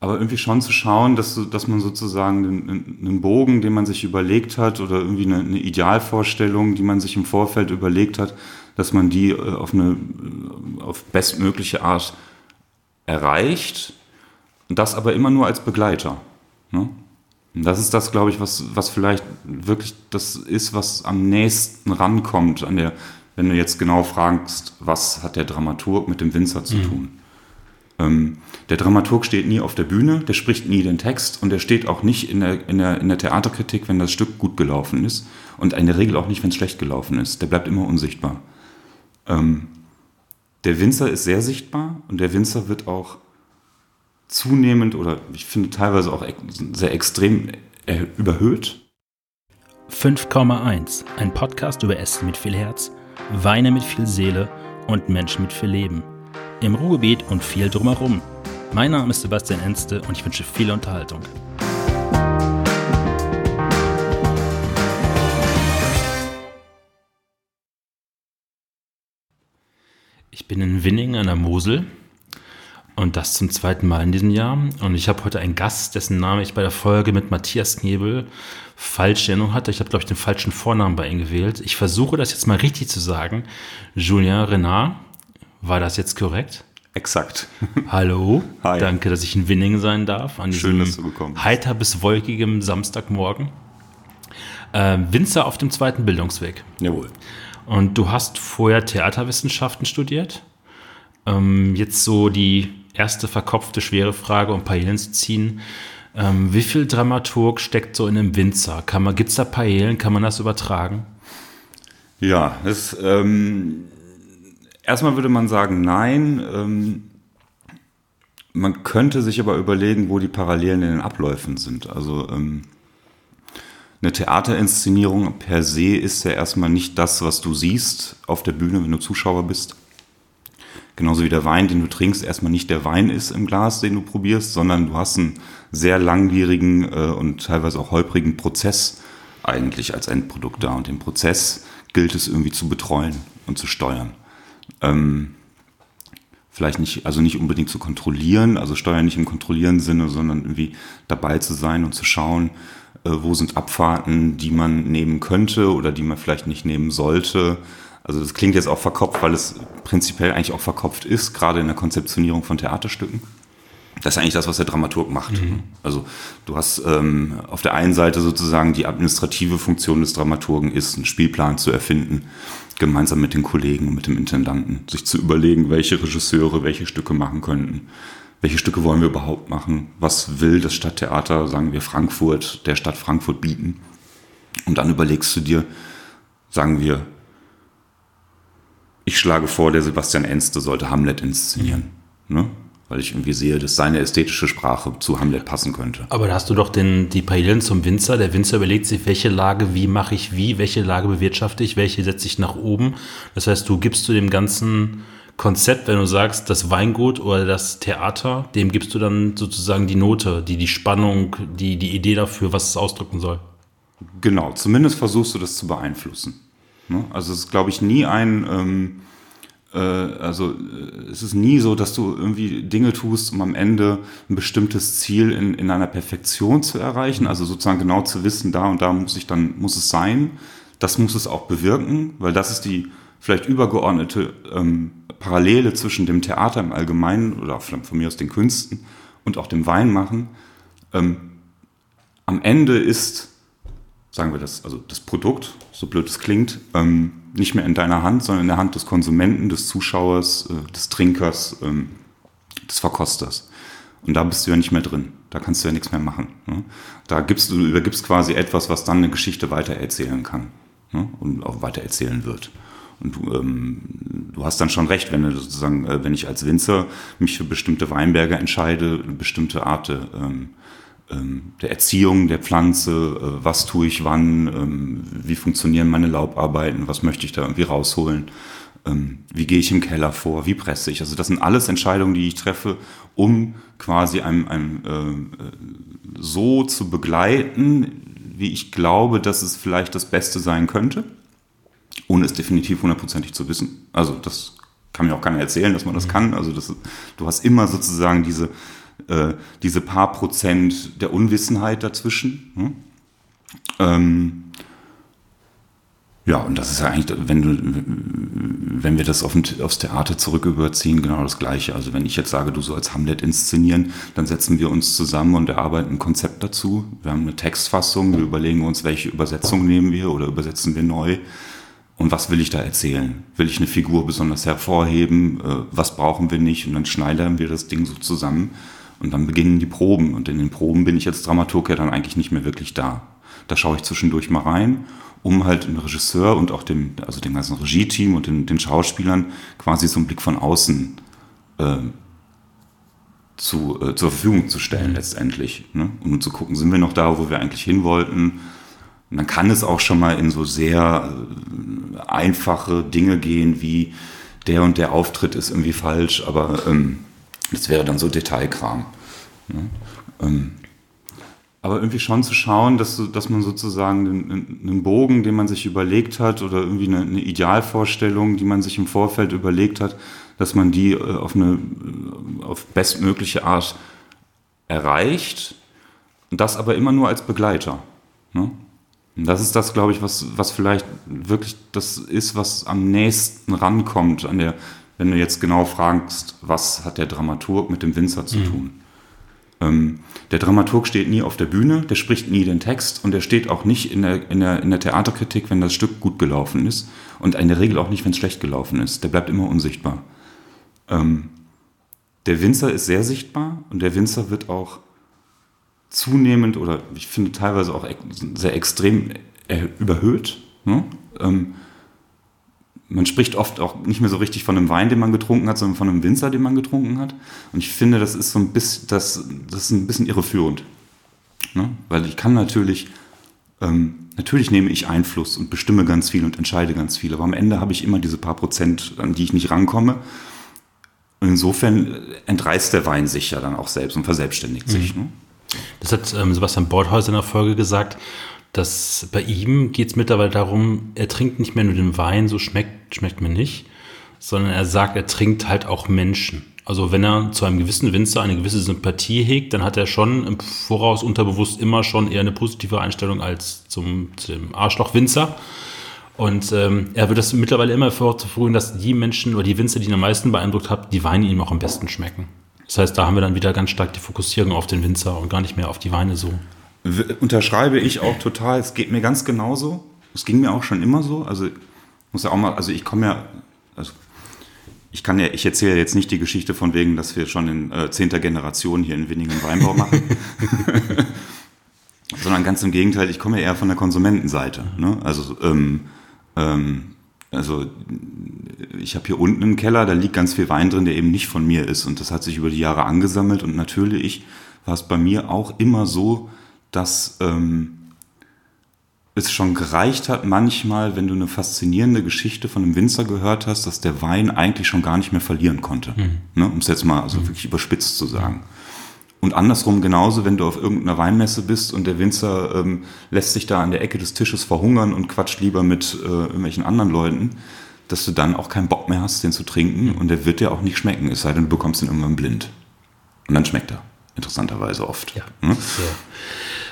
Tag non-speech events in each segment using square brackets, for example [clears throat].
aber irgendwie schon zu schauen, dass, dass man sozusagen einen, einen Bogen, den man sich überlegt hat oder irgendwie eine, eine, Idealvorstellung, die man sich im Vorfeld überlegt hat, dass man die äh, auf eine auf bestmögliche Art erreicht und das aber immer nur als Begleiter. Ne? Und das ist das, glaube ich, was, was vielleicht wirklich das ist, was am nächsten rankommt an der, wenn du jetzt genau fragst, was hat der Dramaturg mit dem Winzer zu mhm. tun. Ähm, der Dramaturg steht nie auf der Bühne, der spricht nie den Text und der steht auch nicht in der, in der, in der Theaterkritik, wenn das Stück gut gelaufen ist und in der Regel auch nicht, wenn es schlecht gelaufen ist. Der bleibt immer unsichtbar. Ähm, der Winzer ist sehr sichtbar und der Winzer wird auch zunehmend oder ich finde teilweise auch sehr extrem überhöht. 5,1, ein Podcast über Essen mit viel Herz, Weine mit viel Seele und Menschen mit viel Leben. Im Ruhrgebiet und viel drumherum. Mein Name ist Sebastian Enste und ich wünsche viel Unterhaltung. Ich bin in Winning an der Mosel und das zum zweiten Mal in diesem Jahr. Und ich habe heute einen Gast, dessen Name ich bei der Folge mit Matthias Knebel falsch Erinnerung hatte. Ich habe, glaube ich, den falschen Vornamen bei ihm gewählt. Ich versuche das jetzt mal richtig zu sagen. Julien Renard, war das jetzt korrekt? Exakt. [laughs] Hallo. Hi. Danke, dass ich in Winning sein darf. An Schön, dass du gekommen bist. Heiter bis wolkigem Samstagmorgen. Äh, Winzer auf dem zweiten Bildungsweg. Jawohl. Und du hast vorher Theaterwissenschaften studiert. Ähm, jetzt so die erste verkopfte, schwere Frage, um Paellen zu ziehen. Ähm, wie viel Dramaturg steckt so in einem Winzer? Gibt es da Paellen? Kann man das übertragen? Ja, das, ähm, erstmal würde man sagen, nein. Ähm, man könnte sich aber überlegen, wo die Parallelen in den Abläufen sind. Also ähm, eine Theaterinszenierung per se ist ja erstmal nicht das, was du siehst auf der Bühne, wenn du Zuschauer bist. Genauso wie der Wein, den du trinkst, erstmal nicht der Wein ist im Glas, den du probierst, sondern du hast einen sehr langwierigen äh, und teilweise auch holprigen Prozess eigentlich als Endprodukt da. Und den Prozess gilt es irgendwie zu betreuen und zu steuern. Ähm, vielleicht nicht, also nicht unbedingt zu kontrollieren, also steuern nicht im kontrollieren Sinne, sondern irgendwie dabei zu sein und zu schauen, äh, wo sind Abfahrten, die man nehmen könnte oder die man vielleicht nicht nehmen sollte. Also das klingt jetzt auch verkopft, weil es prinzipiell eigentlich auch verkopft ist, gerade in der Konzeptionierung von Theaterstücken. Das ist eigentlich das, was der Dramaturg macht. Mhm. Also du hast ähm, auf der einen Seite sozusagen die administrative Funktion des Dramaturgen ist, einen Spielplan zu erfinden, gemeinsam mit den Kollegen und mit dem Intendanten, sich zu überlegen, welche Regisseure welche Stücke machen könnten welche Stücke wollen wir überhaupt machen, was will das Stadttheater, sagen wir Frankfurt, der Stadt Frankfurt bieten. Und dann überlegst du dir, sagen wir, ich schlage vor, der Sebastian Enste sollte Hamlet inszenieren. Ne? Weil ich irgendwie sehe, dass seine ästhetische Sprache zu Hamlet passen könnte. Aber da hast du doch den, die Parallelen zum Winzer. Der Winzer überlegt sich, welche Lage, wie mache ich wie, welche Lage bewirtschafte ich, welche setze ich nach oben. Das heißt, du gibst zu dem ganzen Konzept, wenn du sagst, das Weingut oder das Theater, dem gibst du dann sozusagen die Note, die, die Spannung, die, die Idee dafür, was es ausdrücken soll. Genau, zumindest versuchst du das zu beeinflussen. Ne? Also es ist, glaube ich, nie ein, ähm, äh, also äh, es ist nie so, dass du irgendwie Dinge tust, um am Ende ein bestimmtes Ziel in, in einer Perfektion zu erreichen. Also sozusagen genau zu wissen, da und da muss ich dann, muss es sein. Das muss es auch bewirken, weil das ist die vielleicht übergeordnete ähm, Parallele zwischen dem Theater im Allgemeinen oder von mir aus den Künsten und auch dem Weinmachen. Ähm, am Ende ist, sagen wir das, also das Produkt, so blöd es klingt, ähm, nicht mehr in deiner Hand, sondern in der Hand des Konsumenten, des Zuschauers, äh, des Trinkers, ähm, des Verkosters. Und da bist du ja nicht mehr drin. Da kannst du ja nichts mehr machen. Ne? Da gibst du, übergibst quasi etwas, was dann eine Geschichte weitererzählen kann ne? und auch weitererzählen wird. Und du, ähm, du hast dann schon recht, wenn du sozusagen, äh, wenn ich als Winzer mich für bestimmte Weinberge entscheide, bestimmte Art ähm, ähm, der Erziehung der Pflanze, äh, was tue ich wann, ähm, wie funktionieren meine Laubarbeiten, was möchte ich da irgendwie rausholen, ähm, wie gehe ich im Keller vor, wie presse ich. Also das sind alles Entscheidungen, die ich treffe, um quasi einem, einem äh, so zu begleiten, wie ich glaube, dass es vielleicht das Beste sein könnte ohne es definitiv hundertprozentig zu wissen. Also das kann mir auch keiner erzählen, dass man das mhm. kann. Also das, du hast immer sozusagen diese, äh, diese paar Prozent der Unwissenheit dazwischen. Ne? Ähm, ja, und das ist ja eigentlich, wenn du, wenn wir das auf aufs Theater zurück überziehen, genau das Gleiche. Also wenn ich jetzt sage, du sollst Hamlet inszenieren, dann setzen wir uns zusammen und erarbeiten ein Konzept dazu. Wir haben eine Textfassung, wir überlegen uns, welche Übersetzung nehmen wir oder übersetzen wir neu. Und was will ich da erzählen? Will ich eine Figur besonders hervorheben? Äh, was brauchen wir nicht? Und dann schneidern wir das Ding so zusammen. Und dann beginnen die Proben. Und in den Proben bin ich als Dramaturg ja dann eigentlich nicht mehr wirklich da. Da schaue ich zwischendurch mal rein um halt den Regisseur und auch dem, also dem ganzen Regie-Team und den, den, Schauspielern quasi so einen Blick von außen äh, zu, äh, zur Verfügung zu stellen, mhm. letztendlich. Ne? Um zu gucken, sind wir noch da, wo wir eigentlich hin wollten. Und dann kann es auch schon mal in so sehr äh, einfache Dinge gehen, wie der und der Auftritt ist irgendwie falsch, aber ähm, das wäre dann so Detailkram. Ne? Ähm, aber irgendwie schon zu schauen, dass, dass man sozusagen einen, Bogen, den man sich überlegt hat oder irgendwie eine, eine, Idealvorstellung, die man sich im Vorfeld überlegt hat, dass man die äh, auf eine auf bestmögliche Art erreicht und das aber immer nur als Begleiter. Ne? Und das ist das, glaube ich, was, was vielleicht wirklich das ist, was am nächsten rankommt an der, wenn du jetzt genau fragst, was hat der Dramaturg mit dem Winzer zu mhm. tun. Ähm, der Dramaturg steht nie auf der Bühne, der spricht nie den Text und der steht auch nicht in der, in der, in der Theaterkritik, wenn das Stück gut gelaufen ist und in der Regel auch nicht, wenn es schlecht gelaufen ist. Der bleibt immer unsichtbar. Ähm, der Winzer ist sehr sichtbar und der Winzer wird auch zunehmend oder ich finde teilweise auch sehr extrem überhöht. Ne? Ähm, man spricht oft auch nicht mehr so richtig von einem Wein, den man getrunken hat, sondern von einem Winzer, den man getrunken hat. Und ich finde, das ist so ein bisschen, das, das ist ein bisschen irreführend. Ne? Weil ich kann natürlich, ähm, natürlich nehme ich Einfluss und bestimme ganz viel und entscheide ganz viel, aber am Ende habe ich immer diese paar Prozent, an die ich nicht rankomme. Und insofern entreißt der Wein sich ja dann auch selbst und verselbstständigt mhm. sich. Ne? Das hat ähm, Sebastian Bordhäuser in der Folge gesagt dass bei ihm geht es mittlerweile darum, er trinkt nicht mehr nur den Wein, so schmeckt, schmeckt mir nicht, sondern er sagt, er trinkt halt auch Menschen. Also wenn er zu einem gewissen Winzer eine gewisse Sympathie hegt, dann hat er schon im Voraus unterbewusst immer schon eher eine positive Einstellung als zum, zum Arschloch-Winzer. Und ähm, er wird das mittlerweile immer vorzuführen, dass die Menschen oder die Winzer, die ihn am meisten beeindruckt haben, die Weine ihm auch am besten schmecken. Das heißt, da haben wir dann wieder ganz stark die Fokussierung auf den Winzer und gar nicht mehr auf die Weine so unterschreibe ich auch total. Es geht mir ganz genauso. Es ging mir auch schon immer so. Also muss ja auch mal, also ich komme ja, also ich kann ja, ich erzähle jetzt nicht die Geschichte von wegen, dass wir schon in äh, zehnter Generation hier in Winningen Weinbau machen. [laughs] Sondern ganz im Gegenteil, ich komme ja eher von der Konsumentenseite. Ne? Also, ähm, ähm, also ich habe hier unten einen Keller, da liegt ganz viel Wein drin, der eben nicht von mir ist. Und das hat sich über die Jahre angesammelt. Und natürlich war es bei mir auch immer so, dass ähm, es schon gereicht hat, manchmal, wenn du eine faszinierende Geschichte von einem Winzer gehört hast, dass der Wein eigentlich schon gar nicht mehr verlieren konnte. Mhm. Ne, um es jetzt mal also mhm. wirklich überspitzt zu sagen. Und andersrum genauso, wenn du auf irgendeiner Weinmesse bist und der Winzer ähm, lässt sich da an der Ecke des Tisches verhungern und quatscht lieber mit äh, irgendwelchen anderen Leuten, dass du dann auch keinen Bock mehr hast, den zu trinken mhm. und der wird dir auch nicht schmecken, es sei denn, du bekommst ihn irgendwann blind. Und dann schmeckt er, interessanterweise oft. Ja, hm?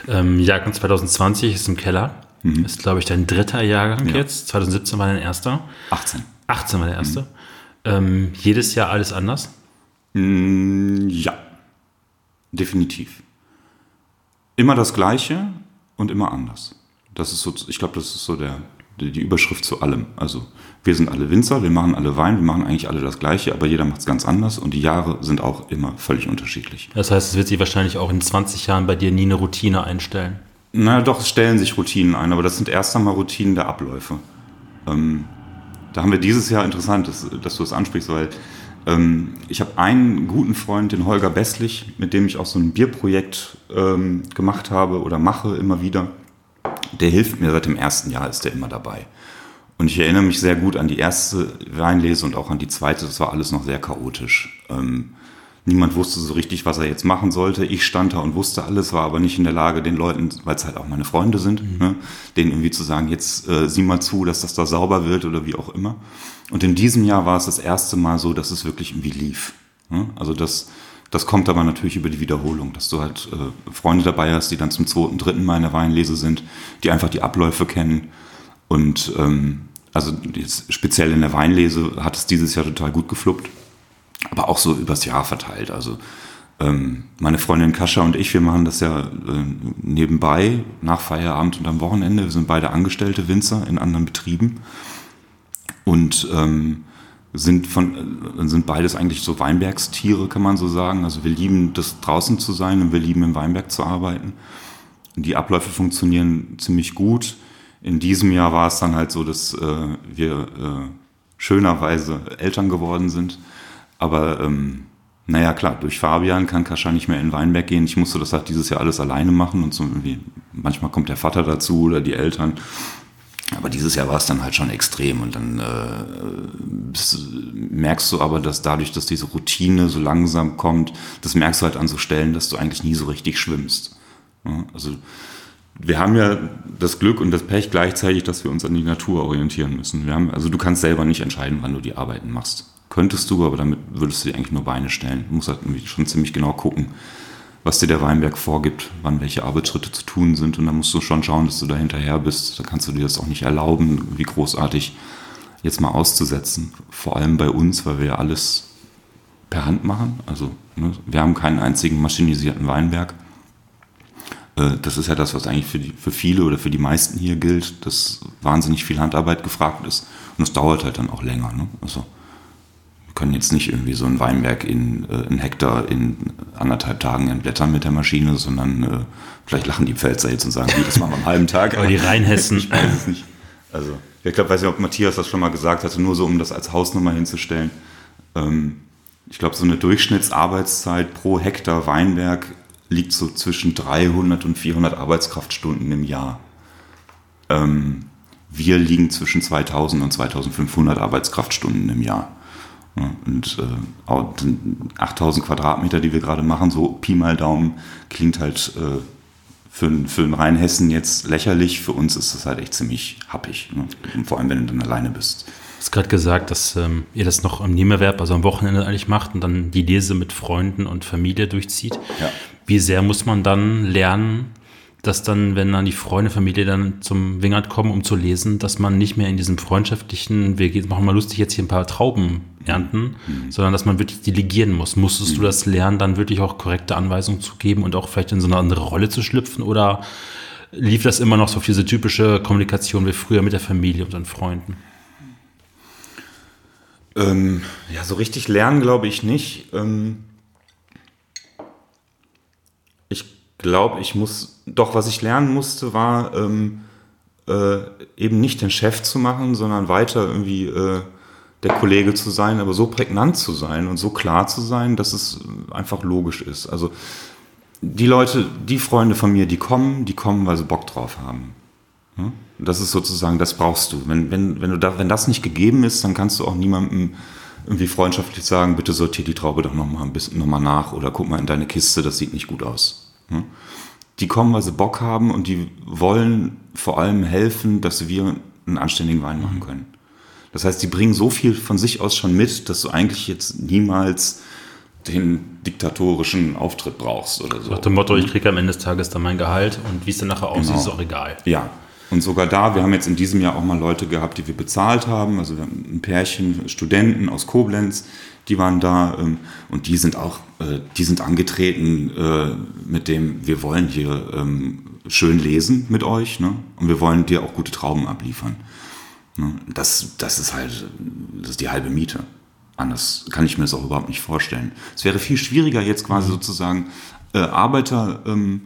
Ähm, Jahrgang 2020 ist im Keller. Mhm. Ist, glaube ich, dein dritter Jahrgang ja. jetzt. 2017 war dein erster. 18. 18 war der erste. Mhm. Ähm, jedes Jahr alles anders? Mm, ja, definitiv. Immer das Gleiche und immer anders. Das ist so, ich glaube, das ist so der, die Überschrift zu allem. Also wir sind alle Winzer, wir machen alle Wein, wir machen eigentlich alle das Gleiche, aber jeder macht es ganz anders und die Jahre sind auch immer völlig unterschiedlich. Das heißt, es wird sich wahrscheinlich auch in 20 Jahren bei dir nie eine Routine einstellen. Na doch, es stellen sich Routinen ein, aber das sind erst einmal Routinen der Abläufe. Ähm, da haben wir dieses Jahr interessant, dass, dass du das ansprichst, weil ähm, ich habe einen guten Freund, den Holger Besslich, mit dem ich auch so ein Bierprojekt ähm, gemacht habe oder mache immer wieder der hilft mir seit dem ersten Jahr, ist der immer dabei. Und ich erinnere mich sehr gut an die erste Weinlese und auch an die zweite. Das war alles noch sehr chaotisch. Ähm, niemand wusste so richtig, was er jetzt machen sollte. Ich stand da und wusste alles, war aber nicht in der Lage, den Leuten, weil es halt auch meine Freunde sind, mhm. ne, denen irgendwie zu sagen, jetzt äh, sieh mal zu, dass das da sauber wird oder wie auch immer. Und in diesem Jahr war es das erste Mal so, dass es wirklich irgendwie lief. Ne? Also dass Das kommt aber natürlich über die Wiederholung, dass du halt äh, Freunde dabei hast, die dann zum zweiten, dritten Mal in der Weinlese sind, die einfach die Abläufe kennen. Und ähm, also speziell in der Weinlese hat es dieses Jahr total gut gefluppt, aber auch so übers Jahr verteilt. Also ähm, meine Freundin Kascha und ich, wir machen das ja äh, nebenbei, nach Feierabend und am Wochenende. Wir sind beide angestellte Winzer in anderen Betrieben und ähm, sind von äh, sind beides eigentlich so Weinbergstiere, kann man so sagen. Also wir lieben das draußen zu sein und wir lieben im Weinberg zu arbeiten. Die Abläufe funktionieren ziemlich gut. In diesem Jahr war es dann halt so, dass äh, wir äh, schönerweise Eltern geworden sind. Aber ähm, naja, klar, durch Fabian kann Kascha nicht mehr in Weinberg gehen. Ich musste das halt dieses Jahr alles alleine machen und so irgendwie, manchmal kommt der Vater dazu oder die Eltern. Aber dieses Jahr war es dann halt schon extrem und dann äh, merkst du aber, dass dadurch, dass diese Routine so langsam kommt, das merkst du halt an so Stellen, dass du eigentlich nie so richtig schwimmst. Ja, also wir haben ja das Glück und das Pech gleichzeitig, dass wir uns an die Natur orientieren müssen. Wir haben, also du kannst selber nicht entscheiden, wann du die Arbeiten machst. Könntest du, aber damit würdest du dir eigentlich nur Beine stellen. Du musst halt schon ziemlich genau gucken, was dir der Weinberg vorgibt, wann welche Arbeitsschritte zu tun sind. Und dann musst du schon schauen, dass du da hinterher bist. Da kannst du dir das auch nicht erlauben, wie großartig jetzt mal auszusetzen. Vor allem bei uns, weil wir ja alles per Hand machen. Also ne, wir haben keinen einzigen maschinisierten Weinberg. Äh, das ist ja das, was eigentlich für, die, für viele oder für die meisten hier gilt, dass wahnsinnig viel Handarbeit gefragt ist. Und es dauert halt dann auch länger. Ne? Also können jetzt nicht irgendwie so ein Weinberg in äh, einen Hektar in anderthalb Tagen entblättern mit der Maschine, sondern äh, vielleicht lachen die Pfälzer jetzt und sagen, wie, das machen wir am halben Tag. [laughs] Aber die Rheinhessen. ich weiß es nicht. Also, ich glaube, weiß nicht, ob Matthias das schon mal gesagt hatte, nur so, um das als Hausnummer hinzustellen. Ähm, ich glaube, so eine Durchschnittsarbeitszeit pro Hektar Weinberg liegt so zwischen 300 und 400 Arbeitskraftstunden im Jahr. Ähm, wir liegen zwischen 2000 und 2500 Arbeitskraftstunden im Jahr. Und äh, 8000 Quadratmeter, die wir gerade machen, so Pi mal Daumen, klingt halt äh, für, für einen Rheinhessen jetzt lächerlich. Für uns ist das halt echt ziemlich happig. Ne? vor allem, wenn du dann alleine bist. Du hast gerade gesagt, dass ähm, ihr das noch am Nebenerwerb, also am Wochenende eigentlich macht und dann die Lese mit Freunden und Familie durchzieht. Ja. Wie sehr muss man dann lernen, dass dann, wenn dann die Freunde, Familie dann zum Wingert kommen, um zu lesen, dass man nicht mehr in diesem freundschaftlichen, wir machen mal lustig jetzt hier ein paar Trauben ernten, mhm. sondern dass man wirklich delegieren muss. Musstest mhm. du das lernen, dann wirklich auch korrekte Anweisungen zu geben und auch vielleicht in so eine andere Rolle zu schlüpfen oder lief das immer noch so auf diese typische Kommunikation wie früher mit der Familie und den Freunden? Ähm, ja, so richtig lernen glaube ich nicht. Ähm glaube, ich muss, doch was ich lernen musste, war ähm, äh, eben nicht den Chef zu machen, sondern weiter irgendwie äh, der Kollege zu sein, aber so prägnant zu sein und so klar zu sein, dass es einfach logisch ist. Also die Leute, die Freunde von mir, die kommen, die kommen, weil sie Bock drauf haben. Das ist sozusagen, das brauchst du. Wenn, wenn, wenn, du da, wenn das nicht gegeben ist, dann kannst du auch niemandem irgendwie freundschaftlich sagen, bitte sortier die Traube doch nochmal ein bisschen noch mal nach oder guck mal in deine Kiste, das sieht nicht gut aus. Die kommen, weil sie Bock haben und die wollen vor allem helfen, dass wir einen anständigen Wein machen können. Das heißt, die bringen so viel von sich aus schon mit, dass du eigentlich jetzt niemals den diktatorischen Auftritt brauchst oder so. Nach dem Motto, ich kriege am Ende des Tages dann mein Gehalt und wie es dann nachher aussieht, genau. ist auch egal. Ja. Und sogar da, wir haben jetzt in diesem Jahr auch mal Leute gehabt, die wir bezahlt haben. Also wir haben ein Pärchen Studenten aus Koblenz, die waren da ähm, und die sind auch, äh, die sind angetreten äh, mit dem, wir wollen hier ähm, schön lesen mit euch ne? und wir wollen dir auch gute Trauben abliefern. Ne? Das, das ist halt, das ist die halbe Miete. Anders kann ich mir das auch überhaupt nicht vorstellen. Es wäre viel schwieriger jetzt quasi mhm. sozusagen äh, Arbeiter ähm,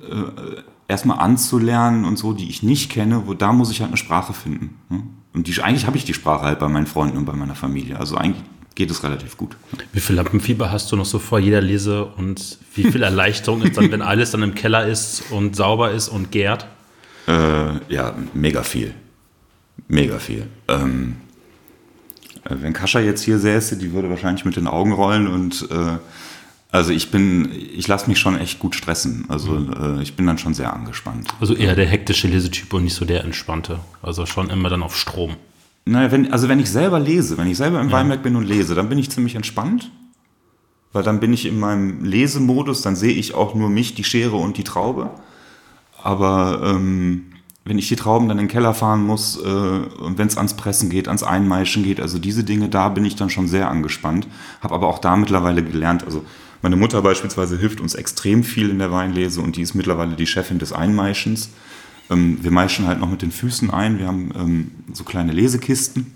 äh, erstmal anzulernen und so, die ich nicht kenne, wo da muss ich halt eine Sprache finden. Ne? Und die, eigentlich habe ich die Sprache halt bei meinen Freunden und bei meiner Familie. Also eigentlich geht es relativ gut. Wie viel Lampenfieber hast du noch so vor jeder Lese und wie viel [laughs] Erleichterung ist dann, wenn alles dann im Keller ist und sauber ist und gärt? Äh, ja, mega viel. Mega viel. Ähm, äh, wenn Kascha jetzt hier säße, die würde wahrscheinlich mit den Augen rollen und äh, also ich bin, ich lasse mich schon echt gut stressen. Also mhm. äh, ich bin dann schon sehr angespannt. Also eher der hektische Lesetyp und nicht so der entspannte. Also schon immer dann auf Strom. Naja, wenn, also wenn ich selber lese, wenn ich selber im ja. Weinberg bin und lese, dann bin ich ziemlich entspannt. weil dann bin ich in meinem Lesemodus, dann sehe ich auch nur mich, die Schere und die Traube. Aber ähm, wenn ich die Trauben dann in den Keller fahren muss äh, und wenn es ans Pressen geht, ans Einmeischen geht, also diese Dinge, da bin ich dann schon sehr angespannt. Habe aber auch da mittlerweile gelernt, also meine Mutter beispielsweise hilft uns extrem viel in der Weinlese und die ist mittlerweile die Chefin des Einmeischens. Ähm, wir meischen halt noch mit den Füßen ein, wir haben ähm, so kleine Lesekisten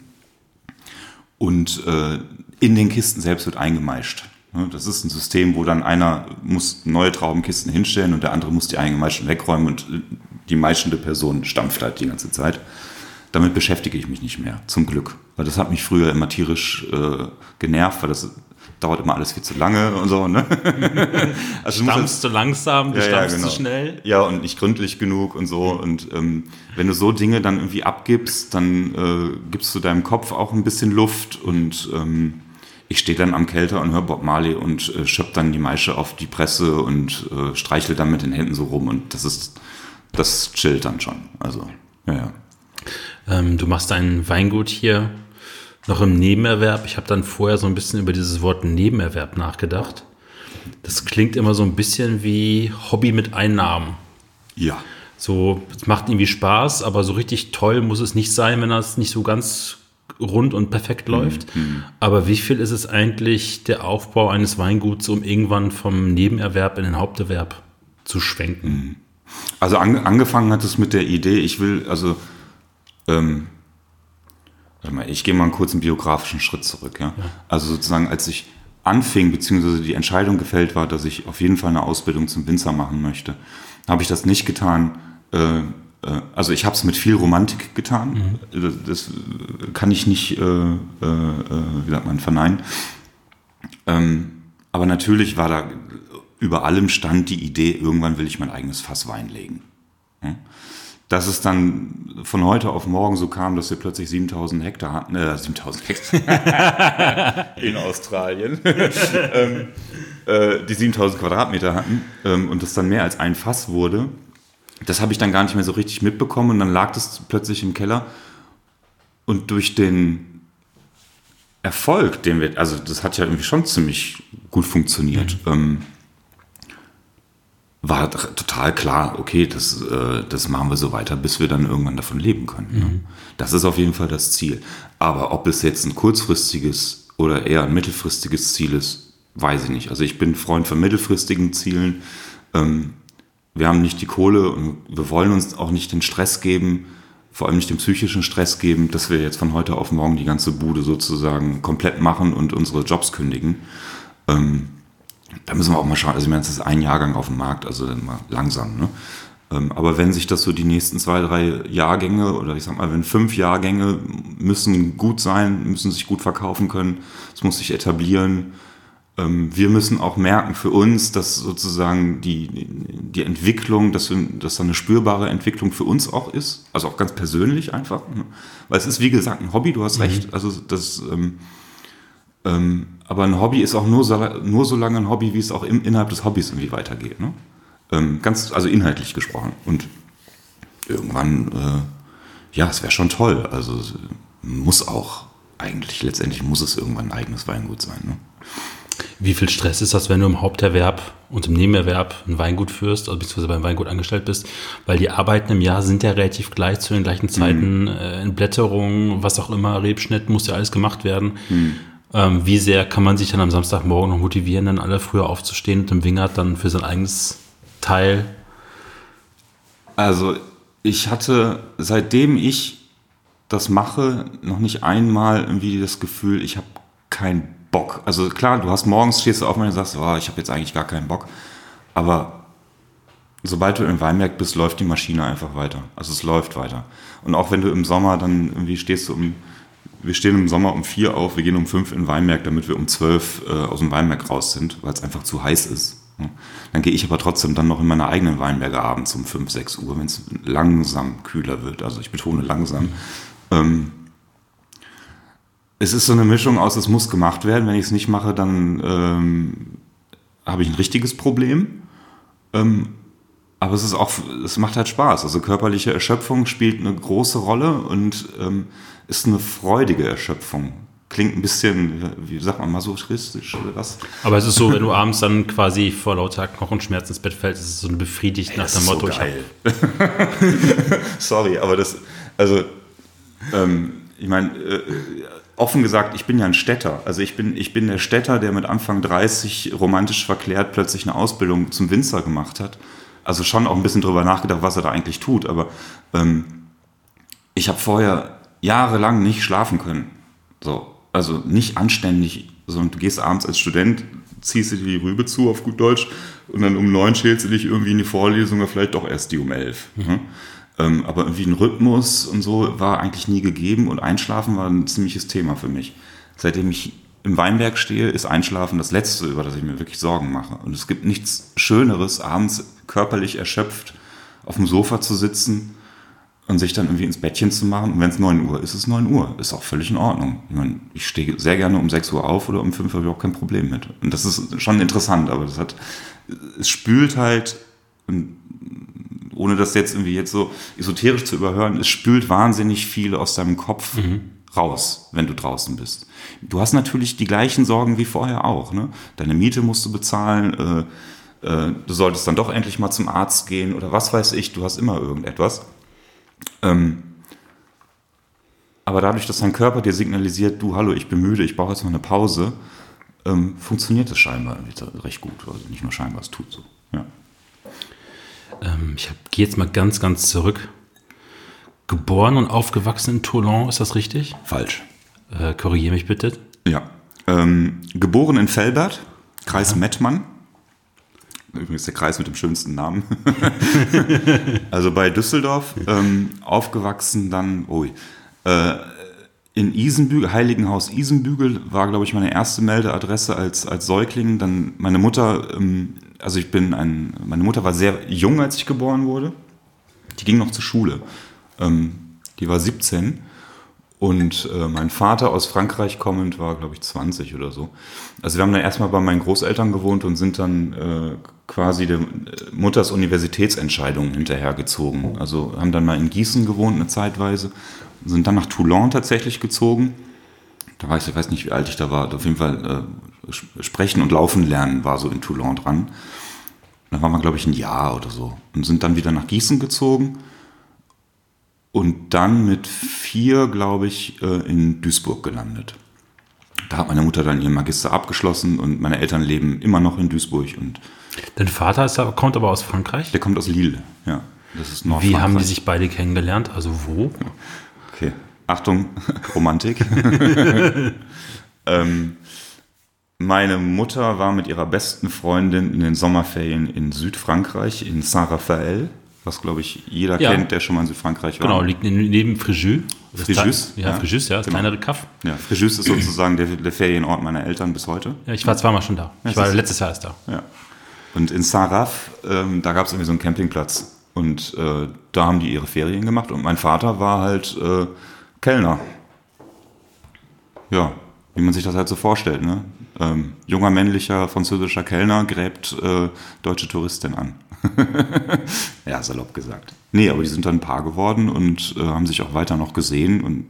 und äh, in den Kisten selbst wird eingemeischt. Ne, das ist ein System, wo dann einer muss neue Traubenkisten hinstellen und der andere muss die eingemeischten wegräumen und äh, die meischende Person stampft halt die ganze Zeit. Damit beschäftige ich mich nicht mehr, zum Glück. Weil das hat mich früher immer tierisch äh, genervt, weil das dauert immer alles viel zu lange und so. Ne? [laughs] also du stampfst zu langsam, du ja, stampfst ja, genau. zu schnell. Ja, und nicht gründlich genug und so. Und ähm, wenn du so Dinge dann irgendwie abgibst, dann äh, gibst du deinem Kopf auch ein bisschen Luft und ähm, ich stehe dann am Kälter und höre Bob Marley und äh, schöpf dann die Maische auf die Presse und äh, streichle dann mit den Händen so rum und das ist das chillt dann schon. Also, ja, ja. Ähm, du machst dein Weingut hier noch im Nebenerwerb. Ich habe dann vorher so ein bisschen über dieses Wort Nebenerwerb nachgedacht. Das klingt immer so ein bisschen wie Hobby mit Einnahmen. Ja. So, es macht irgendwie Spaß, aber so richtig toll muss es nicht sein, wenn das nicht so ganz rund und perfekt mhm, läuft. Mhm. Aber wie viel ist es eigentlich der Aufbau eines Weinguts, um irgendwann vom Nebenerwerb in den Haupterwerb zu schwenken? Mhm. Also an, angefangen hat es mit der Idee, ich will, also, ähm, ich gehe mal einen kurzen biografischen Schritt zurück. Ja? ja? Also sozusagen, als ich anfing, beziehungsweise die Entscheidung gefällt war, dass ich auf jeden Fall eine Ausbildung zum Winzer machen möchte, habe ich das nicht getan. Äh, äh, also ich habe es mit viel Romantik getan. Mhm. Das kann ich nicht, äh, äh, wie sagt man, verneinen. Ähm, aber natürlich war da über allem stand die Idee, irgendwann will ich mein eigenes Fass Wein legen. Dass es dann von heute auf morgen so kam, dass wir plötzlich 7000 Hektar hatten, äh, 7000 Hektar [laughs] in Australien, [laughs] ähm, äh, die 7000 Quadratmeter hatten ähm, und das dann mehr als ein Fass wurde, das habe ich dann gar nicht mehr so richtig mitbekommen und dann lag das plötzlich im Keller und durch den Erfolg, den wir, also das hat ja irgendwie schon ziemlich gut funktioniert. Mhm. Ähm, war total klar, okay, das, äh, das machen wir so weiter, bis wir dann irgendwann davon leben können. Ne? Mhm. Das ist auf jeden Fall das Ziel. Aber ob es jetzt ein kurzfristiges oder eher ein mittelfristiges Ziel ist, weiß ich nicht. Also ich bin Freund von mittelfristigen Zielen. Ähm, wir haben nicht die Kohle und wir wollen uns auch nicht den Stress geben, vor allem nicht den psychischen Stress geben, dass wir jetzt von heute auf morgen die ganze Bude sozusagen komplett machen und unsere Jobs kündigen. Ähm, da müssen wir auch mal schauen. Also, ich meine, es ist ein Jahrgang auf dem Markt, also dann mal langsam. Ne? Ähm, aber wenn sich das so die nächsten zwei, drei Jahrgänge oder ich sag mal, wenn fünf Jahrgänge müssen gut sein, müssen sich gut verkaufen können, es muss sich etablieren. Ähm, wir müssen auch merken für uns, dass sozusagen die, die Entwicklung, dass, wir, dass da eine spürbare Entwicklung für uns auch ist, also auch ganz persönlich einfach. Ne? Weil es ist, wie gesagt, ein Hobby, du hast mhm. recht. Also das, ähm, aber ein Hobby ist auch nur so, nur so lange ein Hobby, wie es auch im, innerhalb des Hobbys irgendwie weitergeht. Ne? Ähm, ganz, also inhaltlich gesprochen. Und irgendwann, äh, ja, es wäre schon toll. Also muss auch eigentlich, letztendlich muss es irgendwann ein eigenes Weingut sein. Ne? Wie viel Stress ist das, wenn du im Haupterwerb und im Nebenerwerb ein Weingut führst, also beziehungsweise beim Weingut angestellt bist? Weil die Arbeiten im Jahr sind ja relativ gleich zu den gleichen Zeiten. Mhm. Äh, Entblätterung, was auch immer, Rebschnitt, muss ja alles gemacht werden. Mhm. Ähm, wie sehr kann man sich dann am Samstagmorgen noch motivieren, dann alle früher aufzustehen und im Wingert dann für sein eigenes Teil? Also ich hatte, seitdem ich das mache, noch nicht einmal irgendwie das Gefühl, ich habe keinen Bock. Also klar, du hast morgens, stehst du auf und sagst, oh, ich habe jetzt eigentlich gar keinen Bock. Aber sobald du im Weinberg bist, läuft die Maschine einfach weiter. Also es läuft weiter. Und auch wenn du im Sommer dann irgendwie stehst du um wir stehen im Sommer um vier auf, wir gehen um fünf in den Weinberg, damit wir um zwölf äh, aus dem Weinberg raus sind, weil es einfach zu heiß ist. Dann gehe ich aber trotzdem dann noch in meine eigenen Weinberge abends um fünf, sechs Uhr, wenn es langsam kühler wird. Also ich betone langsam. Ähm, es ist so eine Mischung aus, es muss gemacht werden. Wenn ich es nicht mache, dann ähm, habe ich ein richtiges Problem. Ähm, aber es ist auch, es macht halt Spaß. Also körperliche Erschöpfung spielt eine große Rolle und ähm, ist eine freudige Erschöpfung. klingt ein bisschen, wie sagt man, masochistisch oder was. Aber es ist so, wenn du abends dann quasi vor lauter Knochenschmerz ins Bett fällst, ist es so ein befriedigt nach dem Motto. So geil. [laughs] Sorry, aber das, also, ähm, ich meine, äh, offen gesagt, ich bin ja ein Städter. Also ich bin, ich bin der Städter, der mit Anfang 30 romantisch verklärt plötzlich eine Ausbildung zum Winzer gemacht hat. Also schon auch ein bisschen drüber nachgedacht, was er da eigentlich tut. Aber ähm, ich habe vorher jahrelang nicht schlafen können. So, also nicht anständig, sondern du gehst abends als Student, ziehst dir die Rübe zu auf gut Deutsch und dann um neun schälst du dich irgendwie in die Vorlesung oder vielleicht doch erst die um elf. Mhm. Ähm, aber irgendwie ein Rhythmus und so war eigentlich nie gegeben und Einschlafen war ein ziemliches Thema für mich. Seitdem ich im Weinberg stehe, ist Einschlafen das Letzte, über das ich mir wirklich Sorgen mache. Und es gibt nichts Schöneres, abends körperlich erschöpft auf dem Sofa zu sitzen und sich dann irgendwie ins Bettchen zu machen. Und wenn es 9 Uhr ist, ist es 9 Uhr. Ist auch völlig in Ordnung. Ich, meine, ich stehe sehr gerne um 6 Uhr auf oder um 5 Uhr habe ich auch kein Problem mit. Und das ist schon interessant, aber das hat, es spült halt, ohne das jetzt irgendwie jetzt so esoterisch zu überhören, es spült wahnsinnig viel aus deinem Kopf mhm. raus, wenn du draußen bist. Du hast natürlich die gleichen Sorgen wie vorher auch. Ne? Deine Miete musst du bezahlen, äh, äh, du solltest dann doch endlich mal zum Arzt gehen oder was weiß ich, du hast immer irgendetwas. Ähm, aber dadurch, dass dein Körper dir signalisiert, du, hallo, ich bin müde, ich brauche jetzt mal eine Pause, ähm, funktioniert das scheinbar recht gut. Also nicht nur scheinbar, es tut so. Ja. Ähm, ich gehe jetzt mal ganz, ganz zurück. Geboren und aufgewachsen in Toulon, ist das richtig? Falsch. Äh, Korrigiere mich bitte. Ja. Ähm, geboren in Velbert, Kreis ja. Mettmann. Übrigens der Kreis mit dem schönsten Namen. [laughs] also bei Düsseldorf, ähm, aufgewachsen dann, oh, äh, in Isenbügel, Heiligenhaus Isenbügel war, glaube ich, meine erste Meldeadresse als, als Säugling. Dann meine Mutter, ähm, also ich bin ein, meine Mutter war sehr jung, als ich geboren wurde. Die ging noch zur Schule. Ähm, die war 17 und äh, mein Vater aus Frankreich kommend war, glaube ich, 20 oder so. Also wir haben dann erstmal bei meinen Großeltern gewohnt und sind dann äh, quasi der äh, Mutters Universitätsentscheidungen hinterhergezogen. Also haben dann mal in Gießen gewohnt eine Zeitweise, sind dann nach Toulon tatsächlich gezogen. Da war ich, ich weiß nicht, wie alt ich da war. Auf jeden Fall äh, sprechen und laufen lernen war so in Toulon dran. Da waren wir, glaube ich, ein Jahr oder so. Und sind dann wieder nach Gießen gezogen und dann mit vier, glaube ich, äh, in Duisburg gelandet. Da hat meine Mutter dann ihren Magister abgeschlossen und meine Eltern leben immer noch in Duisburg. Und Dein Vater ist, kommt aber aus Frankreich? Der kommt aus Lille, ja. Das ist Wie haben die sich beide kennengelernt? Also wo? Okay, Achtung, [laughs] Romantik. [laughs] ähm, meine Mutter war mit ihrer besten Freundin in den Sommerferien in Südfrankreich, in Saint-Raphael was glaube ich jeder ja. kennt, der schon mal in Südfrankreich war. Genau, liegt neben Fréjus. Fréjus? Ja, ja, Fréjus, ja, das genau. kleinere Kaff. Ja, Fréjus ist sozusagen der, der, Ferienort meiner Eltern bis heute. Ja, ich war zweimal schon da. Ich war letztes Jahr erst da. Ja. Und in Saint-Raph, ähm, da gab es irgendwie so einen Campingplatz. Und äh, da haben die ihre Ferien gemacht. Und mein Vater war halt äh, Kellner. Ja, wie man sich das halt so vorstellt. Ne? Ähm, junger männlicher französischer Kellner gräbt äh, deutsche Touristin an. [laughs] ja, salopp gesagt. Nee, aber die sind dann ein Paar geworden und äh, haben sich auch weiter noch gesehen. Und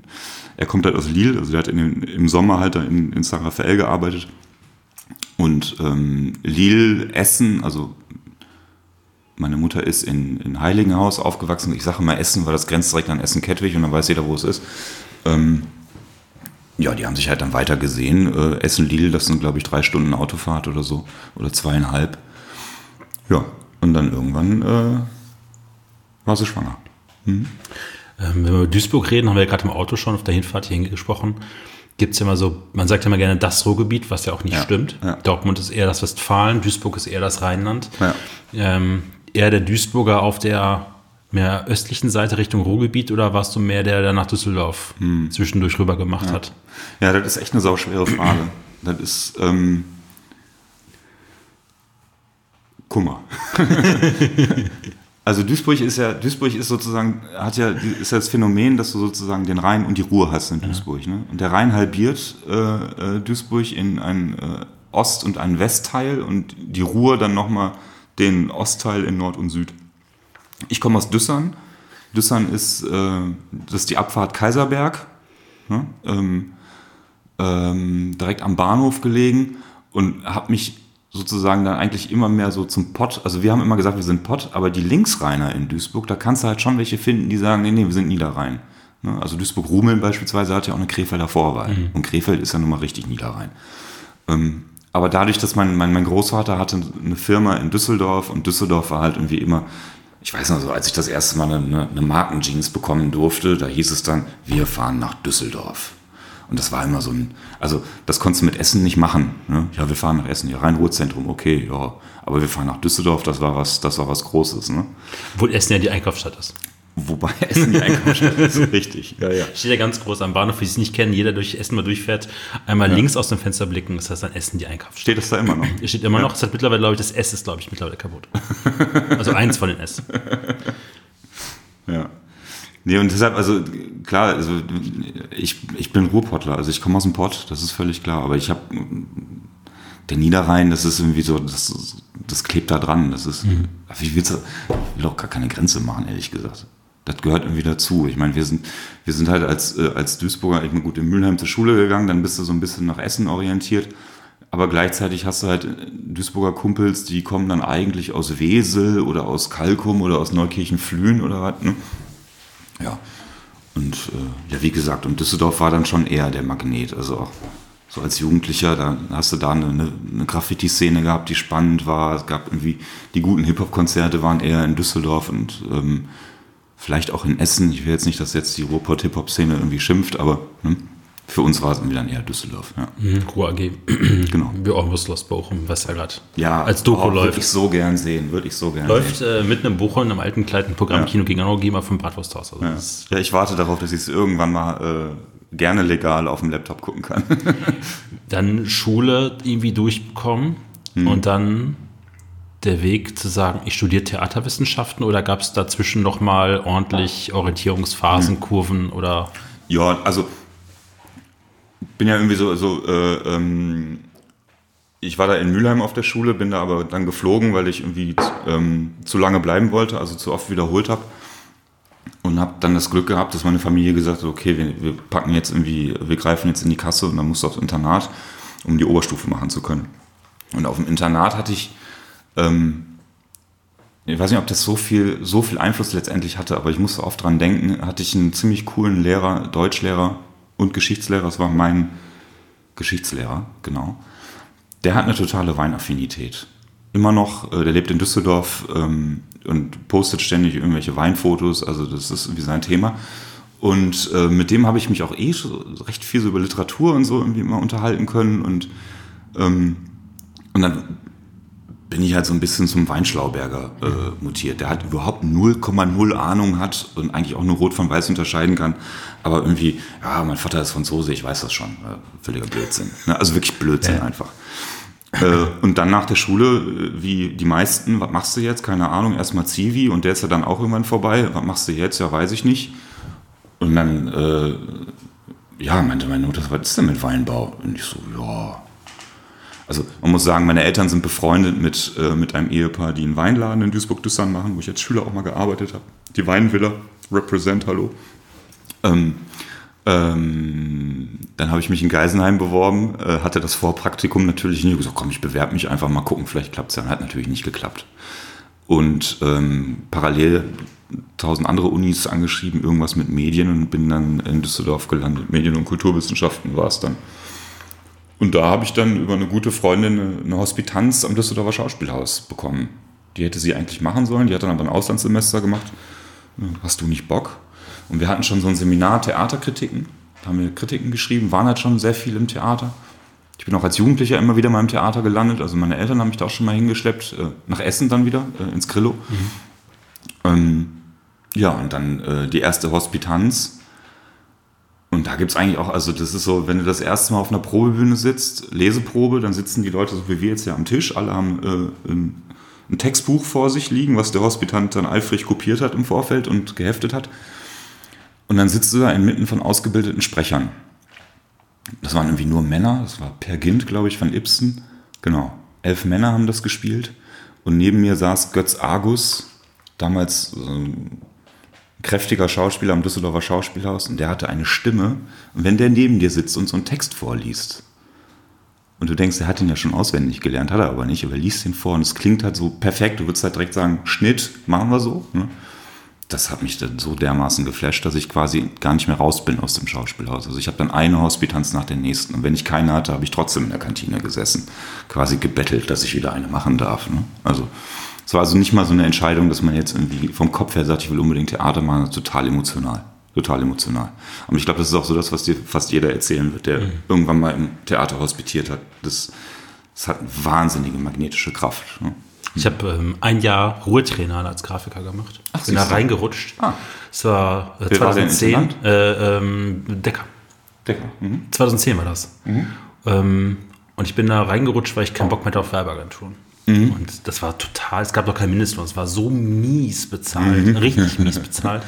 er kommt halt aus Lille, also der hat den, im Sommer halt in, in Saint Raphael gearbeitet. Und ähm, Lille, Essen, also meine Mutter ist in, in Heiligenhaus aufgewachsen. Ich sage immer Essen, weil das grenzt direkt an Essen-Kettwig und dann weiß jeder, wo es ist. Ähm, ja, die haben sich halt dann weiter gesehen. Äh, Essen-Lille, das sind, glaube ich, drei Stunden Autofahrt oder so. Oder zweieinhalb. Ja, und dann irgendwann äh, war sie schwanger. Mhm. Ähm, wenn wir über Duisburg reden, haben wir ja gerade im Auto schon auf der Hinfahrt hier gesprochen. Gibt es ja immer so, man sagt ja immer gerne das Ruhrgebiet, was ja auch nicht ja, stimmt. Ja. Dortmund ist eher das Westfalen, Duisburg ist eher das Rheinland. Ja. Ähm, eher der Duisburger auf der mehr östlichen Seite Richtung Ruhrgebiet oder warst du mehr der, der nach Düsseldorf hm. zwischendurch rüber gemacht hat? Ja, das ist echt eine sauschwere Frage. das ist, ähm, Kummer. [laughs] also Duisburg ist ja, Duisburg ist sozusagen, hat ja, ist ja das Phänomen, dass du sozusagen den Rhein und die Ruhr hast in Duisburg. Ja. Ne? Und der Rhein halbiert äh, äh, Duisburg in einen äh, Ost- und einen Westteil und die Ruhr dann nochmal den Ostteil in Nord und Süd. Ich komme aus Düssern. Düssern ist, äh, das ist die Abfahrt Kaiserberg. Ne? Ähm, äh, ähm, direkt am Bahnhof gelegen und habe mich sozusagen dann eigentlich immer mehr so zum Pott, also wir haben immer gesagt, wir sind Pott, aber die Linksrheiner in Duisburg, da kannst du halt schon welche finden, die sagen, nee, nee, wir sind Niederrhein. Ne? Also Duisburg-Rumeln beispielsweise hat ja auch eine Krefelder Vorwahl. Mhm. Und Krefeld ist ja nun mal richtig Niederrhein. Ähm, aber dadurch, dass mein, mein, mein Großvater hatte eine Firma in Düsseldorf und Düsseldorf war halt irgendwie immer, ich weiß noch so, als ich das erste Mal eine, eine Markenjeans bekommen durfte, da hieß es dann, wir fahren nach Düsseldorf. Und das war immer so ein, also das konntest du mit Essen nicht machen. Ne? Ja, wir fahren nach Essen, ja, Rhein-Ruhr-Zentrum, okay, ja. Aber wir fahren nach Düsseldorf, das war was, das war was Großes. Ne? Obwohl Essen ja die Einkaufsstadt ist. Wobei [laughs] Essen die Einkaufsstadt ist, richtig. Ja, ja. Steht ja ganz groß am Bahnhof, wie es nicht kennen, jeder durch Essen mal durchfährt, einmal ja. links aus dem Fenster blicken, das heißt dann Essen die Einkaufsstadt. Steht das da immer noch? Es steht immer ja. noch, es hat mittlerweile, glaube ich, das S ist, glaube ich, mittlerweile kaputt. also eins von den S. [laughs] Ja. Nee, und deshalb, also klar, also ich, ich bin Ruhrpottler, also ich komme aus dem Pott, das ist völlig klar, aber ich habe der Niederrhein, das ist irgendwie so, das, das klebt da dran, das ist, mhm. ich will auch gar keine Grenze machen, ehrlich gesagt. Das gehört irgendwie dazu. Ich meine, wir sind, wir sind halt als, äh, als Duisburger, ich bin gut in Mülheim zur Schule gegangen, dann bist du so ein bisschen nach Essen orientiert. Aber gleichzeitig hast du halt Duisburger Kumpels, die kommen dann eigentlich aus Wesel oder aus Kalkum oder aus Neukirchen-Flühen oder was. Ne? Ja. Und äh, ja, wie gesagt, und Düsseldorf war dann schon eher der Magnet. Also auch so als Jugendlicher, da hast du da eine, eine Graffiti-Szene gehabt, die spannend war. Es gab irgendwie, die guten Hip-Hop-Konzerte waren eher in Düsseldorf und ähm, vielleicht auch in Essen. Ich will jetzt nicht, dass jetzt die Ruhrpott-Hip-Hop-Szene irgendwie schimpft, aber ne, für uns war es dann eher Düsseldorf. Ja. Mhm, AG. [clears throat] genau. Wir auch Los Bochum, was ja gerade ja, als Doku oh, läuft. Würde ich so gern sehen, würde ich so gern läuft, sehen. Läuft äh, mitten im Bochum, im alten kleinen Programm ja. Kino gegen Anno GEMA vom Bratwursthaus. Also ja. ja. ich warte darauf, dass ich es irgendwann mal äh, gerne legal auf dem Laptop gucken kann. [laughs] dann Schule irgendwie durchbekommen hm. und dann der Weg zu sagen, ich studiere Theaterwissenschaften oder gab es dazwischen nochmal ordentlich Orientierungsphasen, hm. Kurven oder? Ja, also bin ja irgendwie so, so äh, ähm, ich war da in Mülheim auf der Schule, bin da aber dann geflogen, weil ich irgendwie ähm, zu lange bleiben wollte, also zu oft wiederholt habe. Und habe dann das Glück gehabt, dass meine Familie gesagt hat, okay, wir, wir, packen jetzt irgendwie, wir greifen jetzt in die Kasse und dann musst du aufs Internat, um die Oberstufe machen zu können. Und auf dem Internat hatte ich, ähm, ich weiß nicht, ob das so viel, so viel Einfluss letztendlich hatte, aber ich musste oft dran denken, hatte ich einen ziemlich coolen Lehrer, Deutschlehrer, und Geschichtslehrer, das war mein Geschichtslehrer, genau. Der hat eine totale Weinaffinität. Immer noch, äh, der lebt in Düsseldorf ähm, und postet ständig irgendwelche Weinfotos, also das ist irgendwie sein Thema. Und äh, mit dem habe ich mich auch eh recht viel so über Literatur und so irgendwie immer unterhalten können. Und, ähm, und dann bin ich halt so ein bisschen zum Weinschlauberger äh, mutiert. Der hat überhaupt 0,0 Ahnung hat und eigentlich auch nur Rot von Weiß unterscheiden kann. Aber irgendwie, ja, mein Vater ist Franzose, ich weiß das schon. Äh, völliger Blödsinn. Ne? Also wirklich Blödsinn ja. einfach. Äh, und dann nach der Schule, äh, wie die meisten, was machst du jetzt? Keine Ahnung, erstmal Zivi und der ist ja dann auch irgendwann vorbei. Was machst du jetzt? Ja, weiß ich nicht. Und dann, äh, ja, meinte meine Mutter, was ist denn mit Weinbau? Und ich so, ja, also man muss sagen, meine Eltern sind befreundet mit, äh, mit einem Ehepaar, die einen Weinladen in Duisburg-Düssern machen, wo ich als Schüler auch mal gearbeitet habe. Die Weinvilla, Represent, hallo. Ähm, ähm, dann habe ich mich in Geisenheim beworben, äh, hatte das Vorpraktikum natürlich nicht. gesagt, komm, ich bewerbe mich einfach mal gucken, vielleicht klappt es ja. Hat natürlich nicht geklappt. Und ähm, parallel tausend andere Unis angeschrieben, irgendwas mit Medien und bin dann in Düsseldorf gelandet. Medien- und Kulturwissenschaften war es dann. Und da habe ich dann über eine gute Freundin eine Hospitanz am Düsseldorfer Schauspielhaus bekommen. Die hätte sie eigentlich machen sollen, die hat dann aber ein Auslandssemester gemacht. Hast du nicht Bock? Und wir hatten schon so ein Seminar Theaterkritiken. Da haben wir Kritiken geschrieben, waren halt schon sehr viel im Theater. Ich bin auch als Jugendlicher immer wieder mal im Theater gelandet. Also meine Eltern haben mich da auch schon mal hingeschleppt, äh, nach Essen dann wieder, äh, ins Grillo. Mhm. Ähm, ja, und dann äh, die erste Hospitanz und da gibt es eigentlich auch, also das ist so, wenn du das erste Mal auf einer Probebühne sitzt, Leseprobe, dann sitzen die Leute so wie wir jetzt ja am Tisch, alle haben äh, ein, ein, Textbuch vor sich liegen, was der Hospitant dann eifrig kopiert hat im Vorfeld und geheftet hat. Und dann sitzt du da inmitten von ausgebildeten Sprechern. Das waren irgendwie nur Männer, das war Per Gint, glaube ich, von Ibsen. Genau, elf Männer haben das gespielt. Und neben mir saß Götz Argus, damals äh, kräftiger Schauspieler am Düsseldorfer Schauspielhaus und der hatte eine Stimme. Und wenn der neben dir sitzt und so einen Text vorliest, und du denkst, er hat ihn ja schon auswendig gelernt, hat er aber nicht, aber er liest ihn vor und es klingt halt so perfekt. Du würdest halt direkt sagen, Schnitt, machen wir so. Ne? Das hat mich dann so dermaßen geflasht, dass ich quasi gar nicht mehr raus bin aus dem Schauspielhaus. Also ich habe dann eine Hospitanz nach der nächsten. Und wenn ich keine hatte, habe ich trotzdem in der Kantine gesessen. Quasi gebettelt, dass ich wieder eine machen darf. Ne? Also es war also nicht mal so eine Entscheidung, dass man jetzt irgendwie vom Kopf her sagt, ich will unbedingt Theater machen, total emotional. Total emotional. Und ich glaube, das ist auch so das, was dir fast jeder erzählen wird, der mhm. irgendwann mal im Theater hospitiert hat. Das, das hat eine wahnsinnige magnetische Kraft. Ne? Ich habe ähm, ein Jahr Ruhetrainer als Grafiker gemacht. Ach, bin da reingerutscht. Ah. Es war äh, 2010. War äh, ähm, Decker. Decker. Mhm. 2010 war das. Mhm. Ähm, und ich bin da reingerutscht, weil ich keinen Bock mehr hatte auf Werbeagenturen. Mhm. Und das war total, es gab doch kein Mindestlohn, es war so mies bezahlt, mhm. richtig mies [laughs] bezahlt.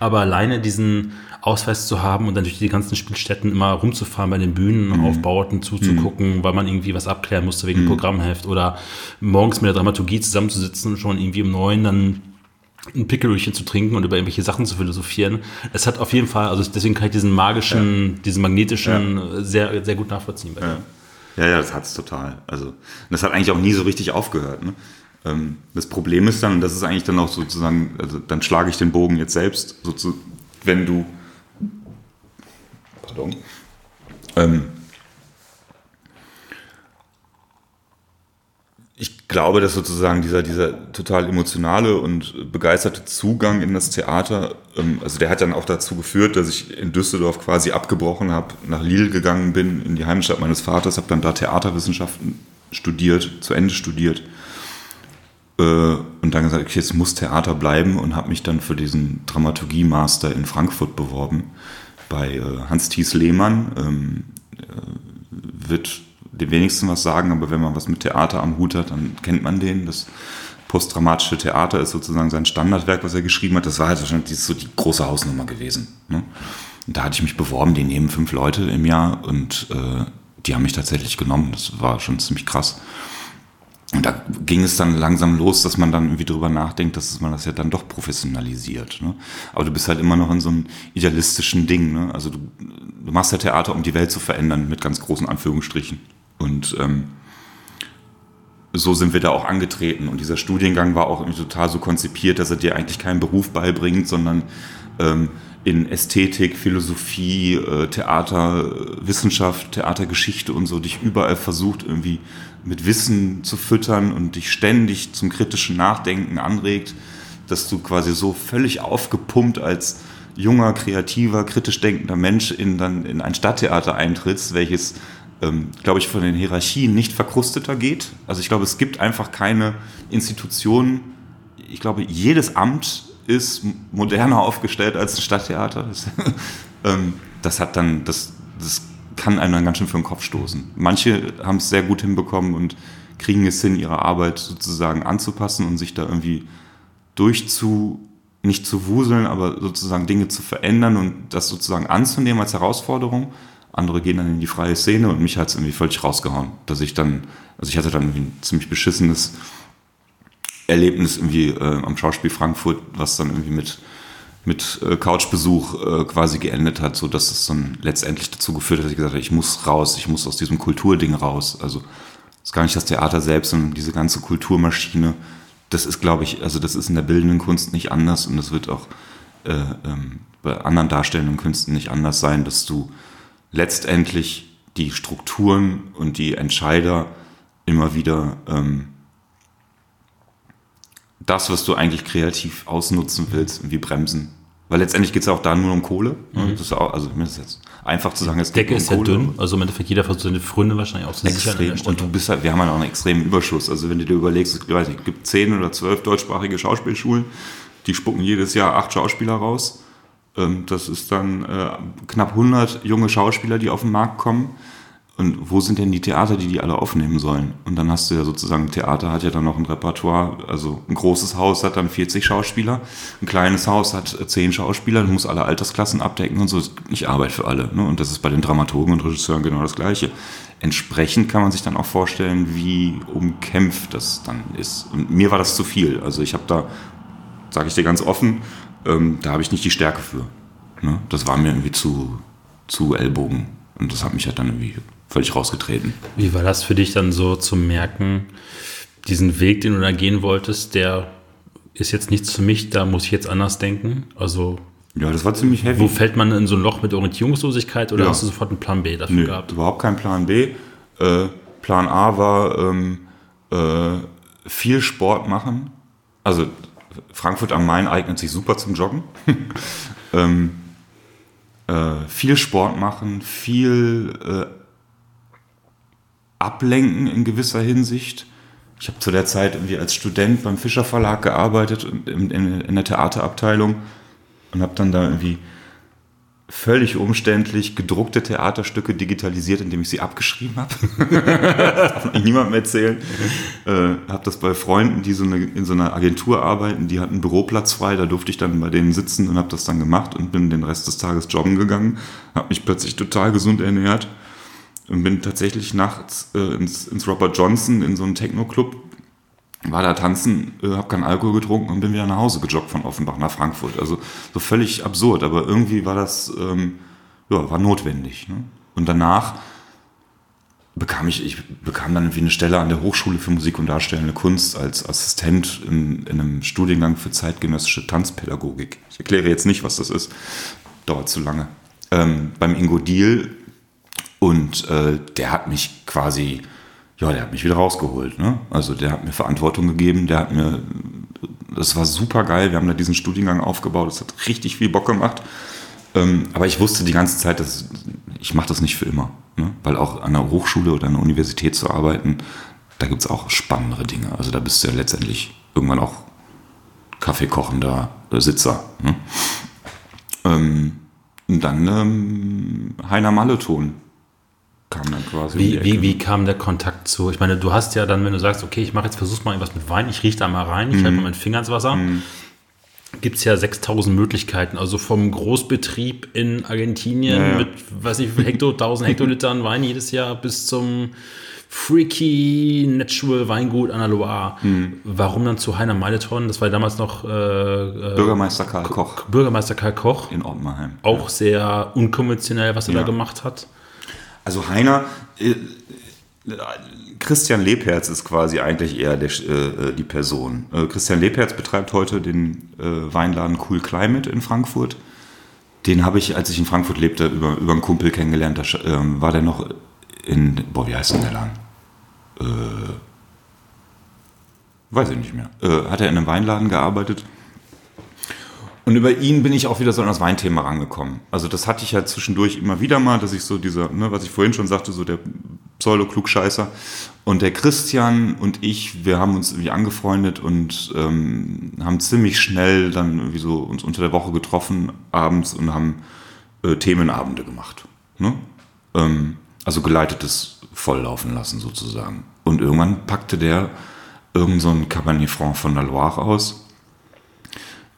Aber alleine diesen Ausweis zu haben und dann durch die ganzen Spielstätten immer rumzufahren bei den Bühnen, mhm. Aufbauten zuzugucken, mhm. weil man irgendwie was abklären musste wegen mhm. Programmheft oder morgens mit der Dramaturgie zusammenzusitzen und schon irgendwie um neun dann ein Pickelröhrchen zu trinken und über irgendwelche Sachen zu philosophieren. Es hat auf jeden Fall, also deswegen kann ich diesen magischen, ja. diesen magnetischen ja. sehr, sehr gut nachvollziehen. Bei ja. Ja, ja, das hat es total. Also, das hat eigentlich auch nie so richtig aufgehört. Ne? Ähm, das Problem ist dann, das ist eigentlich dann auch sozusagen, also dann schlage ich den Bogen jetzt selbst, so wenn du, pardon, ähm, ich glaube, dass sozusagen dieser, dieser total emotionale und begeisterte Zugang in das Theater, ähm, also der hat dann auch dazu geführt, dass ich in Düsseldorf quasi abgebrochen habe, nach Lille gegangen bin, in die Heimatstadt meines Vaters, habe dann da Theaterwissenschaften studiert, zu Ende studiert äh, und dann gesagt, okay, jetzt muss Theater bleiben und habe mich dann für diesen Dramaturgie-Master in Frankfurt beworben bei äh, Hans Thies Lehmann. Ähm, äh, wird den wenigsten was sagen, aber wenn man was mit Theater am Hut hat, dann kennt man den. Das postdramatische Theater ist sozusagen sein Standardwerk, was er geschrieben hat. Das war halt wahrscheinlich so die große Hausnummer gewesen. Ne? Und da hatte ich mich beworben, die nehmen fünf Leute im Jahr und äh, die haben mich tatsächlich genommen. Das war schon ziemlich krass. Und da ging es dann langsam los, dass man dann irgendwie drüber nachdenkt, dass man das ja dann doch professionalisiert. Ne? Aber du bist halt immer noch in so einem idealistischen Ding. Ne? Also du, du machst ja Theater, um die Welt zu verändern, mit ganz großen Anführungsstrichen. Und ähm, so sind wir da auch angetreten. Und dieser Studiengang war auch irgendwie total so konzipiert, dass er dir eigentlich keinen Beruf beibringt, sondern ähm, in Ästhetik, Philosophie, äh, Theater, Wissenschaft, Theatergeschichte und so dich überall versucht irgendwie mit Wissen zu füttern und dich ständig zum kritischen Nachdenken anregt, dass du quasi so völlig aufgepumpt als junger, kreativer, kritisch denkender Mensch in, dann in ein Stadttheater eintrittst, welches ähm, glaube ich, von den Hierarchien nicht verkrusteter geht. Also ich glaube, es gibt einfach keine Institutionen. Ich glaube, jedes Amt ist moderner aufgestellt als ein Stadttheater. Das, [laughs] ähm, das hat dann, das, das kann einem dann ganz schön für den Kopf stoßen. Manche haben es sehr gut hinbekommen und kriegen es hin, ihre Arbeit sozusagen anzupassen und sich da irgendwie durchzu, nicht zu wuseln, aber sozusagen Dinge zu verändern und das sozusagen anzunehmen als Herausforderung. Andere gehen dann in die freie Szene und mich hat es irgendwie völlig rausgehauen. Dass ich dann, also ich hatte dann irgendwie ein ziemlich beschissenes Erlebnis irgendwie äh, am Schauspiel Frankfurt, was dann irgendwie mit, mit äh, Couchbesuch äh, quasi geendet hat, so dass es dann letztendlich dazu geführt hat, dass ich gesagt habe, ich muss raus, ich muss aus diesem Kulturding raus. Also ist gar nicht das Theater selbst, sondern diese ganze Kulturmaschine. Das ist, glaube ich, also das ist in der bildenden Kunst nicht anders und das wird auch äh, ähm, bei anderen darstellenden Künsten nicht anders sein, dass du letztendlich die Strukturen und die Entscheider immer wieder ähm, das, was du eigentlich kreativ ausnutzen willst, irgendwie bremsen. Weil letztendlich geht es ja auch da nur um Kohle. Ne? Mhm. Das ist auch, also mir ist jetzt einfach zu sagen, es geht Decke um ist ja dünn, also im Endeffekt jeder versucht seine Freunde wahrscheinlich auch zu Extrem. Und du bist halt, wir haben halt auch einen extremen Überschuss. Also wenn du dir überlegst, ich weiß nicht, es gibt zehn oder zwölf deutschsprachige Schauspielschulen, die spucken jedes Jahr acht Schauspieler raus. Ähm, das ist dann äh, knapp 100 junge Schauspieler, die auf den Markt kommen. Und wo sind denn die Theater, die die alle aufnehmen sollen? Und dann hast du ja sozusagen, Theater hat ja dann noch ein Repertoire, also ein großes Haus hat dann 40 Schauspieler, ein kleines Haus hat 10 Schauspieler, du musst alle Altersklassen abdecken und so. Ich arbeite für alle. Ne? Und das ist bei den Dramaturgen und Regisseuren genau das Gleiche. Entsprechend kann man sich dann auch vorstellen, wie umkämpft das dann ist. Und mir war das zu viel. Also ich habe da, sage ich dir ganz offen, ähm, da habe ich nicht die Stärke für. Ne? Das war mir irgendwie zu, zu Ellbogen. Und das hat mich halt dann irgendwie völlig rausgetreten. Wie war das für dich dann so zu merken, diesen Weg, den du da gehen wolltest, der ist jetzt nichts für mich, da muss ich jetzt anders denken? Also ja, das war ziemlich heavy. Wo fällt man in so ein Loch mit Orientierungslosigkeit oder Ja. hast du sofort einen Plan B dafür Nö, gehabt? überhaupt kein Plan B. Äh, Plan A war ähm, äh, viel Sport machen. Also Frankfurt am Main eignet sich super zum Joggen. [laughs] ähm, äh, viel Sport machen, viel äh, ablenken in gewisser Hinsicht. Ich habe zu der Zeit irgendwie als Student beim Fischer Verlag gearbeitet in, in, in der Theaterabteilung und habe dann da irgendwie völlig umständlich gedruckte Theaterstücke digitalisiert, indem ich sie abgeschrieben habe. das [laughs] darf ich niemandem erzählen. Äh, habe das bei Freunden, die so eine, in so einer Agentur arbeiten, die hatten einen Büroplatz frei, da durfte ich dann bei denen sitzen und habe das dann gemacht und bin den Rest des Tages joggen gegangen, habe mich plötzlich total gesund ernährt und bin tatsächlich nachts äh, ins, ins Robert Johnson in so einen Techno-Club war da tanzen, äh, habe keinen Alkohol getrunken und bin wieder nach Hause gejoggt von Offenbach nach Frankfurt. Also so völlig absurd, aber irgendwie war das, ähm, ja, war notwendig. Ne? Und danach bekam ich, ich bekam dann irgendwie eine Stelle an der Hochschule für Musik und Darstellende Kunst als Assistent in, in einem Studiengang für zeitgenössische Tanzpädagogik. Ich erkläre jetzt nicht, was das ist, dauert zu lange. Ähm, beim Ingo Diel und äh, der hat mich quasi, ja, der hat mich wieder rausgeholt. Ne? Also der hat mir Verantwortung gegeben, der hat mir, das war super geil. Wir haben da diesen Studiengang aufgebaut, das hat richtig viel Bock gemacht. Ähm, aber ich wusste die ganze Zeit, dass ich mache das nicht für immer. Ne? Weil auch an einer Hochschule oder an einer Universität zu arbeiten, da gibt es auch spannendere Dinge. Also da bist du ja letztendlich irgendwann auch Kaffeekochender äh, Sitzer. Ne? Ähm, und dann ähm, Heiner Malleton kam dann quasi. um Wie, Ecke. wie, wie kam der Kontakt zu? Ich meine, du hast ja dann, wenn du sagst, okay, ich mache jetzt, versuch's mal irgendwas mit Wein, ich rieche da mal rein, ich halte mal meinen Finger ins Wasser, gibt es ja 6000 Möglichkeiten. Also vom Großbetrieb in Argentinien Ja, ja. mit, weiß nicht, wie viel Hekto, 1000 [laughs] Hektolitern Wein jedes Jahr bis zum Freaky Natural Weingut an der Loire. Warum dann zu Heiner Maleton? Das war ja damals noch äh, äh, Bürgermeister Karl Koch Bürgermeister Karl Koch. in Oppenheim. Auch sehr unkonventionell, was er Ja. da gemacht hat. Also Heiner, äh, Christian Lebherz ist quasi eigentlich eher der, äh, die Person. Äh, Christian Lebherz betreibt heute den äh, Weinladen Cool Climate in Frankfurt. Den habe ich, als ich in Frankfurt lebte, über, über einen Kumpel kennengelernt. Da ähm, war der noch in, boah, wie heißt denn der Laden? Äh, weiß ich nicht mehr. Äh, hat er in einem Weinladen gearbeitet. Und über ihn bin ich auch wieder so an das Weinthema rangekommen. Also das hatte ich ja zwischendurch immer wieder mal, dass ich so dieser, ne, was ich vorhin schon sagte, so der Pseudo-Klugscheißer. Und der Christian und ich, wir haben uns irgendwie angefreundet und ähm, haben ziemlich schnell dann irgendwie so uns unter der Woche getroffen abends und haben äh, Themenabende gemacht. Ne? Ähm, also geleitetes Volllaufen lassen sozusagen. Und irgendwann packte der irgend so Cabernet Franc von der Loire aus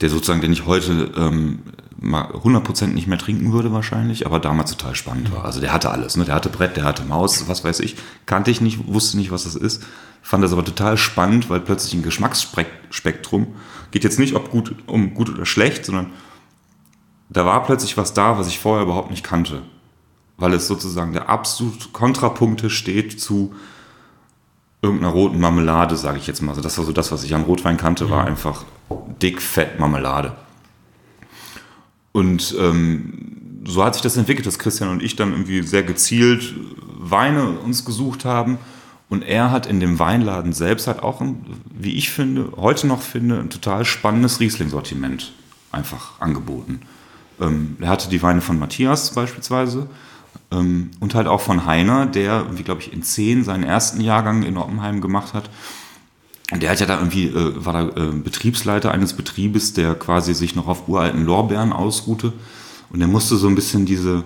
der sozusagen, den ich heute ähm, mal 100% nicht mehr trinken würde wahrscheinlich, aber damals total spannend war. Also der hatte alles, ne? der hatte Brett, der hatte Maus, was weiß ich, kannte ich nicht, wusste nicht, was das ist, fand das aber total spannend, weil plötzlich ein Geschmacksspektrum, geht jetzt nicht ob gut, um gut oder schlecht, sondern da war plötzlich was da, was ich vorher überhaupt nicht kannte. Weil es sozusagen der absolut Kontrapunkte steht zu irgendeiner roten Marmelade, sage ich jetzt mal. Also das war so das, was ich an Rotwein kannte, war einfach dick, fett Marmelade. Und ähm, so hat sich das entwickelt, dass Christian und ich dann irgendwie sehr gezielt Weine uns gesucht haben. Und er hat in dem Weinladen selbst halt auch, ein, wie ich finde, heute noch finde, ein total spannendes Riesling-Sortiment einfach angeboten. Ähm, er hatte die Weine von Matthias beispielsweise und halt auch von Heiner, der, wie glaube ich, in 10 seinen ersten Jahrgang in Oppenheim gemacht hat. Und der hat ja da irgendwie, äh, war da äh, Betriebsleiter eines Betriebes, der quasi sich noch auf uralten Lorbeeren ausruhte. Und er musste so ein bisschen diese,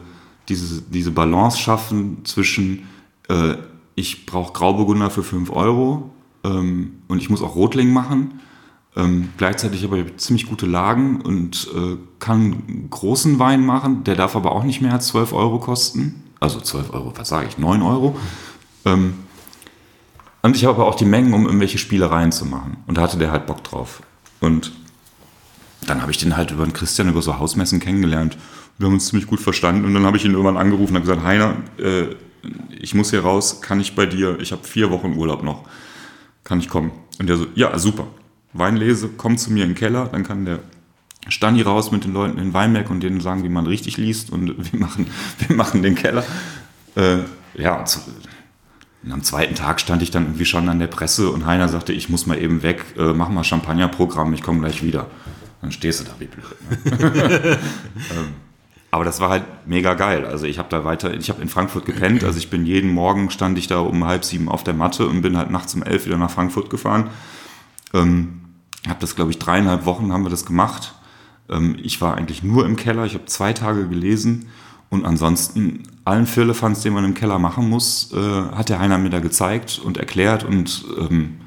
diese, diese Balance schaffen zwischen, äh, ich brauche Grauburgunder für 5 Euro ähm, und ich muss auch Rotling machen. Ähm, gleichzeitig aber ziemlich gute Lagen und äh, kann großen Wein machen, der darf aber auch nicht mehr als 12 Euro kosten. Also 12 Euro, was sage ich, 9 Euro. Ähm, und ich habe aber auch die Mengen, um irgendwelche Spielereien zu machen. Und da hatte der halt Bock drauf. Und dann habe ich den halt über den Christian über so Hausmessen kennengelernt. Wir haben uns ziemlich gut verstanden und dann habe ich ihn irgendwann angerufen und gesagt, Heiner, äh, ich muss hier raus, kann ich bei dir, ich habe vier Wochen Urlaub noch, kann ich kommen? Und der so, ja, super. Weinlese, komm zu mir in den Keller, dann kann der Stani raus mit den Leuten in Weinberg und denen sagen, wie man richtig liest und [laughs] wir machen, wir machen den Keller. Äh, ja, zu, am zweiten Tag stand ich dann irgendwie schon an der Presse und Heiner sagte, ich muss mal eben weg, äh, mach mal Champagnerprogramm, ich komme gleich wieder. Dann stehst du da wie blöd. Ne? [laughs] ähm, aber das war halt mega geil. Also ich habe da weiter, ich habe in Frankfurt gepennt. Also ich bin jeden Morgen stand ich da um halb sieben auf der Matte und bin halt nachts um elf wieder nach Frankfurt gefahren. Ähm, habe das, glaube ich, dreieinhalb Wochen haben wir das gemacht. Ähm, ich war eigentlich nur im Keller. Ich habe zwei Tage gelesen und ansonsten allen Firlefanz, den man im Keller machen muss, äh, hat der Heiner mir da gezeigt und erklärt und ähm,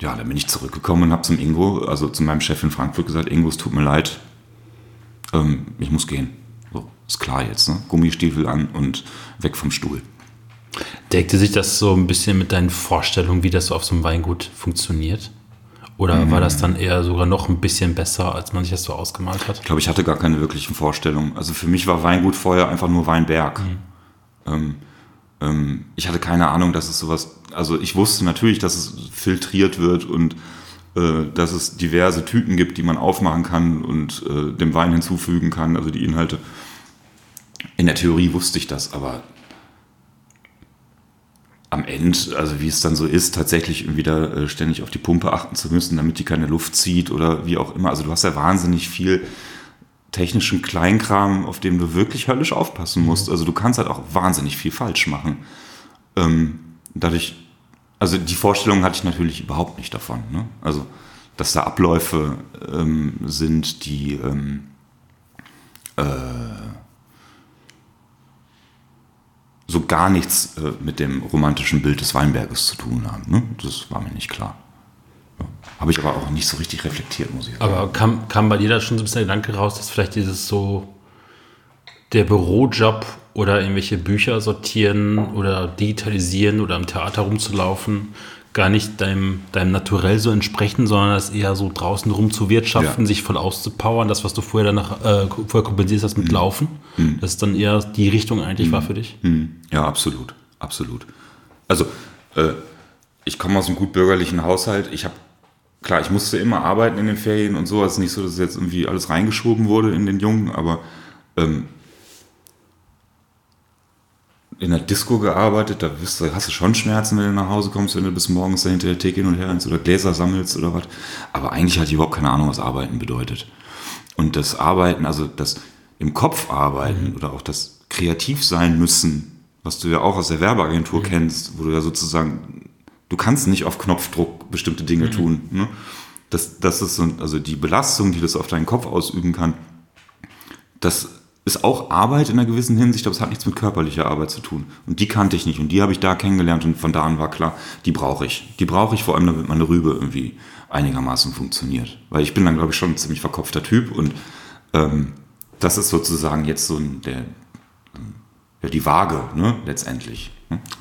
ja, dann bin ich zurückgekommen und habe zum Ingo, also zu meinem Chef in Frankfurt gesagt, Ingo, es tut mir leid, ähm, ich muss gehen. So, ist klar jetzt, ne? Gummistiefel an und weg vom Stuhl. Deckte sich das so ein bisschen mit deinen Vorstellungen, wie das so auf so einem Weingut funktioniert? Oder mhm. war das dann eher sogar noch ein bisschen besser, als man sich das so ausgemalt hat? Ich glaube, ich hatte gar keine wirklichen Vorstellungen. Also für mich war Weingut vorher einfach nur Weinberg. Mhm. Ähm, ähm, ich hatte keine Ahnung, dass es sowas, also ich wusste natürlich, dass es filtriert wird und äh, dass es diverse Tüten gibt, die man aufmachen kann und äh, dem Wein hinzufügen kann, also die Inhalte. In der Theorie wusste ich das, aber am Ende, also wie es dann so ist, tatsächlich wieder äh, ständig auf die Pumpe achten zu müssen, damit die keine Luft zieht oder wie auch immer. Also du hast ja wahnsinnig viel technischen Kleinkram, auf dem du wirklich höllisch aufpassen mhm. musst. Also du kannst halt auch wahnsinnig viel falsch machen. Ähm, dadurch, also die Vorstellung hatte ich natürlich überhaupt nicht davon. Ne? Also, dass da Abläufe ähm, sind, die ähm, äh, so gar nichts äh, mit dem romantischen Bild des Weinberges zu tun haben. Ne? Das war mir nicht klar. Habe ich aber auch nicht so richtig reflektiert, muss ich sagen. Aber kam, kam bei dir da schon so ein bisschen der Gedanke raus, dass vielleicht dieses so der Bürojob oder irgendwelche Bücher sortieren oder digitalisieren oder im Theater rumzulaufen gar nicht deinem, deinem Naturell so entsprechen, sondern das eher so draußen rum zu wirtschaften, ja. sich voll auszupowern, das, was du vorher danach äh, vorher kompensierst hast mit mhm. Laufen, mhm. dass dann eher die Richtung eigentlich mhm. war für dich? Mhm. Ja, absolut, absolut. Also äh, ich komme aus einem gut bürgerlichen Haushalt, ich habe klar, ich musste immer arbeiten in den Ferien und so. Es ist nicht so, dass jetzt irgendwie alles reingeschoben wurde in den Jungen, aber ähm, in der Disco gearbeitet, da bist du, hast du schon Schmerzen, wenn du nach Hause kommst, wenn du bis morgens da hinter der Theke hin und her rennst oder Gläser sammelst oder was. Aber eigentlich hatte ich überhaupt keine Ahnung, was Arbeiten bedeutet. Und das Arbeiten, also das im Kopf arbeiten mhm. oder auch das kreativ sein müssen, was du ja auch aus der Werbeagentur mhm. kennst, wo du ja sozusagen du kannst nicht auf Knopfdruck bestimmte Dinge mhm. tun. Ne? Das, das ist so, also die Belastung, die das auf deinen Kopf ausüben kann, das ist auch Arbeit in einer gewissen Hinsicht, aber es hat nichts mit körperlicher Arbeit zu tun. Und die kannte ich nicht und die habe ich da kennengelernt und von da an war klar, die brauche ich. Die brauche ich vor allem, damit meine Rübe irgendwie einigermaßen funktioniert. Weil ich bin dann, glaube ich, schon ein ziemlich verkopfter Typ und ähm, das ist sozusagen jetzt so der, ja, die Waage, ne, letztendlich.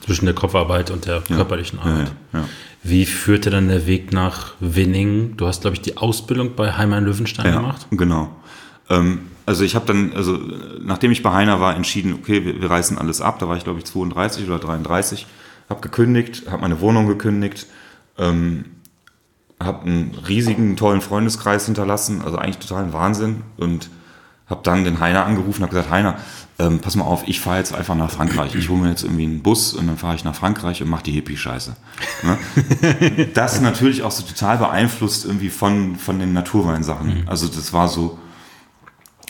Zwischen der Kopfarbeit und der ja. körperlichen Arbeit. Ja, ja. Wie führte dann der Weg nach Winning? Du hast, glaube ich, die Ausbildung bei Heimann Löwenstein gemacht. Genau. Ähm, also ich habe dann, also nachdem ich bei Heiner war, entschieden, okay, wir, wir reißen alles ab. Da war ich, glaube ich, 32 oder 33. Habe gekündigt, habe meine Wohnung gekündigt, ähm, habe einen riesigen, tollen Freundeskreis hinterlassen, also eigentlich totalen Wahnsinn. Und habe dann den Heiner angerufen und habe gesagt, Heiner, ähm, pass mal auf, ich fahre jetzt einfach nach Frankreich. Ich hole mir jetzt irgendwie einen Bus und dann fahre ich nach Frankreich und mache die Hippie-Scheiße. Ne? [laughs] das natürlich auch so total beeinflusst irgendwie von, von den Naturweinsachen. Mhm. Also das war so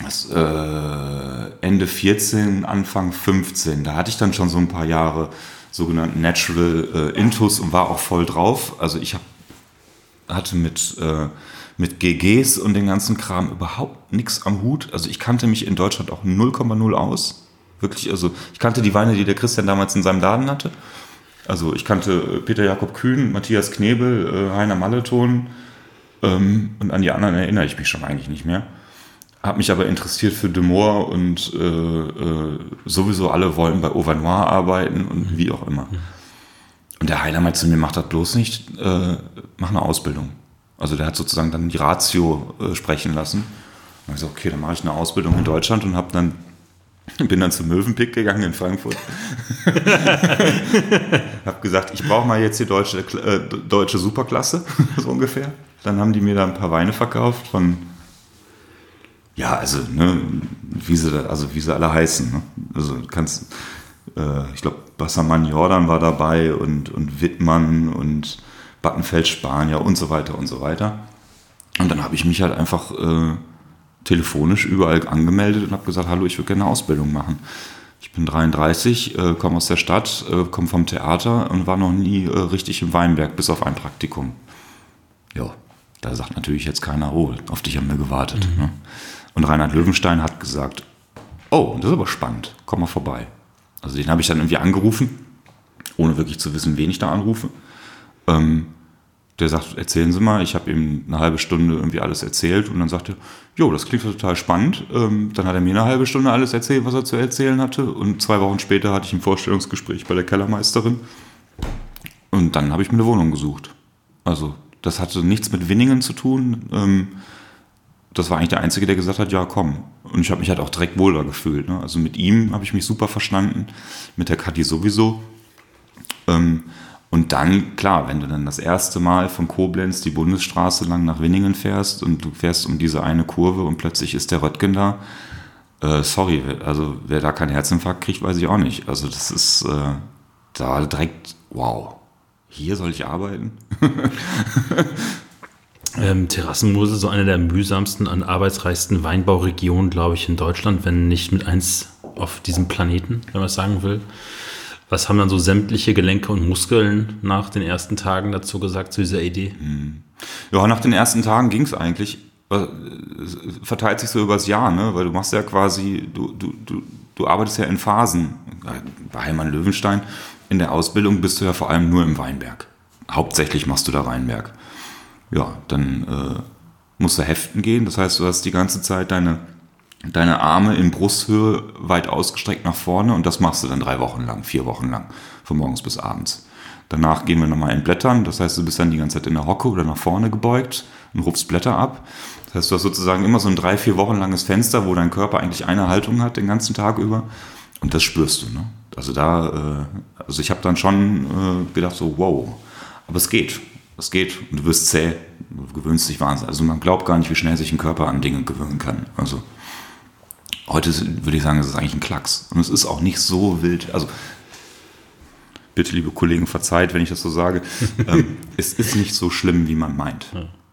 das, äh, Ende 14, Anfang 15. Da hatte ich dann schon so ein paar Jahre sogenannten Natural äh, Intus und war auch voll drauf. Also ich hab, hatte mit... Äh, mit GGs und den ganzen Kram überhaupt nichts am Hut. Also ich kannte mich in Deutschland auch 0,0 aus. Wirklich, also ich kannte die Weine, die der Christian damals in seinem Laden hatte. Also ich kannte äh, Peter Jakob Kühn, Matthias Knebel, äh, Heiner Malleton ähm, und an die anderen erinnere ich mich schon eigentlich nicht mehr. Habe mich aber interessiert für Demore und äh, äh, sowieso alle wollen bei Auvernois arbeiten und mhm. wie auch immer. Und der Heiner meinte zu mir, mach das bloß nicht, äh, mach eine Ausbildung. Also der hat sozusagen dann die Ratio äh, sprechen lassen. Und ich gesagt, okay, dann mache ich eine Ausbildung in Deutschland und habe dann [laughs] bin dann zum Möwenpick gegangen in Frankfurt. [laughs] habe gesagt, ich brauche mal jetzt die deutsche, äh, deutsche Superklasse, [laughs] so ungefähr. Dann haben die mir da ein paar Weine verkauft von, ja, also, ne, wie sie, also wie sie alle heißen. Ne? Also kannst, äh, ich glaube, Bassermann Jordan war dabei und, und Wittmann und Battenfeld Spanier und so weiter und so weiter. Und dann habe ich mich halt einfach äh, telefonisch überall angemeldet und habe gesagt, hallo, ich würde gerne eine Ausbildung machen. Ich bin 33, äh, komme aus der Stadt, äh, komme vom Theater und war noch nie äh, richtig im Weinberg, bis auf ein Praktikum. Ja, da sagt natürlich jetzt keiner, oh, auf dich haben wir gewartet. Mhm. Ne? Und Reinhard Löwenstein hat gesagt, oh, das ist aber spannend, komm mal vorbei. Also den habe ich dann irgendwie angerufen, ohne wirklich zu wissen, wen ich da anrufe. Ähm, der sagt, erzählen Sie mal, ich habe ihm eine halbe Stunde irgendwie alles erzählt und dann sagte er, jo, das klingt total spannend. Ähm, dann hat er mir eine halbe Stunde alles erzählt, was er zu erzählen hatte und zwei Wochen später hatte ich ein Vorstellungsgespräch bei der Kellermeisterin und dann habe ich mir eine Wohnung gesucht. Also das hatte nichts mit Winningen zu tun. Ähm, das war eigentlich der Einzige, der gesagt hat, ja, komm. Und ich habe mich halt auch direkt wohler gefühlt. Ne? Also mit ihm habe ich mich super verstanden, mit der Kathi sowieso. Ähm, und dann, klar, wenn du dann das erste Mal von Koblenz die Bundesstraße lang nach Winningen fährst und du fährst um diese eine Kurve und plötzlich ist der Röttgen da, äh, sorry, also wer da keinen Herzinfarkt kriegt, weiß ich auch nicht. Also das ist äh, da direkt, wow, hier soll ich arbeiten? [laughs] ähm, Terrassenmosel, so eine der mühsamsten und arbeitsreichsten Weinbauregionen, glaube ich, in Deutschland, wenn nicht mit eins auf diesem Planeten, wenn man es sagen will. Was haben dann so sämtliche Gelenke und Muskeln nach den ersten Tagen dazu gesagt, zu dieser Idee? Hm. Ja, nach den ersten Tagen ging es eigentlich. Äh, verteilt sich so übers Jahr, ne? weil du machst ja quasi, du, du, du, du arbeitest ja in Phasen. Bei Heimann Löwenstein in der Ausbildung bist du ja vor allem nur im Weinberg. Hauptsächlich machst du da Weinberg. Ja, dann äh, musst du heften gehen. Das heißt, du hast die ganze Zeit deine deine Arme in Brusthöhe weit ausgestreckt nach vorne und das machst du dann drei Wochen lang, vier Wochen lang, von morgens bis abends. Danach gehen wir nochmal in Blättern, das heißt, du bist dann die ganze Zeit in der Hocke oder nach vorne gebeugt und rufst Blätter ab. Das heißt, du hast sozusagen immer so ein drei, vier Wochen langes Fenster, wo dein Körper eigentlich eine Haltung hat den ganzen Tag über und das spürst du. Ne? Also da, äh, also ich habe dann schon äh, gedacht so, wow, aber es geht, es geht und du wirst zäh, du gewöhnst dich wahnsinnig. Also man glaubt gar nicht, wie schnell sich ein Körper an Dinge gewöhnen kann. Also Heute würde ich sagen, es ist eigentlich ein Klacks. Und es ist auch nicht so wild. Also, bitte, liebe Kollegen, verzeiht, wenn ich das so sage. [laughs] ähm, es ist nicht so schlimm, wie man meint.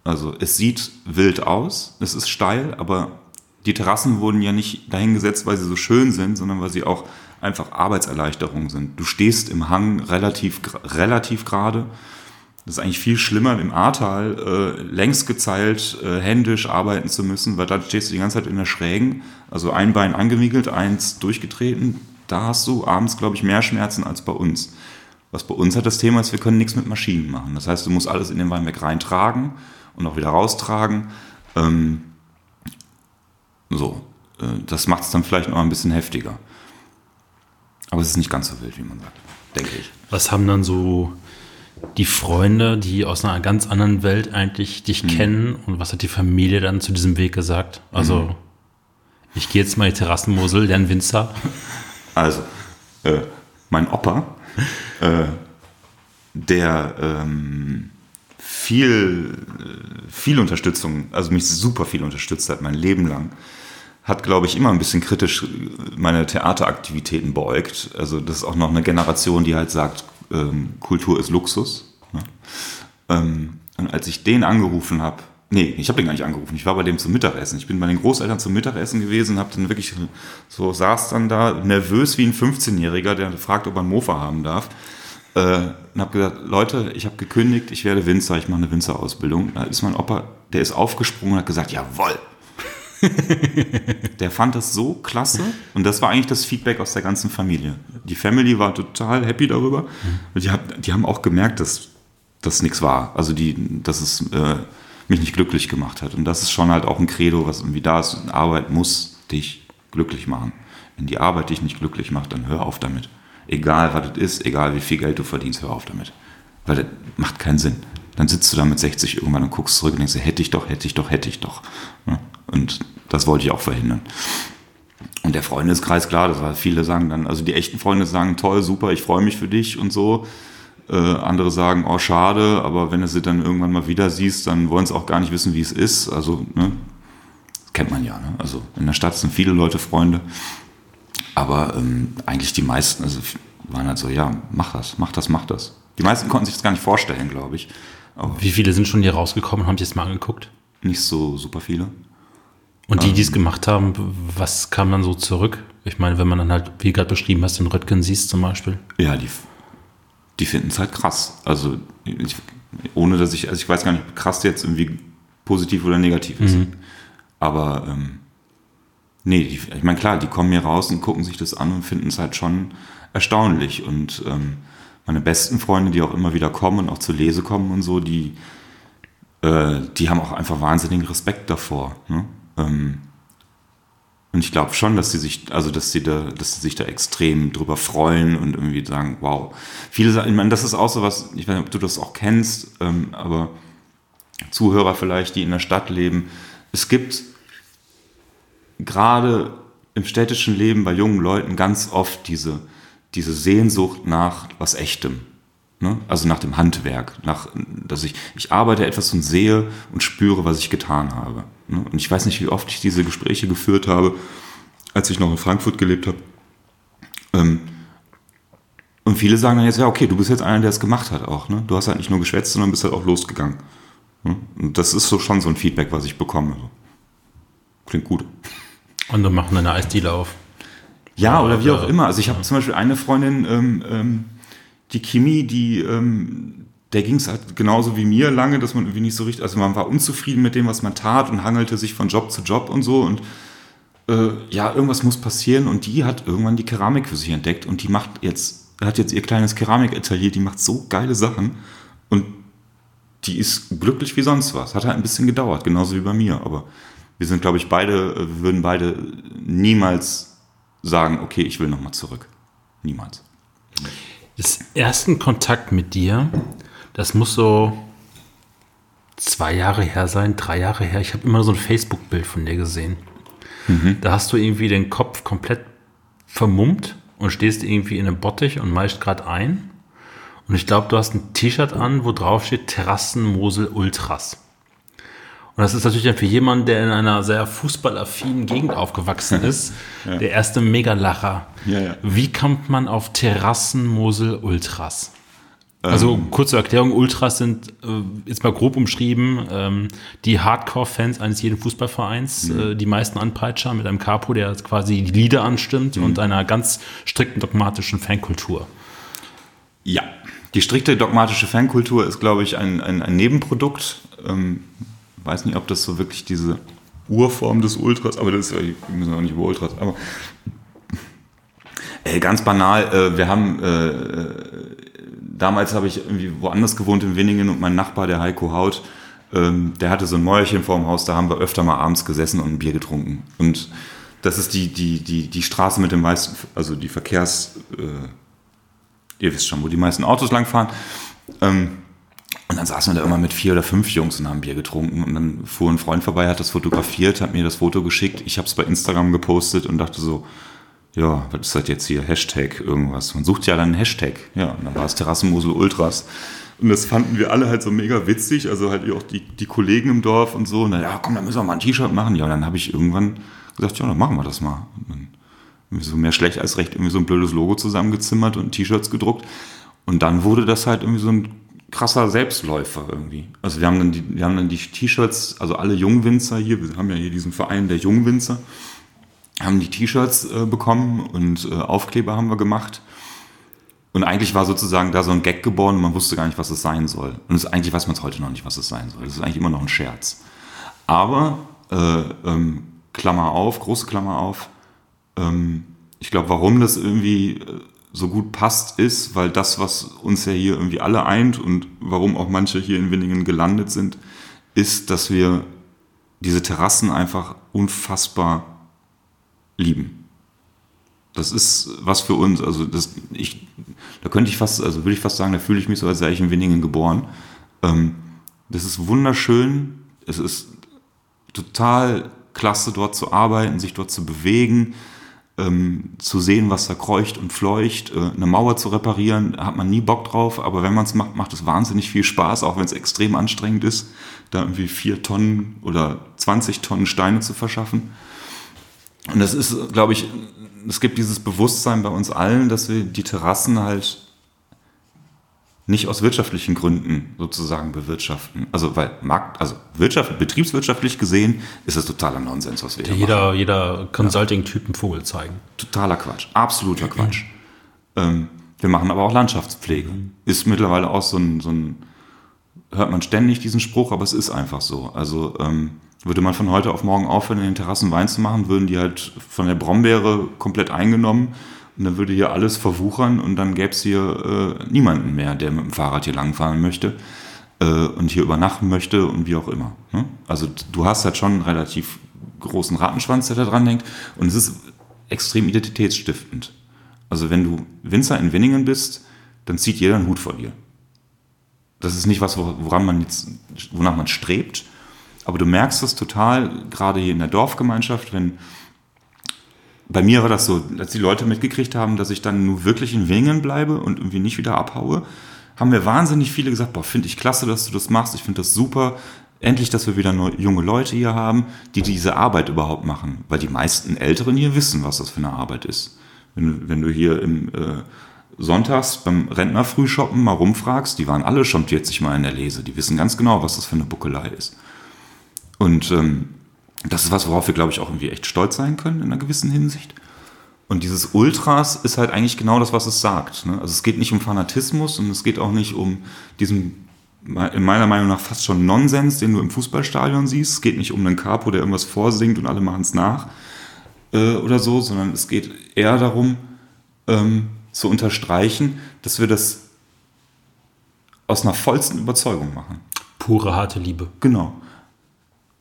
Also, es sieht wild aus, es ist steil, aber die Terrassen wurden ja nicht dahingesetzt, weil sie so schön sind, sondern weil sie auch einfach Arbeitserleichterung sind. Du stehst im Hang relativ, relativ gerade das ist eigentlich viel schlimmer, im Ahrtal äh, längs gezeilt, äh, händisch arbeiten zu müssen, weil da stehst du die ganze Zeit in der Schrägen, also ein Bein angewiegelt, eins durchgetreten. Da hast du abends, glaube ich, mehr Schmerzen als bei uns. Was bei uns halt das Thema ist, wir können nichts mit Maschinen machen. Das heißt, du musst alles in den Weinberg reintragen und auch wieder raustragen. Ähm, so, äh, das macht es dann vielleicht noch ein bisschen heftiger. Aber es ist nicht ganz so wild, wie man sagt, denke ich. Was haben dann so die Freunde, die aus einer ganz anderen Welt eigentlich dich mhm. kennen und was hat die Familie dann zu diesem Weg gesagt? Also, mhm. ich gehe jetzt mal in die Terrassenmosel, lerne Winzer. Also, äh, mein Opa, äh, der ähm, viel, viel Unterstützung, also mich super viel unterstützt hat, mein Leben lang, hat, glaube ich, immer ein bisschen kritisch meine Theateraktivitäten beäugt. Also das ist auch noch eine Generation, die halt sagt, ähm, Kultur ist Luxus. Ne? Ähm, und als ich den angerufen habe, nee, ich habe den gar nicht angerufen, ich war bei dem zum Mittagessen. Ich bin bei den Großeltern zum Mittagessen gewesen, habe dann wirklich so, saß dann da, nervös wie ein 15-Jähriger, der fragt, ob er einen Mofa haben darf. Äh, und habe gesagt, Leute, ich habe gekündigt, ich werde Winzer, ich mache eine Winzerausbildung. Da ist mein Opa, der ist aufgesprungen und hat gesagt, jawoll, [laughs] der fand das so klasse und das war eigentlich das Feedback aus der ganzen Familie. Die Family war total happy darüber. Die, hat, die haben auch gemerkt, dass das nichts war. Also die, dass es äh, mich nicht glücklich gemacht hat. Und das ist schon halt auch ein Credo, was irgendwie da ist. Arbeit muss dich glücklich machen. Wenn die Arbeit dich nicht glücklich macht, dann hör auf damit. Egal, was das ist, egal wie viel Geld du verdienst, hör auf damit. Weil das macht keinen Sinn. dann sitzt du da mit 60 irgendwann und guckst zurück und denkst, hätte ich doch, hätte ich doch, hätte ich doch. Und das wollte ich auch verhindern. Und der Freundeskreis, klar, das war, viele sagen dann, also die echten Freunde sagen, toll, super, ich freue mich für dich und so. Äh, andere sagen, oh, schade, aber wenn du sie dann irgendwann mal wieder siehst, dann wollen sie auch gar nicht wissen, wie es ist. Also, ne, das kennt man ja. Ne? Also in der Stadt sind viele Leute Freunde. Aber ähm, eigentlich die meisten, also waren halt so, ja, mach das, mach das, mach das. Die meisten konnten sich das gar nicht vorstellen, glaube ich. Aber Wie viele sind schon hier rausgekommen und haben sich das mal angeguckt? Nicht so super viele. Und die, die es gemacht haben, was kam dann so zurück? Ich meine, wenn man dann halt, wie gerade beschrieben hast, den Röttgen siehst zum Beispiel. Ja, die, die finden es halt krass. Also, ich, ohne dass ich, also ich weiß gar nicht, ob krass jetzt irgendwie positiv oder negativ ist. Mhm. Aber, ähm, nee, die, ich meine, klar, die kommen hier raus und gucken sich das an und finden es halt schon erstaunlich. Und ähm, meine besten Freunde, die auch immer wieder kommen und auch zur Lese kommen und so, die, äh, die haben auch einfach wahnsinnigen Respekt davor. Ne? Ähm, und ich glaube schon, dass sie sich, also dass sie da, dass sie sich da extrem drüber freuen und irgendwie sagen, wow. Viele sagen, ich meine, das ist auch so was, ich weiß nicht, ob du das auch kennst, ähm, aber Zuhörer vielleicht, die in der Stadt leben, es gibt gerade im städtischen Leben bei jungen Leuten ganz oft diese, diese Sehnsucht nach was Echtem. Ne? Also nach dem Handwerk, nach, dass ich, ich arbeite etwas und sehe und spüre, was ich getan habe. Ne? Und ich weiß nicht, wie oft ich diese Gespräche geführt habe, als ich noch in Frankfurt gelebt habe. Ähm, und viele sagen dann jetzt, ja, okay, du bist jetzt einer, der es gemacht hat auch. Ne? Du hast halt nicht nur geschwätzt, sondern bist halt auch losgegangen. Ne? Und das ist so schon so ein Feedback, was ich bekomme. Klingt gut. Und dann machen eine Eisdiele auf. Ja, oder, oder wie auch immer. Also ich habe zum Beispiel eine Freundin, ähm, ähm, die Kimi, die, ähm, der ging es halt genauso wie mir lange, dass man irgendwie nicht so richtig, also man war unzufrieden mit dem, was man tat und hangelte sich von Job zu Job und so und äh, ja, irgendwas muss passieren und die hat irgendwann die Keramik für sich entdeckt und die macht jetzt, hat jetzt ihr kleines Keramikatelier, die macht so geile Sachen und die ist glücklich wie sonst was. Hat halt ein bisschen gedauert, genauso wie bei mir, aber wir sind, glaube ich, beide, wir würden beide niemals sagen, okay, ich will nochmal zurück. Niemals des ersten Kontakt mit dir, das muss so zwei Jahre her sein, drei Jahre her. Ich habe immer so ein Facebook-Bild von dir gesehen. Mhm. Da hast du irgendwie den Kopf komplett vermummt und stehst irgendwie in einem Bottich und meist gerade ein. Und ich glaube, du hast ein T-Shirt an, wo drauf steht Terrassen Mosel Ultras. Und das ist natürlich dann für jemanden, der in einer sehr fußballaffinen Gegend aufgewachsen ist, ja. der erste Megalacher. Ja, ja. Wie kommt man auf Terrassen Mosel Ultras? Also ähm. kurze Erklärung, Ultras sind äh, jetzt mal grob umschrieben ähm, die Hardcore-Fans eines jeden Fußballvereins, mhm. äh, die meisten Anpeitscher mit einem Capo, der quasi die Lieder anstimmt mhm. und einer ganz strikten dogmatischen Fankultur. Ja, die strikte dogmatische Fankultur ist, glaube ich, ein, ein, ein Nebenprodukt. Ähm, weiß nicht, ob das so wirklich diese Urform des Ultras, aber das ist ja, wir müssen auch nicht über Ultras, aber äh, ganz banal, äh, wir haben, äh, äh, damals habe ich irgendwie woanders gewohnt in Winningen und mein Nachbar, der Heiko Haut, ähm, der hatte so ein Mäuerchen vorm Haus, da haben wir öfter mal abends gesessen und ein Bier getrunken. Und das ist die, die, die, die Straße mit den meisten, also die Verkehrs, äh, ihr wisst schon, wo die meisten Autos langfahren. Ähm, und dann saßen wir da immer mit vier oder fünf Jungs und haben Bier getrunken. Und dann fuhr ein Freund vorbei, hat das fotografiert, hat mir das Foto geschickt. Ich habe es bei Instagram gepostet und dachte so, ja, was ist das jetzt hier? Hashtag irgendwas. Man sucht ja dann einen Hashtag. Ja, und dann war es Terrassenmosel Ultras. Und das fanden wir alle halt so mega witzig, also halt auch die, die Kollegen im Dorf und so. Dann, ja, komm, dann müssen wir mal ein T-Shirt machen. Ja, und dann habe ich irgendwann gesagt, ja, dann machen wir das mal. Und dann so mehr schlecht als recht irgendwie so ein blödes Logo zusammengezimmert und T-Shirts gedruckt. Und dann wurde das halt irgendwie so ein krasser Selbstläufer irgendwie. Also wir haben dann die, wir haben dann die T-Shirts, also alle Jungwinzer hier, wir haben ja hier diesen Verein der Jungwinzer, haben die T-Shirts äh, bekommen und äh, Aufkleber haben wir gemacht. Und eigentlich war sozusagen da so ein Gag geboren und man wusste gar nicht, was es sein soll. Und es, eigentlich weiß man es heute noch nicht, was es sein soll. Es ist eigentlich immer noch ein Scherz. Aber, äh, ähm, Klammer auf, große Klammer auf, ähm, ich glaube, warum das irgendwie äh, so gut passt, ist, weil das, was uns ja hier irgendwie alle eint und warum auch manche hier in Winningen gelandet sind, ist, dass wir diese Terrassen einfach unfassbar lieben. Das ist was für uns, also das, ich, da könnte ich fast, also würde ich fast sagen, da fühle ich mich so, als sei ich in Winningen geboren. Ähm, Das ist wunderschön. Es ist total klasse, dort zu arbeiten, sich dort zu bewegen, ähm, zu sehen, was da kreucht und fleucht. Äh, eine Mauer zu reparieren, hat man nie Bock drauf, aber wenn man es macht, macht es wahnsinnig viel Spaß, auch wenn es extrem anstrengend ist, da irgendwie vier Tonnen oder 20 Tonnen Steine zu verschaffen. Und das ist, glaube ich, es gibt dieses Bewusstsein bei uns allen, dass wir die Terrassen halt nicht aus wirtschaftlichen Gründen sozusagen bewirtschaften. Also weil Markt, also Wirtschaft, betriebswirtschaftlich gesehen ist es totaler Nonsens, was wir hier jeder, machen. Jeder Consulting-Typ einen Vogel zeigen. Totaler Quatsch, absoluter Quatsch. Ähm, wir machen aber auch Landschaftspflege. Ist mittlerweile auch so ein, so ein, hört man ständig diesen Spruch, aber es ist einfach so. Also ähm, würde man von heute auf morgen aufhören, in den Terrassen Wein zu machen, würden die halt von der Brombeere komplett eingenommen und dann würde hier alles verwuchern und dann gäbe es hier äh, niemanden mehr, der mit dem Fahrrad hier langfahren möchte äh, und hier übernachten möchte und wie auch immer. Ne? Also du hast halt schon einen relativ großen Rattenschwanz, der da dran hängt und es ist extrem identitätsstiftend. Also wenn du Winzer in Winningen bist, dann zieht jeder einen Hut vor dir. Das ist nicht was, woran man jetzt, wonach man strebt, aber du merkst es total, gerade hier in der Dorfgemeinschaft, wenn bei mir war das so, als die Leute mitgekriegt haben, dass ich dann nur wirklich in Wingen bleibe und irgendwie nicht wieder abhaue, haben mir wahnsinnig viele gesagt, boah, finde ich klasse, dass du das machst, ich finde das super. Endlich, dass wir wieder junge Leute hier haben, die diese Arbeit überhaupt machen. Weil die meisten Älteren hier wissen, was das für eine Arbeit ist. Wenn, wenn du hier im äh, Sonntags beim Rentnerfrühshoppen mal rumfragst, die waren alle schon 40 Mal in der Lese. Die wissen ganz genau, was das für eine Buckelei ist. Und ähm, das ist was, worauf wir, glaube ich, auch irgendwie echt stolz sein können in einer gewissen Hinsicht. Und dieses Ultras ist halt eigentlich genau das, was es sagt. Ne? Also es geht nicht um Fanatismus und es geht auch nicht um diesen, in meiner Meinung nach, fast schon Nonsens, den du im Fußballstadion siehst. Es geht nicht um einen Capo, der irgendwas vorsingt und alle machen es nach äh, oder so, sondern es geht eher darum, ähm, zu unterstreichen, dass wir das aus einer vollsten Überzeugung machen. Pure harte Liebe. Genau.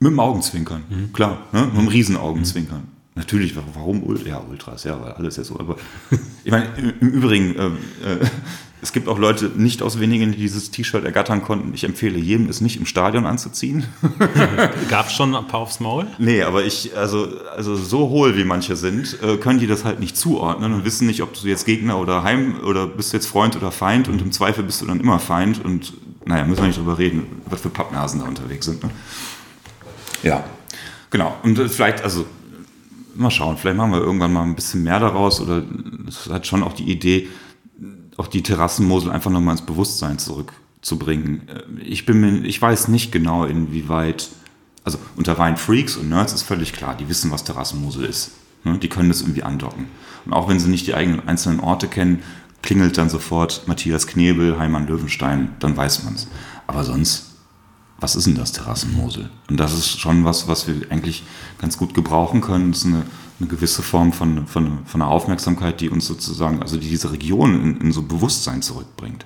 Mit dem Augenzwinkern, mhm. klar, ne? mit dem Riesenaugenzwinkern. Mhm. Natürlich, warum ja, Ultras, ja, weil alles ja so. Aber ich meine, im Übrigen, äh, äh, es gibt auch Leute nicht aus wenigen, die dieses T-Shirt ergattern konnten. Ich empfehle jedem, es nicht im Stadion anzuziehen. [laughs] Gab es schon ein paar aufs Maul? Nee, aber ich, also, also so hohl wie manche sind, äh, können die das halt nicht zuordnen und wissen nicht, ob du jetzt Gegner oder Heim oder bist du jetzt Freund oder Feind und im Zweifel bist du dann immer Feind und naja, müssen wir nicht drüber reden, was für Pappnasen da unterwegs sind. Ne? Ja, genau. Und äh, vielleicht, also mal schauen, vielleicht machen wir irgendwann mal ein bisschen mehr daraus oder es hat schon auch die Idee, auch die Terrassenmosel einfach nochmal ins Bewusstsein zurückzubringen. Äh, ich bin mir, ich weiß nicht genau, inwieweit, also unter Weinfreaks und Nerds ist völlig klar, die wissen, was Terrassenmosel ist. Ne? Die können das irgendwie andocken. Und auch wenn sie nicht die eigenen einzelnen Orte kennen, klingelt dann sofort Matthias Knebel, Heimann Löwenstein, dann weiß man es. Aber sonst was ist denn das Terrassenmosel? Und das ist schon was, was wir eigentlich ganz gut gebrauchen können. Das ist eine, eine gewisse Form von, von, von einer Aufmerksamkeit, die uns sozusagen, also die diese Region in, in so Bewusstsein zurückbringt.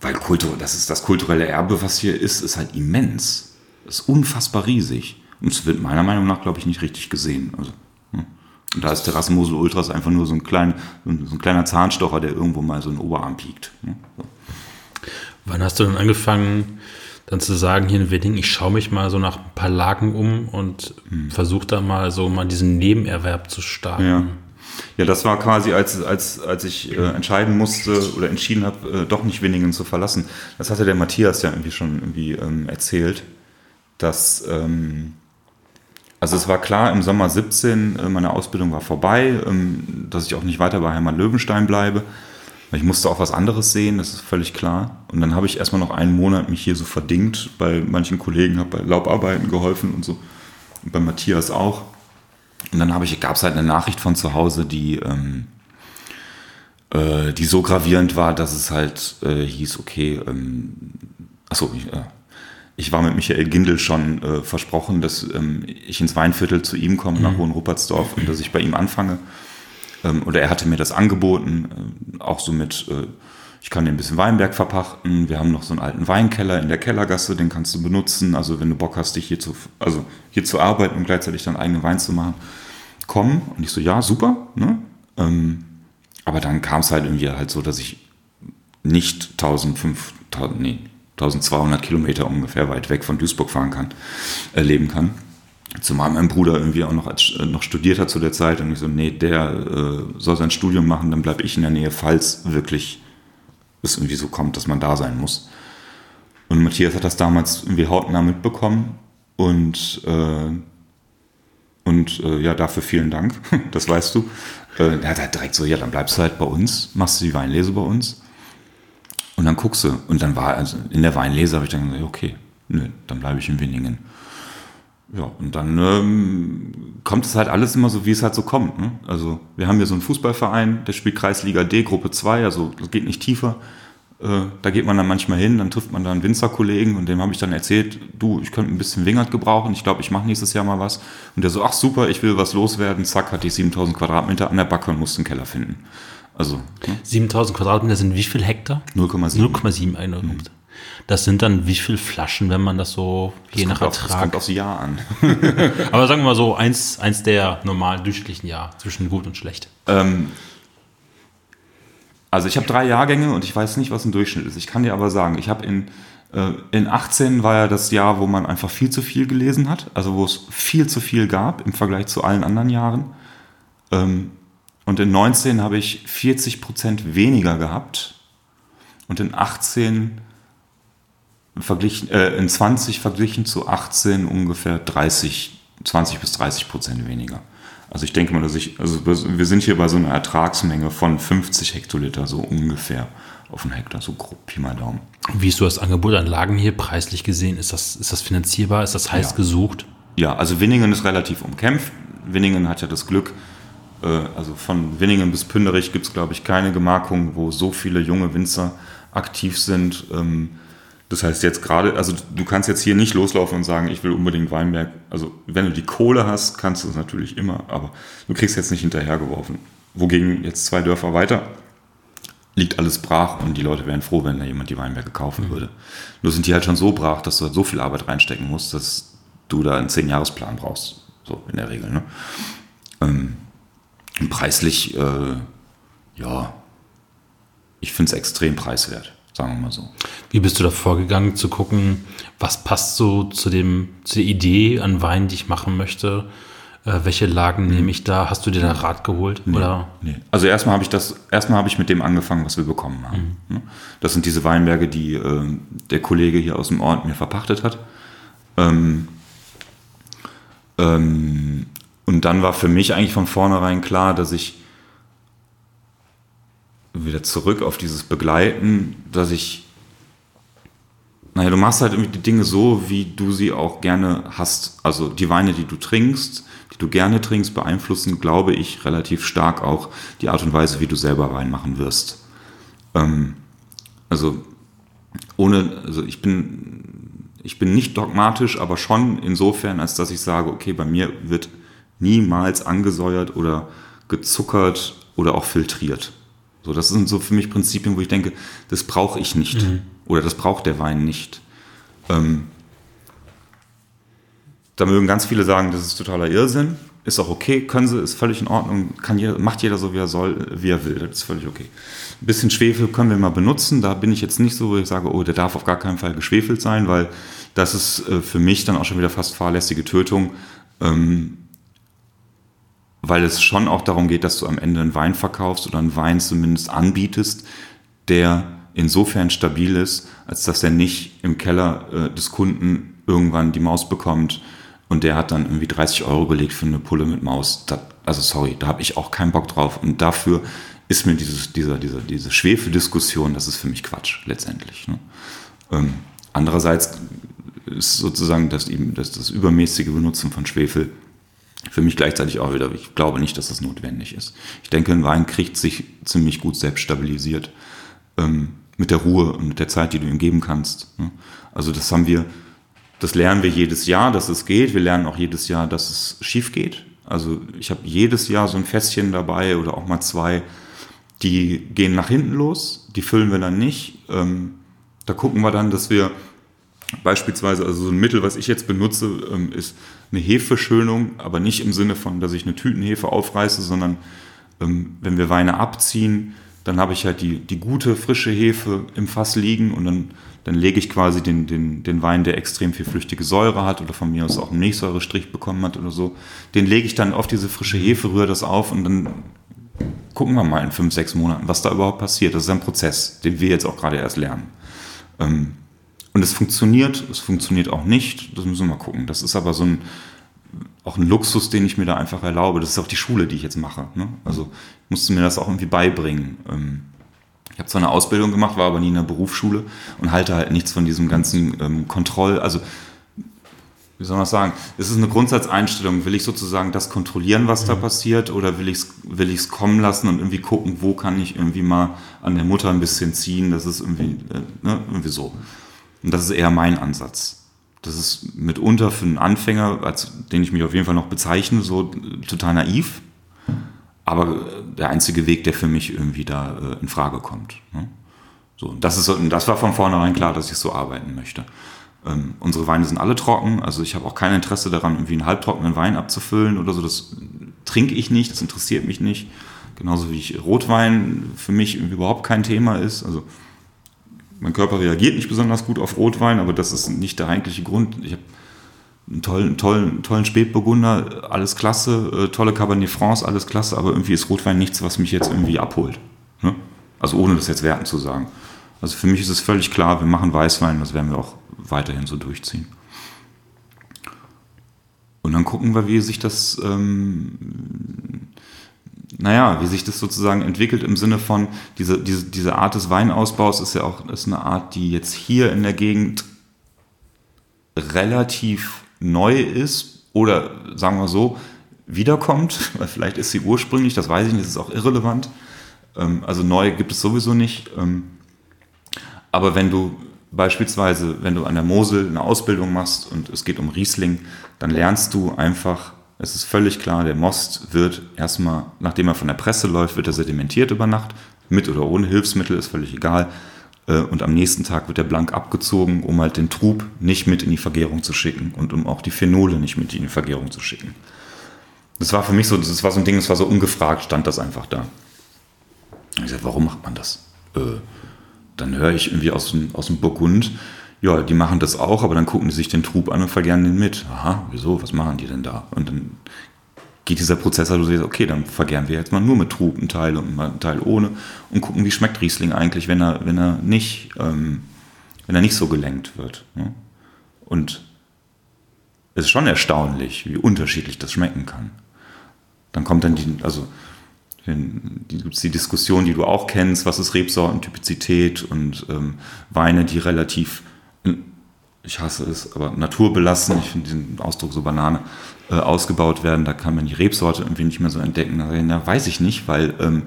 Weil Kultur, das ist das kulturelle Erbe, was hier ist, ist halt immens. Ist unfassbar riesig. Und es wird meiner Meinung nach, glaube ich, nicht richtig gesehen. Also, hm. Und da ist Terrassenmosel Ultras einfach nur so ein, klein, so ein kleiner Zahnstocher, der irgendwo mal so einen Oberarm piekt. Hm. So. Wann hast du denn angefangen, dann zu sagen, hier in Wedding, ich schaue mich mal so nach ein paar Lagen um und mhm. versuche da mal so mal diesen Nebenerwerb zu starten. Ja. Ja, das war quasi, als, als, als ich äh, entscheiden musste oder entschieden habe, äh, doch nicht Winningen zu verlassen. Das hatte der Matthias ja irgendwie schon irgendwie ähm, erzählt, dass, ähm, also es war klar, im Sommer 17, äh, meine Ausbildung war vorbei, ähm, dass ich auch nicht weiter bei Heimat Löwenstein bleibe. Ich musste auch was anderes sehen, das ist völlig klar. Und dann habe ich erstmal noch einen Monat mich hier so verdingt. Bei manchen Kollegen habe bei Laubarbeiten geholfen und so. Und bei Matthias auch. Und dann ich, gab es halt eine Nachricht von zu Hause, die, ähm, äh, die so gravierend war, dass es halt äh, hieß, okay, ähm, achso, ich, äh, ich war mit Michael Gindel schon äh, versprochen, dass ähm, ich ins Weinviertel zu ihm komme, nach mhm. Hohenruppertsdorf, und dass ich bei ihm anfange ähm, oder er hatte mir das angeboten, äh, auch so mit, äh, ich kann dir ein bisschen Weinberg verpachten, wir haben noch so einen alten Weinkeller in der Kellergasse, den kannst du benutzen, also wenn du Bock hast, dich hier zu, also hier zu arbeiten und gleichzeitig deinen eigenen Wein zu machen, komm. Und ich so, ja, super, ne? Ähm, aber dann kam es halt irgendwie halt so, dass ich nicht 1500, nee, 1200 Kilometer ungefähr weit weg von Duisburg fahren kann, erleben äh, kann. Zumal mein Bruder irgendwie auch noch, als, äh, noch studiert hat zu der Zeit und ich so, nee, der äh, soll sein Studium machen, dann bleibe ich in der Nähe, falls wirklich es irgendwie so kommt, dass man da sein muss. Und Matthias hat das damals irgendwie hautnah mitbekommen und, äh, und äh, ja, dafür vielen Dank, [laughs] das weißt du. Äh, er hat halt direkt so, ja, dann bleibst du halt bei uns, machst du die Weinlese bei uns und dann guckst du. Und dann war, also in der Weinlese habe ich dann gesagt, okay, nö, dann bleibe ich in Winningen. Ja, und dann ähm, kommt es halt alles immer so, wie es halt so kommt. Ne? Also wir haben hier so einen Fußballverein, der spielt Kreisliga D, Gruppe 2, also das geht nicht tiefer. Äh, da geht man dann manchmal hin, dann trifft man da einen Winzerkollegen und dem habe ich dann erzählt, du, ich könnte ein bisschen Wingert gebrauchen, ich glaube, ich mache nächstes Jahr mal was. Und der so, ach super, ich will was loswerden, zack, hatte ich 7000 Quadratmeter an der Backe und musste einen Keller finden. Also ne? 7000 Quadratmeter sind wie viel Hektar? 0,7. 0,7 mhm. Das sind dann wie viele Flaschen, wenn man das so je nach Ertrag. Auf, das kommt aufs Jahr an. [laughs] Aber sagen wir mal so, eins, eins der normalen durchschnittlichen Jahre zwischen gut und schlecht. Ähm, also ich habe drei Jahrgänge und ich weiß nicht, was ein Durchschnitt ist. Ich kann dir aber sagen, ich habe in, äh, in 18 war ja das Jahr, wo man einfach viel zu viel gelesen hat, also wo es viel zu viel gab im Vergleich zu allen anderen Jahren. Ähm, und in 19 habe ich 40 Prozent weniger gehabt und in 18 verglichen, äh, in 20 verglichen zu 18 ungefähr 30, 20 bis 30 Prozent weniger. Also ich denke mal, dass ich, also wir sind hier bei so einer Ertragsmenge von 50 Hektoliter, so ungefähr auf einen Hektar, so grob Pi mal Daumen. Wie ist du das Angebot an Lagen hier preislich gesehen? Ist das, ist das finanzierbar? Ist das heiß ja. gesucht? Ja, also Winningen ist relativ umkämpft. Winningen hat ja das Glück, äh, also von Winningen bis Pünderich gibt es, glaube ich, keine Gemarkung, wo so viele junge Winzer aktiv sind. Ähm, das heißt jetzt gerade, also du kannst jetzt hier nicht loslaufen und sagen, ich will unbedingt Weinberg. Also wenn du die Kohle hast, kannst du es natürlich immer, aber du kriegst jetzt nicht hinterhergeworfen. Wogegen jetzt zwei Dörfer weiter liegt alles brach und die Leute wären froh, wenn da jemand die Weinberge kaufen mhm. würde. Nur sind die halt schon so brach, dass du halt so viel Arbeit reinstecken musst, dass du da einen Zehn-Jahres-Plan brauchst. So in der Regel. Ne? Ähm, preislich, äh, ja, ich finde es extrem preiswert sagen wir mal so. Wie bist du da vorgegangen, zu gucken, was passt so zu, dem, zu der Idee an Wein, die ich machen möchte? Äh, welche Lagen mhm. nehme ich da? Hast du dir da Rat geholt? Nee, oder? Nee. Also erstmal habe ich das, erstmal habe ich mit dem angefangen, was wir bekommen haben. Mhm. Ne? Das sind diese Weinberge, die äh, der Kollege hier aus dem Ort mir verpachtet hat. Ähm, ähm, und dann war für mich eigentlich von vornherein klar, dass ich wieder zurück auf dieses Begleiten, dass ich, naja, du machst halt irgendwie die Dinge so, wie du sie auch gerne hast. Also die Weine, die du trinkst, die du gerne trinkst, beeinflussen, glaube ich, relativ stark auch die Art und Weise, wie du selber Wein machen wirst. Ähm, also ohne, also ich bin, ich bin nicht dogmatisch, aber schon insofern, als dass ich sage, okay, bei mir wird niemals angesäuert oder gezuckert oder auch filtriert. So, das sind so für mich Prinzipien, wo ich denke, das brauche ich nicht. Mhm. Oder das braucht der Wein nicht. Ähm, da mögen ganz viele sagen, das ist totaler Irrsinn. Ist auch okay, können sie, ist völlig in Ordnung, kann jeder, macht jeder so, wie er soll, wie er will. Das ist völlig okay. Ein bisschen Schwefel können wir mal benutzen. Da bin ich jetzt nicht so, wo ich sage, oh, der darf auf gar keinen Fall geschwefelt sein, weil das ist äh, für mich dann auch schon wieder fast fahrlässige Tötung. Ähm, weil es schon auch darum geht, dass du am Ende einen Wein verkaufst oder einen Wein zumindest anbietest, der insofern stabil ist, als dass er nicht im Keller äh, des Kunden irgendwann die Maus bekommt und der hat dann irgendwie 30 Euro belegt für eine Pulle mit Maus. Da, also sorry, da habe ich auch keinen Bock drauf. Und dafür ist mir dieses, dieser, dieser, diese Schwefeldiskussion, das ist für mich Quatsch letztendlich. Ne? Ähm, andererseits ist sozusagen das, das, das übermäßige Benutzen von Schwefel für mich gleichzeitig auch wieder, ich glaube nicht, dass das notwendig ist. Ich denke, ein Wein kriegt sich ziemlich gut selbst stabilisiert. Ähm, mit der Ruhe und mit der Zeit, die du ihm geben kannst. Ne? Also das haben wir, das lernen wir jedes Jahr, dass es geht. Wir lernen auch jedes Jahr, dass es schief geht. Also ich habe jedes Jahr so ein Fässchen dabei oder auch mal zwei, die gehen nach hinten los, die füllen wir dann nicht. Ähm, da gucken wir dann, dass wir Beispielsweise, also so ein Mittel, was ich jetzt benutze, ähm, ist eine Hefeschönung, aber nicht im Sinne von, dass ich eine Tütenhefe aufreiße, sondern ähm, wenn wir Weine abziehen, dann habe ich halt die, die gute, frische Hefe im Fass liegen und dann, dann lege ich quasi den, den, den Wein, der extrem viel flüchtige Säure hat oder von mir aus auch einen Milchsäurestrich bekommen hat oder so, den lege ich dann auf diese frische Hefe, rühre das auf und dann gucken wir mal in fünf, sechs Monaten, was da überhaupt passiert. Das ist ein Prozess, den wir jetzt auch gerade erst lernen. Ähm, und es funktioniert, es funktioniert auch nicht, das müssen wir mal gucken. Das ist aber so ein, auch ein Luxus, den ich mir da einfach erlaube. Das ist auch die Schule, die ich jetzt mache. Ne? Also ich musste mir das auch irgendwie beibringen. Ähm, ich habe zwar eine Ausbildung gemacht, war aber nie in einer Berufsschule und halte halt nichts von diesem ganzen ähm, Kontroll. Also wie soll man das sagen? Es ist eine Grundsatzeinstellung. Will ich sozusagen das kontrollieren, was mhm. da passiert, oder will ich es will ich's kommen lassen und irgendwie gucken, wo kann ich irgendwie mal an der Mutter ein bisschen ziehen? Das ist irgendwie, äh, ne, irgendwie so. Und das ist eher mein Ansatz. Das ist mitunter für einen Anfänger, als den ich mich auf jeden Fall noch bezeichne, so total naiv. Aber der einzige Weg, der für mich irgendwie da äh, in Frage kommt. Ne? So, das, ist, das war von vornherein klar, dass ich so arbeiten möchte. Ähm, unsere Weine sind alle trocken, also ich habe auch kein Interesse daran, irgendwie einen halbtrockenen Wein abzufüllen oder so. Das trinke ich nicht, das interessiert mich nicht. Genauso wie ich Rotwein für mich überhaupt kein Thema ist. Also mein Körper reagiert nicht besonders gut auf Rotwein, aber das ist nicht der eigentliche Grund. Ich habe einen tollen, tollen, tollen Spätburgunder, alles klasse, äh, tolle Cabernet France, alles klasse, aber irgendwie ist Rotwein nichts, was mich jetzt irgendwie abholt. Ne? Also ohne das jetzt werten zu sagen. Also für mich ist es völlig klar, wir machen Weißwein, das werden wir auch weiterhin so durchziehen. Und dann gucken wir, wie sich das ähm, naja, wie sich das sozusagen entwickelt im Sinne von, diese, diese, diese Art des Weinausbaus ist ja auch ist eine Art, die jetzt hier in der Gegend relativ neu ist oder sagen wir so, wiederkommt, [laughs] weil vielleicht ist sie ursprünglich, das weiß ich nicht, das ist auch irrelevant. Ähm, also neu gibt es sowieso nicht. Ähm, aber wenn du beispielsweise, wenn du an der Mosel eine Ausbildung machst und es geht um Riesling, dann lernst du einfach es ist völlig klar, der Most wird erstmal, nachdem er von der Presse läuft, wird er sedimentiert über Nacht. Mit oder ohne Hilfsmittel ist völlig egal. Äh, und am nächsten Tag wird er blank abgezogen, um halt den Trub nicht mit in die Vergärung zu schicken und um auch die Phenole nicht mit in die Vergärung zu schicken. Das war für mich so, das war so ein Ding, das war so ungefragt, stand das einfach da. Ich sagte, warum macht man das? Äh, dann höre ich irgendwie aus dem, aus dem Burgund, ja, die machen das auch, aber dann gucken die sich den Trub an und vergären den mit. Aha, wieso? Was machen die denn da? Und dann geht dieser Prozess, also du siehst, okay, dann vergären wir jetzt mal nur mit Trub einen Teil und einen Teil ohne und gucken, wie schmeckt Riesling eigentlich, wenn er, wenn er nicht, ähm, wenn er nicht so gelenkt wird. Ne? Und es ist schon erstaunlich, wie unterschiedlich das schmecken kann. Dann kommt dann die, also die Diskussion, die du auch kennst, was ist Rebsortentypizität und ähm, Weine, die relativ ich hasse es, aber naturbelassen, ich finde diesen Ausdruck so Banane, äh, ausgebaut werden, da kann man die Rebsorte irgendwie nicht mehr so entdecken. Na, weiß ich nicht, weil ähm,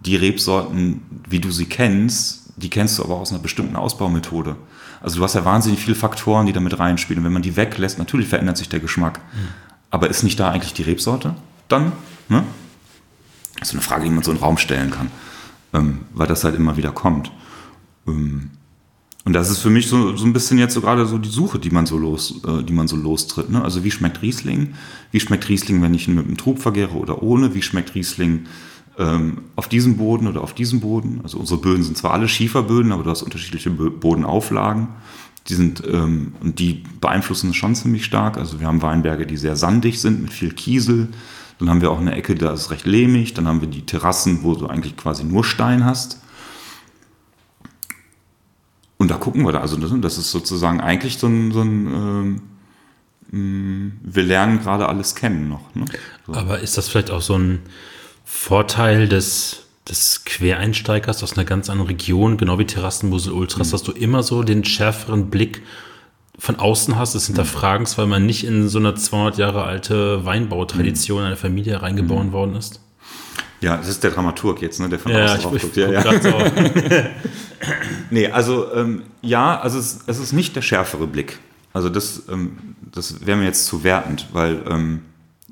die Rebsorten, wie du sie kennst, die kennst du aber aus einer bestimmten Ausbaumethode. Also du hast ja wahnsinnig viele Faktoren, die damit reinspielen. Und wenn man die weglässt, natürlich verändert sich der Geschmack. Mhm. Aber ist nicht da eigentlich die Rebsorte dann? Ne? Das ist eine Frage, die man so in den Raum stellen kann, ähm, weil das halt immer wieder kommt. Ähm, und das ist für mich so, so ein bisschen jetzt so gerade so die Suche, die man so los, äh, die man so lostritt. Ne? Also wie schmeckt Riesling? Wie schmeckt Riesling, wenn ich ihn mit einem Trub vergäre oder ohne? Wie schmeckt Riesling ähm, auf diesem Boden oder auf diesem Boden? Also unsere Böden sind zwar alle Schieferböden, aber du hast unterschiedliche Bodenauflagen. Die sind ähm, und die beeinflussen es schon ziemlich stark. Also wir haben Weinberge, die sehr sandig sind mit viel Kiesel. Dann haben wir auch eine Ecke, da ist recht lehmig. Dann haben wir die Terrassen, wo du eigentlich quasi nur Stein hast. Und da gucken wir da. Also das ist sozusagen eigentlich so ein, so ein ähm, wir lernen gerade alles kennen noch. Ne? So. Aber ist das vielleicht auch so ein Vorteil des, des Quereinsteigers aus einer ganz anderen Region, genau wie Terrassenmosel Ultras, mhm. dass du immer so den schärferen Blick von außen hast, des Hinterfragens, weil man nicht in so eine 200 Jahre alte Weinbautradition mhm. einer Familie reingeboren mhm. worden ist? Ja, das ist der Dramaturg jetzt, ne, der von ja, außen drauf guckt. Ja, ja. So. [laughs] nee, also ähm, ja, also es, es, ist nicht der schärfere Blick. Also das, ähm, das wäre mir jetzt zu wertend, weil ähm,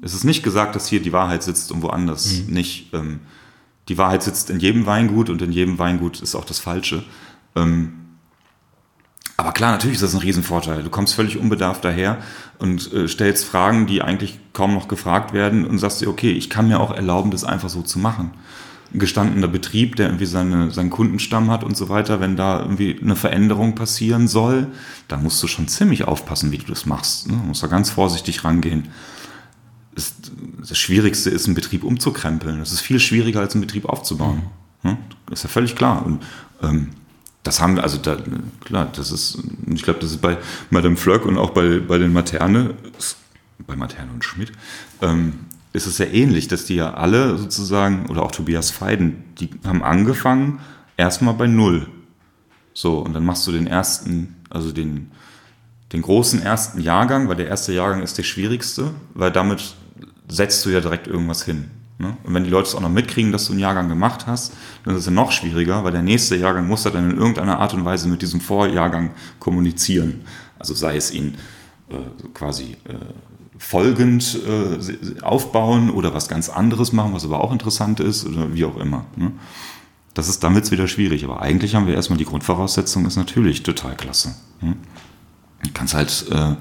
es ist nicht gesagt, dass hier die Wahrheit sitzt und woanders mhm. nicht. Ähm, die Wahrheit sitzt in jedem Weingut und in jedem Weingut ist auch das Falsche. Ähm, aber klar, natürlich ist das ein Riesenvorteil. Du kommst völlig unbedarft daher und äh, stellst Fragen, die eigentlich kaum noch gefragt werden und sagst dir, okay, ich kann mir auch erlauben, das einfach so zu machen. Gestandener Betrieb, der irgendwie seine, seinen Kundenstamm hat und so weiter, wenn da irgendwie eine Veränderung passieren soll, da musst du schon ziemlich aufpassen, wie du das machst. Ne? Du musst da ganz vorsichtig rangehen. Das, das Schwierigste ist, einen Betrieb umzukrempeln. Das ist viel schwieriger, als einen Betrieb aufzubauen. Mhm. Ne? Das ist ja völlig klar. Und ähm, das haben wir, also da, klar, das ist, ich glaube, das ist bei Madame Flöck und auch bei, bei den Materne, bei Materne und Schmidt, ähm, ist es ja ähnlich, dass die ja alle sozusagen, oder auch Tobias Feiden, die haben angefangen erstmal bei Null. So, und dann machst du den ersten, also den, den großen ersten Jahrgang, weil der erste Jahrgang ist der schwierigste, weil damit setzt du ja direkt irgendwas hin. Ne? Und wenn die Leute es auch noch mitkriegen, dass du einen Jahrgang gemacht hast, dann ist es ja noch schwieriger, weil der nächste Jahrgang muss ja dann in irgendeiner Art und Weise mit diesem Vorjahrgang kommunizieren. Also sei es ihn äh, quasi äh, folgend äh, aufbauen oder was ganz anderes machen, was aber auch interessant ist oder wie auch immer. Ne? Das ist damit wieder schwierig, aber eigentlich haben wir erstmal die Grundvoraussetzung, ist natürlich total klasse. Ne? Du kannst halt, äh,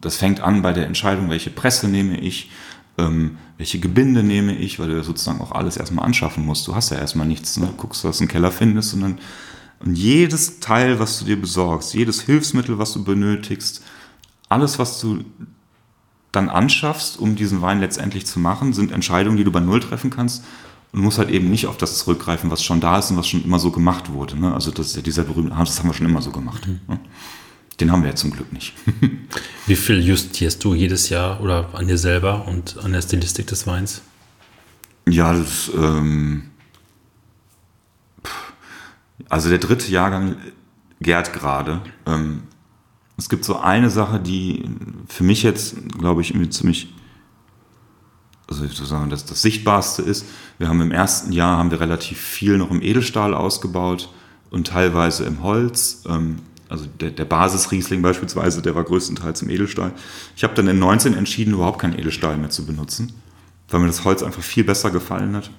das fängt an bei der Entscheidung, welche Presse nehme ich, ähm, welche Gebinde nehme ich, weil du ja sozusagen auch alles erstmal anschaffen musst. Du hast ja erstmal nichts, ne? guckst, was du im Keller findest und dann und jedes Teil, was du dir besorgst, jedes Hilfsmittel, was du benötigst, alles, was du dann anschaffst, um diesen Wein letztendlich zu machen, sind Entscheidungen, die du bei Null treffen kannst und musst halt eben nicht auf das zurückgreifen, was schon da ist und was schon immer so gemacht wurde. Ne? Also das ist ja dieser berühmte, das haben wir schon immer so gemacht. Mhm. Ne? Den haben wir ja zum Glück nicht. [laughs] Wie viel justierst du jedes Jahr oder an dir selber und an der Stilistik des Weins? Ja, das, ähm, also der dritte Jahrgang gärt gerade. Ähm, es gibt so eine Sache, die für mich jetzt, glaube ich, irgendwie ziemlich, also ich würde sagen, das, das Sichtbarste ist. Wir haben im ersten Jahr haben wir relativ viel noch im Edelstahl ausgebaut und teilweise im Holz. Ähm, also der, der Basisriesling beispielsweise, der war größtenteils im Edelstahl. Ich habe dann in 19 entschieden, überhaupt keinen Edelstahl mehr zu benutzen, weil mir das Holz einfach viel besser gefallen hat.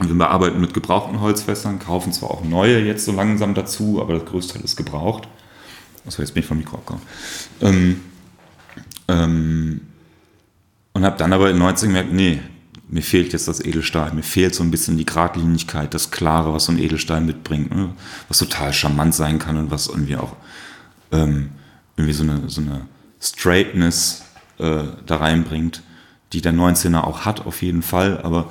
Und wir arbeiten mit gebrauchten Holzfässern, kaufen zwar auch neue jetzt so langsam dazu, aber das größte Teil ist gebraucht. Achso, jetzt bin ich vom Mikro abgekommen. Ähm, ähm, und habe dann aber in 19 gemerkt, nee, mir fehlt jetzt das Edelstahl. Mir fehlt so ein bisschen die Gradlinigkeit, das Klare, was so ein Edelstein mitbringt. Ne? Was total charmant sein kann und was irgendwie auch ähm, irgendwie so eine, so eine Straightness äh, da reinbringt, die der 19er auch hat, auf jeden Fall. Aber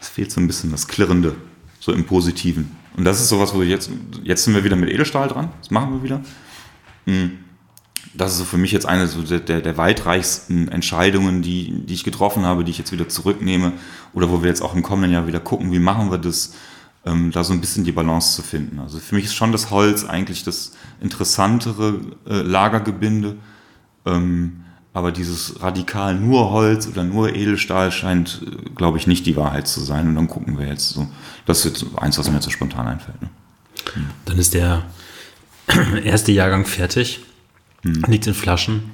es fehlt so ein bisschen das Klirrende, so im Positiven. Und das ist sowas, wo ich jetzt, jetzt sind wir wieder mit Edelstahl dran, das machen wir wieder. Hm. Das ist so für mich jetzt eine so der, der, weitreichsten Entscheidungen, die, die ich getroffen habe, die ich jetzt wieder zurücknehme oder wo wir jetzt auch im kommenden Jahr wieder gucken, wie machen wir das, ähm, da so ein bisschen die Balance zu finden. Also für mich ist schon das Holz eigentlich das interessantere äh, Lagergebinde. Ähm, aber dieses radikal nur Holz oder nur Edelstahl scheint, äh, glaube ich, nicht die Wahrheit zu sein. Und dann gucken wir jetzt so. Das ist jetzt eins, was mir jetzt so spontan einfällt. Ne? Hm. Dann ist der [clears throat] erste Jahrgang fertig, hm. liegt in Flaschen.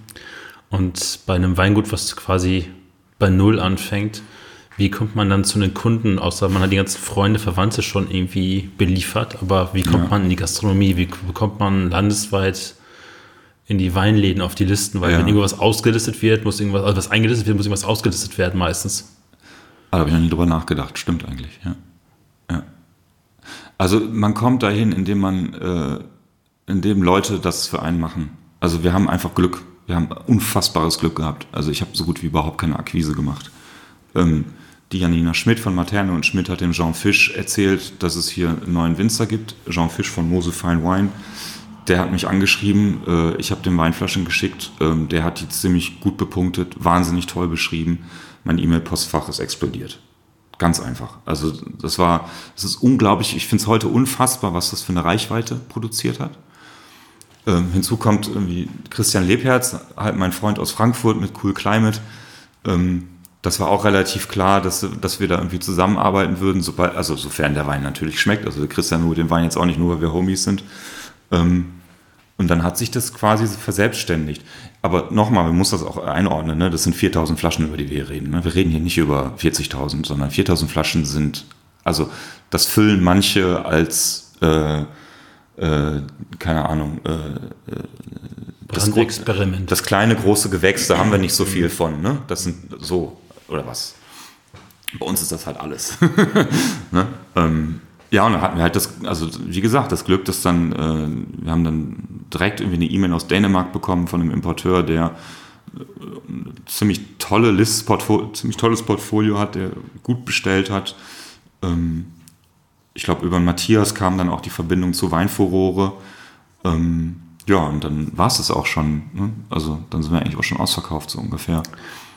Und bei einem Weingut, was quasi bei Null anfängt, wie kommt man dann zu den Kunden, außer man hat die ganzen Freunde, Verwandte schon irgendwie beliefert, aber wie kommt ja. man in die Gastronomie, wie bekommt man landesweit in die Weinläden auf die Listen, weil ja. wenn irgendwas ausgelistet wird, muss irgendwas, also was eingelistet wird, muss irgendwas ausgelistet werden meistens. Ah, da habe ich noch nie drüber nachgedacht, stimmt eigentlich, ja. ja. Also man kommt dahin, indem man, äh, indem Leute das für einen machen. Also wir haben einfach Glück, wir haben unfassbares Glück gehabt. Also ich habe so gut wie überhaupt keine Akquise gemacht. Ähm, die Janina Schmidt von Materne und Schmidt hat dem Jean Fisch erzählt, dass es hier einen neuen Winzer gibt. Jean Fisch von Mose Fine Wine der hat mich angeschrieben, äh, ich habe dem Weinflaschen geschickt, ähm, der hat die ziemlich gut bepunktet, wahnsinnig toll beschrieben. Mein E-Mail-Postfach ist explodiert. Ganz einfach. Also das war, das ist unglaublich, ich finde es heute unfassbar, was das für eine Reichweite produziert hat. Ähm, hinzu kommt irgendwie Christian Lebherz, halt mein Freund aus Frankfurt mit Cool Climate. Ähm, das war auch relativ klar, dass, dass wir da irgendwie zusammenarbeiten würden, sobald, also sofern der Wein natürlich schmeckt. Also Christian nur den Wein jetzt auch nicht nur, weil wir Homies sind. Ähm, und dann hat sich das quasi verselbstständigt. Aber nochmal, man muss das auch einordnen. Ne? Das sind 4000 Flaschen, über die wir reden. Ne? Wir reden hier nicht über 40.000, sondern 4000 Flaschen sind, also das füllen manche als, äh, äh, keine Ahnung, äh, äh das, das, kleine große Gewächs, da haben wir nicht so viel von. Ne? Das sind so, oder was? Bei uns ist das halt alles. [laughs] ne? ähm, ja, und dann hatten wir halt das, also wie gesagt, das Glück, dass dann, äh, wir haben dann direkt irgendwie eine E-Mail aus Dänemark bekommen von einem Importeur, der äh, ziemlich tolle ziemlich tolles Portfolio hat, der gut bestellt hat. Ähm, ich glaube, über Matthias kam dann auch die Verbindung zu Weinfurore. Ähm, ja, und dann war es das auch schon. Ne? Also dann sind wir eigentlich auch schon ausverkauft, so ungefähr.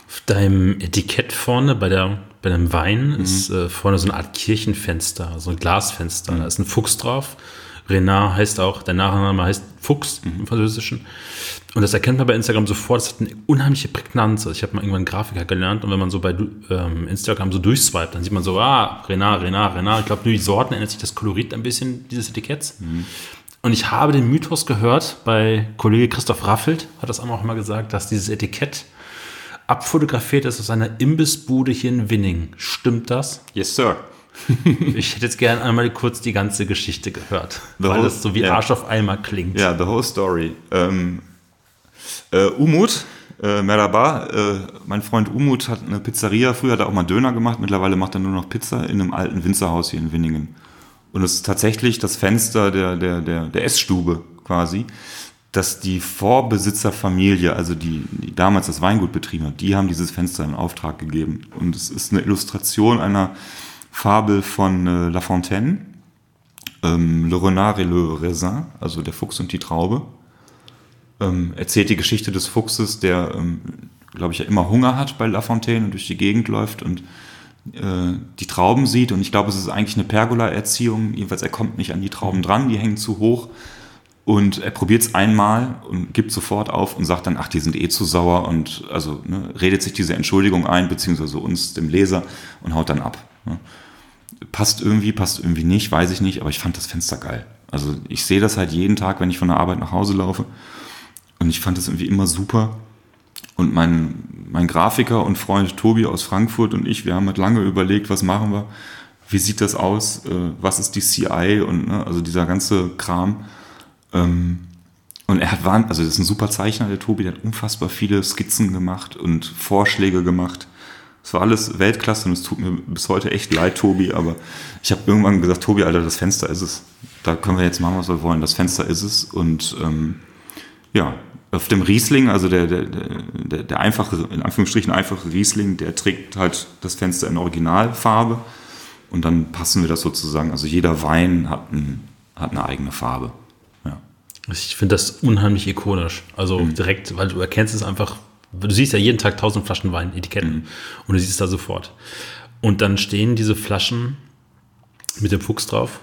Auf deinem Etikett vorne bei, der, bei dem Wein mhm. ist äh, vorne so eine Art Kirchenfenster, so ein Glasfenster. Mhm. Da ist ein Fuchs drauf. Renard heißt auch, der Nachname heißt Fuchs mhm. im Französischen. Und das erkennt man bei Instagram sofort. Das hat eine unheimliche Prägnanz. Ich habe mal irgendwann einen Grafiker gelernt und wenn man so bei ähm, Instagram so durchswipet, dann sieht man so, ah, Renard, Renard, Renard. Ich glaube, nur die Sorten ändert sich das Kolorit ein bisschen dieses Etiketts. Mhm. Und ich habe den Mythos gehört, bei Kollege Christoph Raffelt hat das auch mal gesagt, dass dieses Etikett abfotografiert ist aus einer Imbissbude hier in Winning. Stimmt das? Yes, Sir. [laughs] ich hätte jetzt gerne einmal kurz die ganze Geschichte gehört, the weil whole, das so wie yeah. Arsch auf Eimer klingt. Ja, the whole story. Ähm, äh, Umut, äh, Merhaba, äh, mein Freund Umut hat eine Pizzeria, früher hat er auch mal Döner gemacht, mittlerweile macht er nur noch Pizza in einem alten Winzerhaus hier in Winningen. Und es ist tatsächlich das Fenster der, der, der, der Essstube quasi, dass die Vorbesitzerfamilie, also die, die damals das Weingut betrieben hat, die haben dieses Fenster in Auftrag gegeben. Und es ist eine Illustration einer Fabel von äh, La Fontaine, ähm, Le Renard et le Raisin, also der Fuchs und die Traube. Ähm, erzählt die Geschichte des Fuchses, der, ähm, glaube ich, ja immer Hunger hat bei La Fontaine und durch die Gegend läuft und äh, die Trauben sieht. Und ich glaube, es ist eigentlich eine Pergola-Erziehung. Jedenfalls, er kommt nicht an die Trauben dran, die hängen zu hoch. Und er probiert es einmal und gibt sofort auf und sagt dann, ach, die sind eh zu sauer und also ne, redet sich diese Entschuldigung ein, beziehungsweise uns, dem Leser, und haut dann ab. Ne. Passt irgendwie, passt irgendwie nicht, weiß ich nicht, aber ich fand das Fenster geil. Also ich sehe das halt jeden Tag, wenn ich von der Arbeit nach Hause laufe. Und ich fand das irgendwie immer super. Und mein, mein Grafiker und Freund Tobi aus Frankfurt und ich, wir haben halt lange überlegt, was machen wir, wie sieht das aus, äh, was ist die CI und ne, also dieser ganze Kram. Ähm, und er hat, also das ist ein super Zeichner, der Tobi, der hat unfassbar viele Skizzen gemacht und Vorschläge gemacht. Es war alles Weltklasse und es tut mir bis heute echt leid, Tobi, aber ich habe irgendwann gesagt, Tobi, Alter, das Fenster ist es. Da können wir jetzt machen, was wir wollen. Das Fenster ist es. Und ähm, ja, auf dem Riesling, also der, der, der, der einfache, in Anführungsstrichen einfache Riesling, der trägt halt das Fenster in Originalfarbe und dann passen wir das sozusagen. Also jeder Wein hat, ein, hat eine eigene Farbe. Ich finde das unheimlich ikonisch. Also mhm. direkt, weil du erkennst es einfach, du siehst ja jeden Tag tausend Flaschen Wein, Etiketten mhm. und du siehst es da sofort. Und dann stehen diese Flaschen mit dem Fuchs drauf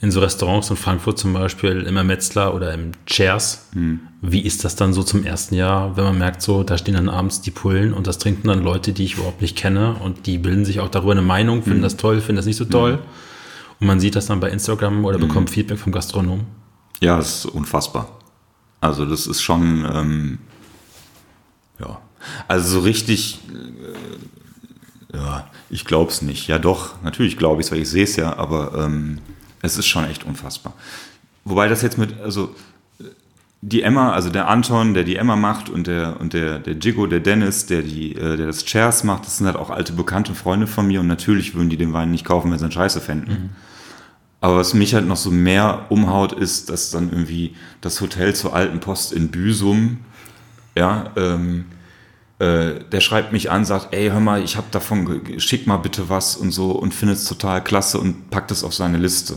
in so Restaurants in Frankfurt zum Beispiel, immer Metzler oder im Chairs. Hm. Wie ist das dann so zum ersten Jahr, wenn man merkt, so, da stehen dann abends die Pullen und das trinken dann Leute, die ich überhaupt nicht kenne und die bilden sich auch darüber eine Meinung, finden hm. das toll, finden das nicht so toll. Hm. Und man sieht das dann bei Instagram oder hm. bekommt Feedback vom Gastronom. Ja, das ist unfassbar. Also, das ist schon, ähm, ja, also so richtig, äh, ja, ich glaube es nicht. Ja, doch, natürlich glaube ich es, weil ich sehe es ja, aber ähm, es ist schon echt unfassbar. Wobei das jetzt mit, also die Emma, also der Anton, der die Emma macht und der und der der Jigo, der Dennis, der die äh, der das Chairs macht, das sind halt auch alte bekannte Freunde von mir und natürlich würden die den Wein nicht kaufen, wenn sie einen Scheiße fänden. Mhm. Aber was mich halt noch so mehr umhaut, ist, dass dann irgendwie das Hotel zur alten Post in Büsum, ja, ähm, äh, der schreibt mich an, sagt, ey, hör mal, ich habe davon, schick mal bitte was und so und findet es total klasse und packt es auf seine Liste.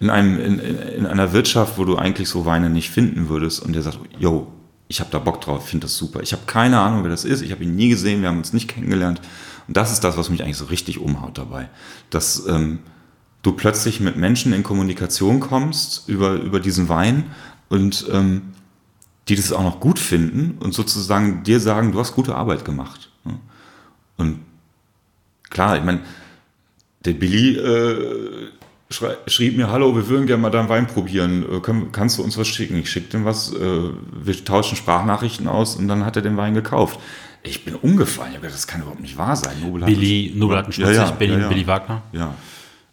In, einem, in, in einer Wirtschaft, wo du eigentlich so Weine nicht finden würdest und der sagt, yo, ich habe da Bock drauf, finde das super. Ich habe keine Ahnung, wer das ist, ich habe ihn nie gesehen, wir haben uns nicht kennengelernt. Und das ist das, was mich eigentlich so richtig umhaut dabei. Dass ähm, du plötzlich mit Menschen in Kommunikation kommst über, über diesen Wein und ähm, die das auch noch gut finden und sozusagen dir sagen, du hast gute Arbeit gemacht. Und klar, ich meine, der Billy äh, schrieb mir, hallo, wir würden gerne mal deinen Wein probieren. Äh, können, kannst du uns was schicken? Ich schicke dem was, äh, wir tauschen Sprachnachrichten aus und dann hat er den Wein gekauft. Ich bin umgefallen, ich das kann überhaupt nicht wahr sein. Nobel Billy, Nobel hat einen ja, ja, Billy, ja, Billy Wagner. Ja.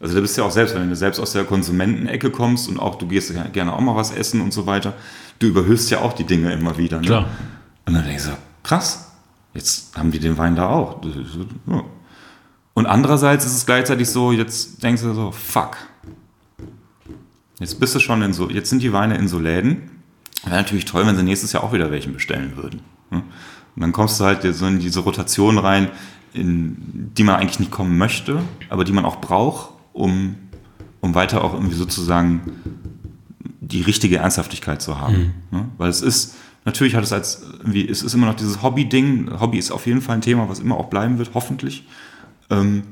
Also da bist du ja auch selbst, wenn du selbst aus der Konsumentenecke kommst und auch du gehst gerne auch mal was essen und so weiter, du überhöhst ja auch die Dinge immer wieder. Ne? Klar. Und dann denkst du, krass, jetzt haben die den Wein da auch. Und andererseits ist es gleichzeitig so, jetzt denkst du so, fuck. Jetzt bist du schon in so, jetzt sind die Weine in so Läden. Wäre natürlich toll, wenn sie nächstes Jahr auch wieder welchen bestellen würden. Und dann kommst du halt so in diese Rotation rein, in die man eigentlich nicht kommen möchte, aber die man auch braucht, um, um weiter auch irgendwie sozusagen die richtige Ernsthaftigkeit zu haben. Mhm. Weil es ist, natürlich hat es als, irgendwie, es ist immer noch dieses Hobby-Ding. Hobby ist auf jeden Fall ein Thema, was immer auch bleiben wird, hoffentlich. Ähm,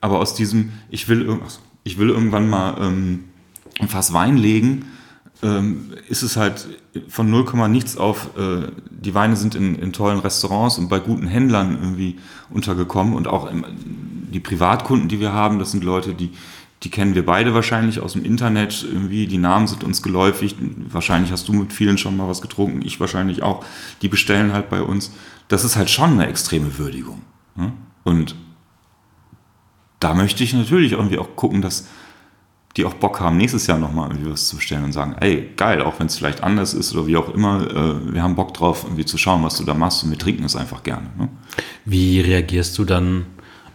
aber aus diesem, ich will, ich will irgendwann mal ähm, ein Fass Wein legen, ähm, ist es halt von 0, nichts auf, äh, die Weine sind in, in, tollen Restaurants und bei guten Händlern irgendwie untergekommen und auch im, die Privatkunden, die wir haben, das sind Leute, die, die kennen wir beide wahrscheinlich aus dem Internet irgendwie, die Namen sind uns geläufig, wahrscheinlich hast du mit vielen schon mal was getrunken, ich wahrscheinlich auch, die bestellen halt bei uns. Das ist halt schon eine extreme Würdigung. Ne? Und da möchte ich natürlich irgendwie auch gucken, dass die auch Bock haben, nächstes Jahr nochmal irgendwie was zu bestellen und sagen, ey, geil, auch wenn es vielleicht anders ist oder wie auch immer, äh, wir haben Bock drauf, irgendwie zu schauen, was du da machst und wir trinken es einfach gerne. Ne? Wie reagierst du dann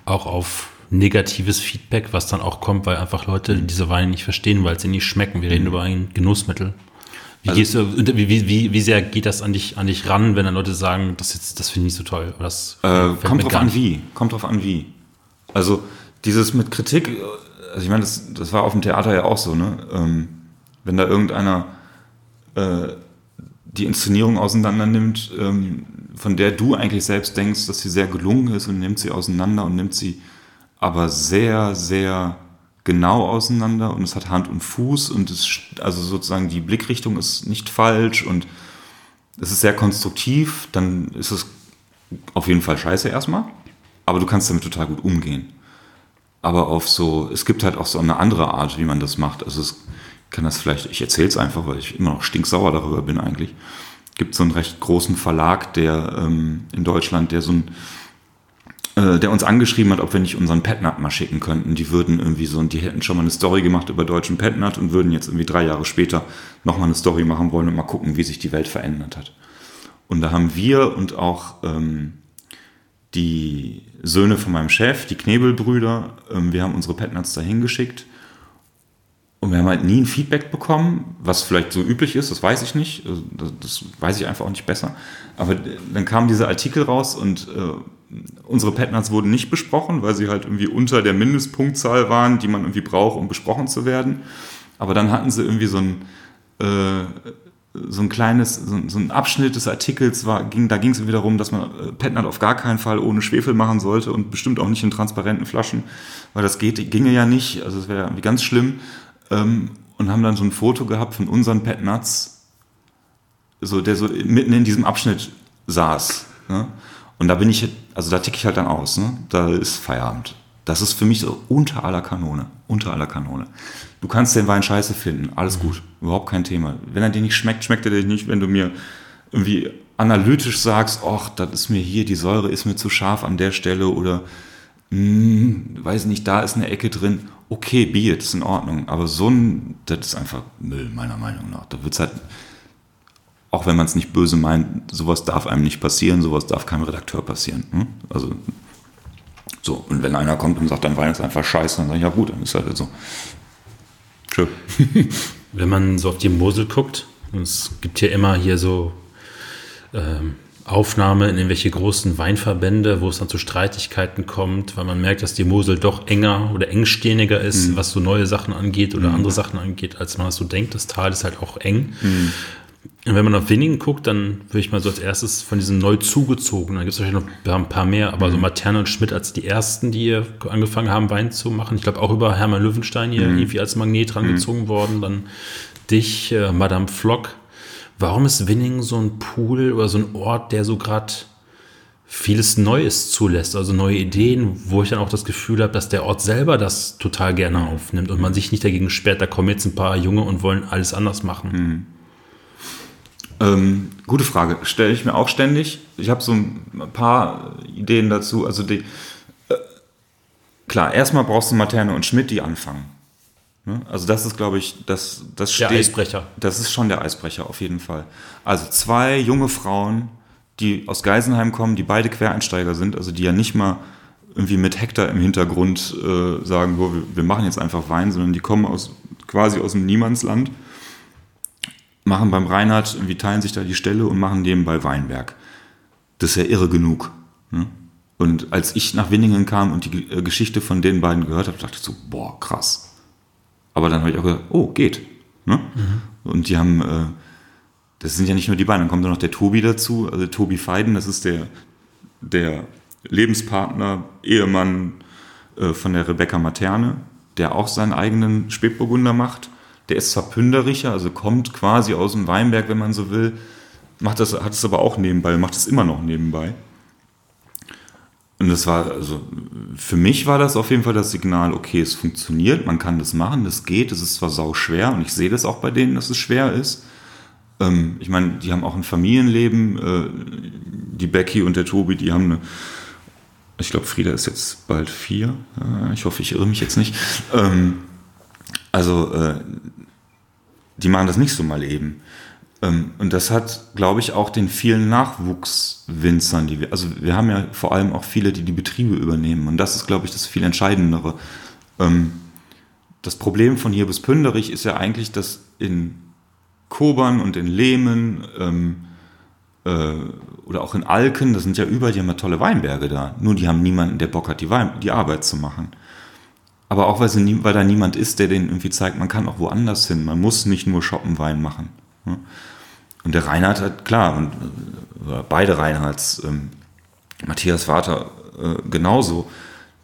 auch auf negatives Feedback, was dann auch kommt, weil einfach Leute diese Weine nicht verstehen, weil sie nicht schmecken? Wir reden mhm. über ein Genussmittel. Wie, also, du, wie, wie, wie, sehr geht das an dich, an dich ran, wenn dann Leute sagen, das, das finde ich nicht so toll? Das äh, kommt drauf an wie. Kommt drauf an wie. Also dieses mit Kritik, also ich meine, das, das war auf dem Theater ja auch so, ne? Ähm, wenn da irgendeiner äh, die Inszenierung auseinander nimmt, ähm, von der du eigentlich selbst denkst, dass sie sehr gelungen ist und nimmt sie auseinander und nimmt sie aber sehr, sehr genau auseinander und es hat Hand und Fuß und es, also sozusagen die Blickrichtung ist nicht falsch und es ist sehr konstruktiv, dann ist es auf jeden Fall scheiße erstmal, aber du kannst damit total gut umgehen aber auf so, es gibt halt auch so eine andere Art, wie man das macht. Also es kann das vielleicht, ich erzähle es einfach, weil ich immer noch stinksauer darüber bin eigentlich. Es gibt so einen recht großen Verlag, der ähm, in Deutschland, der so ein äh, der uns angeschrieben hat, ob wir nicht unseren Petnat mal schicken könnten. Die würden irgendwie so, und die hätten schon mal eine Story gemacht über deutschen Petnat und würden jetzt irgendwie drei Jahre später nochmal eine Story machen wollen und mal gucken, wie sich die Welt verändert hat. Und da haben wir und auch ähm, die Söhne von meinem Chef, die Knebelbrüder, ähm, wir haben unsere Petnuts dahin geschickt und wir haben halt nie ein Feedback bekommen, was vielleicht so üblich ist, das weiß ich nicht, also, das weiß ich einfach auch nicht besser. Aber dann kamen diese Artikel raus und äh, unsere Petnuts wurden nicht besprochen, weil sie halt irgendwie unter der Mindestpunktzahl waren, die man irgendwie braucht, um besprochen zu werden. Aber dann hatten sie irgendwie so ein äh, so ein kleines, so, so, ein Abschnitt des Artikels war, ging, da ging es wieder darum, dass man äh, Petnat auf gar keinen Fall ohne Schwefel machen sollte und bestimmt auch nicht in transparenten Flaschen, weil das geht, ginge ja nicht, also es wäre irgendwie ganz schlimm. Ähm, und haben dann so ein Foto gehabt von unseren Petnuts, so, der so mitten in diesem Abschnitt saß. Ne? Und da bin ich, also da ticke ich halt dann aus, ne? da ist Feierabend. Das ist für mich so unter aller Kanone. Unter aller Kanone. Du kannst den Wein scheiße finden, alles mhm. gut, überhaupt kein Thema. Wenn er dir nicht schmeckt, schmeckt er dir nicht. Wenn du mir irgendwie analytisch sagst, ach, das ist mir hier, die Säure ist mir zu scharf an der Stelle oder mh, hm, weiß nicht, da ist eine Ecke drin. Okay, Bier, das ist in Ordnung. Aber so ein, das ist einfach Müll, meiner Meinung nach. Da wird es halt, auch wenn man es nicht böse meint, sowas darf einem nicht passieren, sowas darf keinem Redakteur passieren. Hm? Also so, und wenn einer kommt und sagt, dein Wein ist einfach scheiße, dann sage ich, ja gut, dann ist halt so. Tschö. [laughs] wenn man so auf die Mosel guckt, es gibt ja immer hier so ähm, Aufnahme in irgendwelche großen Weinverbände, wo es dann zu Streitigkeiten kommt, weil man merkt, dass die Mosel doch enger oder engstehniger ist, mhm. was so neue Sachen angeht oder mhm. andere Sachen angeht, als man das so denkt. Das Tal ist halt auch eng. Mhm. Und wenn man auf wenigen guckt, dann würde ich mal so als erstes von diesen neu zugezogenen, da gibt es wahrscheinlich noch ein paar mehr, aber mhm. so Materne und Schmidt als die ersten, die hier angefangen haben, Wein zu machen. Ich glaube auch über Hermann Löwenstein hier mhm. irgendwie als Magnet rangezogen mhm. worden. Dann dich, äh, Madame Flock. Warum ist Winning so ein Pool oder so ein Ort, der so gerade vieles Neues zulässt, also neue Ideen, wo ich dann auch das Gefühl habe, dass der Ort selber das total gerne aufnimmt und man sich nicht dagegen sperrt, da kommen jetzt ein paar Junge und wollen alles anders machen. Ähm, gute Frage. Stelle ich mir auch ständig. Ich habe so ein paar Ideen dazu. Also die, äh, klar, erstmal brauchst du Materne und Schmidt, die anfangen. Ne? Also das ist, glaube ich, das, das steht, Der Eisbrecher. Das ist schon der Eisbrecher auf jeden Fall. Also zwei junge Frauen, die aus Geisenheim kommen, die beide Quereinsteiger sind, also die ja nicht mal irgendwie mit Hektar im Hintergrund äh, sagen, wir, wir machen jetzt einfach Wein, sondern die kommen aus quasi aus dem Niemandsland, machen beim Reinhard, irgendwie teilen sich da die Stelle und machen nebenbei Weinberg. Das ist ja irre genug. Ne? Und als ich nach Winningen kam und die äh, Geschichte von den beiden gehört habe, dachte ich so, boah, krass. Aber dann habe ich auch gesagt, oh, geht. Ne? Mhm. Und die haben, äh, das sind ja nicht nur die beiden, dann kommt noch der Tobi dazu, also Tobi Feiden, das ist der, der Lebenspartner, Ehemann äh, von der Rebecca Materne, der auch seinen eigenen Spätburgunder macht. Der ist zwar Pünderischer, also kommt quasi aus dem Weinberg, wenn man so will, macht das, hat es aber auch nebenbei, macht es immer noch nebenbei. Und das war, also für mich war das auf jeden Fall das Signal, okay, es funktioniert, man kann das machen, das geht, es ist zwar sau schwer und ich sehe das auch bei denen, dass es schwer ist. Ähm, ich meine, die haben auch ein Familienleben, äh, die Becky und der Tobi, die haben eine, ich glaube, Frieda ist jetzt bald vier, äh, ich hoffe, ich irre mich jetzt nicht. Ähm, also, äh, die machen das nicht so mal eben. Ähm, und das hat, glaube ich, auch den vielen Nachwuchswinzern, die wir, also wir haben ja vor allem auch viele, die die Betriebe übernehmen. Und das ist, glaube ich, das viel Entscheidendere. Ähm, das Problem von hier bis Pünderich ist ja eigentlich, dass in Kobern und in Lehmen ähm, äh, oder auch in Alken, das sind ja überall immer tolle Weinberge da. Nur die haben niemanden, der Bock hat, die, Wein, die Arbeit zu machen. Aber auch weil, sie, weil da niemand ist, der denen irgendwie zeigt, man kann auch woanders hin. Man muss nicht nur shoppen Wein machen. Und der Reinhard hat, klar, und, äh, beide Reinhards, ähm, Matthias Vater äh, genauso,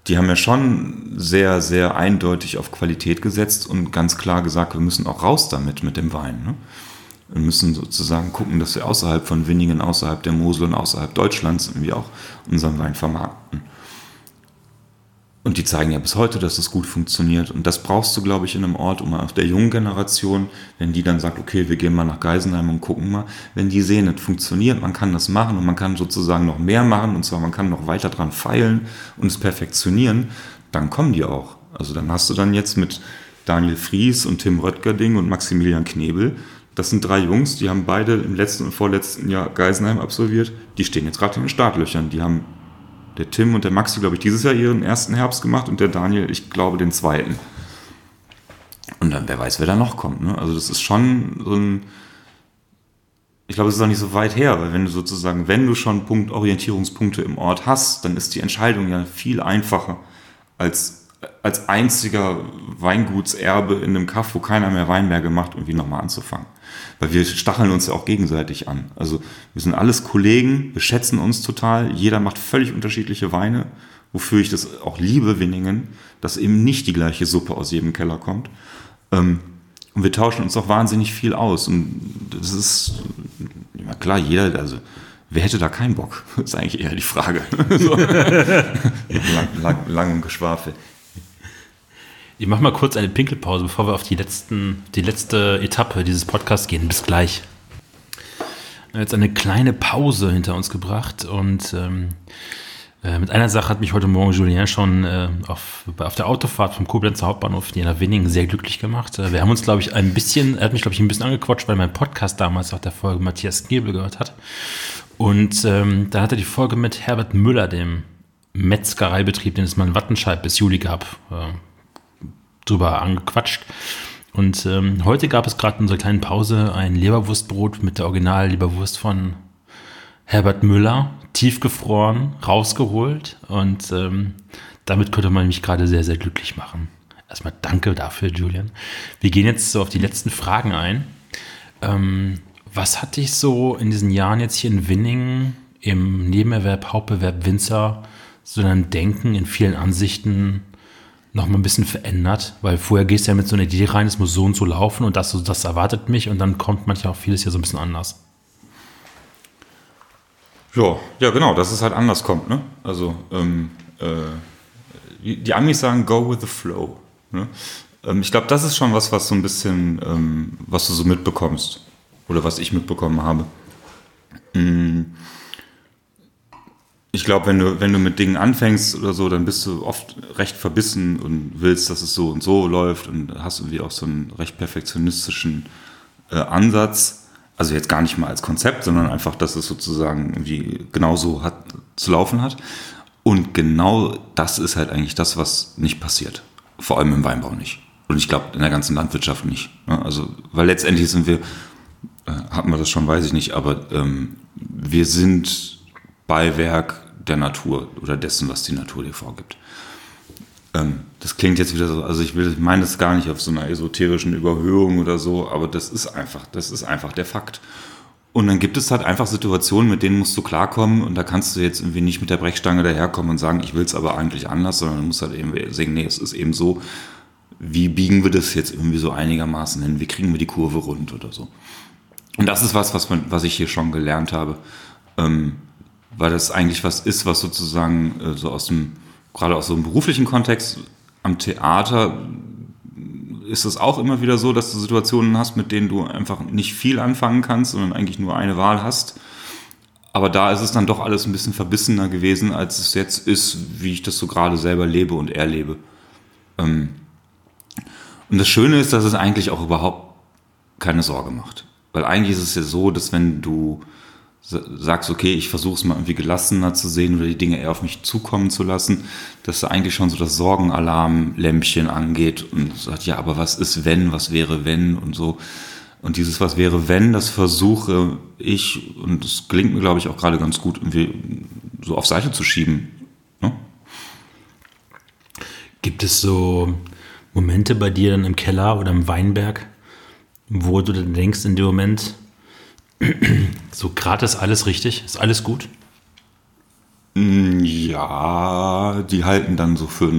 die haben ja schon sehr, sehr eindeutig auf Qualität gesetzt und ganz klar gesagt, wir müssen auch raus damit, mit dem Wein. Ne? Wir müssen sozusagen gucken, dass wir außerhalb von Winningen, außerhalb der Mosel und außerhalb Deutschlands irgendwie auch unseren Wein vermarkten. Und die zeigen ja bis heute, dass es gut funktioniert. Und das brauchst du, glaube ich, in einem Ort, um auf der jungen Generation, wenn die dann sagt, okay, wir gehen mal nach Geisenheim und gucken mal, wenn die sehen, es funktioniert, man kann das machen und man kann sozusagen noch mehr machen und zwar man kann noch weiter dran feilen und es perfektionieren, dann kommen die auch. Also dann hast du dann jetzt mit Daniel Fries und Tim Röttgerding und Maximilian Knebel, das sind drei Jungs, die haben beide im letzten und vorletzten Jahr Geisenheim absolviert. Die stehen jetzt gerade in den Startlöchern. Die haben der Tim und der Maxi, glaube ich, dieses Jahr ihren ersten Herbst gemacht und der Daniel, ich glaube, den zweiten. Und dann, wer weiß, wer da noch kommt. Ne? Also das ist schon so ein, ich glaube, es ist auch nicht so weit her, weil wenn du sozusagen, wenn du schon Punkt Orientierungspunkte im Ort hast, dann ist die Entscheidung ja viel einfacher als als einziger Weingutserbe in einem Kaff, wo keiner mehr Weinberge macht, irgendwie nochmal anzufangen. Weil wir stacheln uns ja auch gegenseitig an. Also wir sind alles Kollegen, wir schätzen uns total, jeder macht völlig unterschiedliche Weine, wofür ich das auch liebe, Winningen, dass eben nicht die gleiche Suppe aus jedem Keller kommt. Ähm, und wir tauschen uns auch wahnsinnig viel aus. Und das ist, ja klar, jeder, also wer hätte da keinen Bock? [laughs] Das ist eigentlich eher die Frage. [laughs] so. [laughs] lang, lang, lang und geschwafel. Ich mache mal kurz eine Pinkelpause, bevor wir auf die, letzten, die letzte Etappe dieses Podcasts gehen. Bis gleich. Jetzt eine kleine Pause hinter uns gebracht und ähm, äh, mit einer Sache hat mich heute Morgen Julien schon äh, auf, auf der Autofahrt vom Koblenzer Hauptbahnhof hier nach Winningen sehr glücklich gemacht. Äh, wir haben uns, glaube ich, ein bisschen, er hat mich, glaube ich, ein bisschen angequatscht, weil mein Podcast damals auch der Folge Matthias Knebel gehört hat. Und ähm, dann hat er die Folge mit Herbert Müller, dem Metzgereibetrieb, den es mal in Wattenscheid bis Juli gab, äh, drüber angequatscht. Und ähm, heute gab es gerade in unserer kleinen Pause ein Leberwurstbrot mit der Original-Leberwurst von Herbert Müller, tiefgefroren, rausgeholt. Und ähm, damit könnte man mich gerade sehr, sehr glücklich machen. Erstmal danke dafür, Julian. Wir gehen jetzt so auf die letzten Fragen ein. Ähm, was hat dich so in diesen Jahren jetzt hier in Winningen im Nebenerwerb, Hauptbewerb Winzer, so ein Denken in vielen Ansichten noch mal ein bisschen verändert, weil vorher gehst du ja mit so einer Idee rein, es muss so und so laufen und das, das erwartet mich und dann kommt manchmal auch vieles ja so ein bisschen anders. Ja, ja, genau, dass es halt anders kommt. Ne? Also ähm, äh, die Amis sagen, go with the flow. Ne? Ähm, ich glaube, das ist schon was, was so ein bisschen, ähm, was du so mitbekommst oder was ich mitbekommen habe. Mhm ich glaube, wenn du, wenn du mit Dingen anfängst oder so, dann bist du oft recht verbissen und willst, dass es so und so läuft und hast irgendwie auch so einen recht perfektionistischen äh, Ansatz. Also jetzt gar nicht mal als Konzept, sondern einfach, dass es sozusagen irgendwie genauso hat, zu laufen hat. Und genau das ist halt eigentlich das, was nicht passiert. Vor allem im Weinbau nicht. Und ich glaube, in der ganzen Landwirtschaft nicht. Ne? Also, weil letztendlich sind wir, äh, hatten wir das schon, weiß ich nicht, aber ähm, wir sind Beiwerk der Natur oder dessen, was die Natur dir vorgibt. Ähm, das klingt jetzt wieder so, also ich will, ich meine das gar nicht auf so einer esoterischen Überhöhung oder so, aber das ist einfach, das ist einfach der Fakt. Und dann gibt es halt einfach Situationen, mit denen musst du klarkommen und da kannst du jetzt irgendwie nicht mit der Brechstange daherkommen und sagen, ich will es aber eigentlich anders, sondern du musst halt eben sagen, nee, es ist eben so, wie biegen wir das jetzt irgendwie so einigermaßen hin, wie kriegen wir die Kurve rund oder so. Und das ist was, was, man, was ich hier schon gelernt habe, ähm, weil das eigentlich was ist, was sozusagen äh, so aus dem, gerade aus so einem beruflichen Kontext am Theater ist es auch immer wieder so, dass du Situationen hast, mit denen du einfach nicht viel anfangen kannst, sondern eigentlich nur eine Wahl hast. Aber da ist es dann doch alles ein bisschen verbissener gewesen, als es jetzt ist, wie ich das so gerade selber lebe und erlebe. Ähm, und das Schöne ist, dass es eigentlich auch überhaupt keine Sorge macht. Weil eigentlich ist es ja so, dass wenn du sagst, okay, ich versuche es mal irgendwie gelassener zu sehen oder die Dinge eher auf mich zukommen zu lassen, dass da eigentlich schon so das Sorgenalarmlämpchen angeht und sagt, ja, aber was ist wenn, was wäre wenn und so. Und dieses was wäre wenn, das versuche ich, und das gelingt mir, glaube ich, auch gerade ganz gut, irgendwie so auf Seite zu schieben. Ne? Gibt es so Momente bei dir dann im Keller oder im Weinberg, wo du dann denkst in dem Moment, so gerade ist alles richtig, ist alles gut? Mm, ja, die halten dann so für,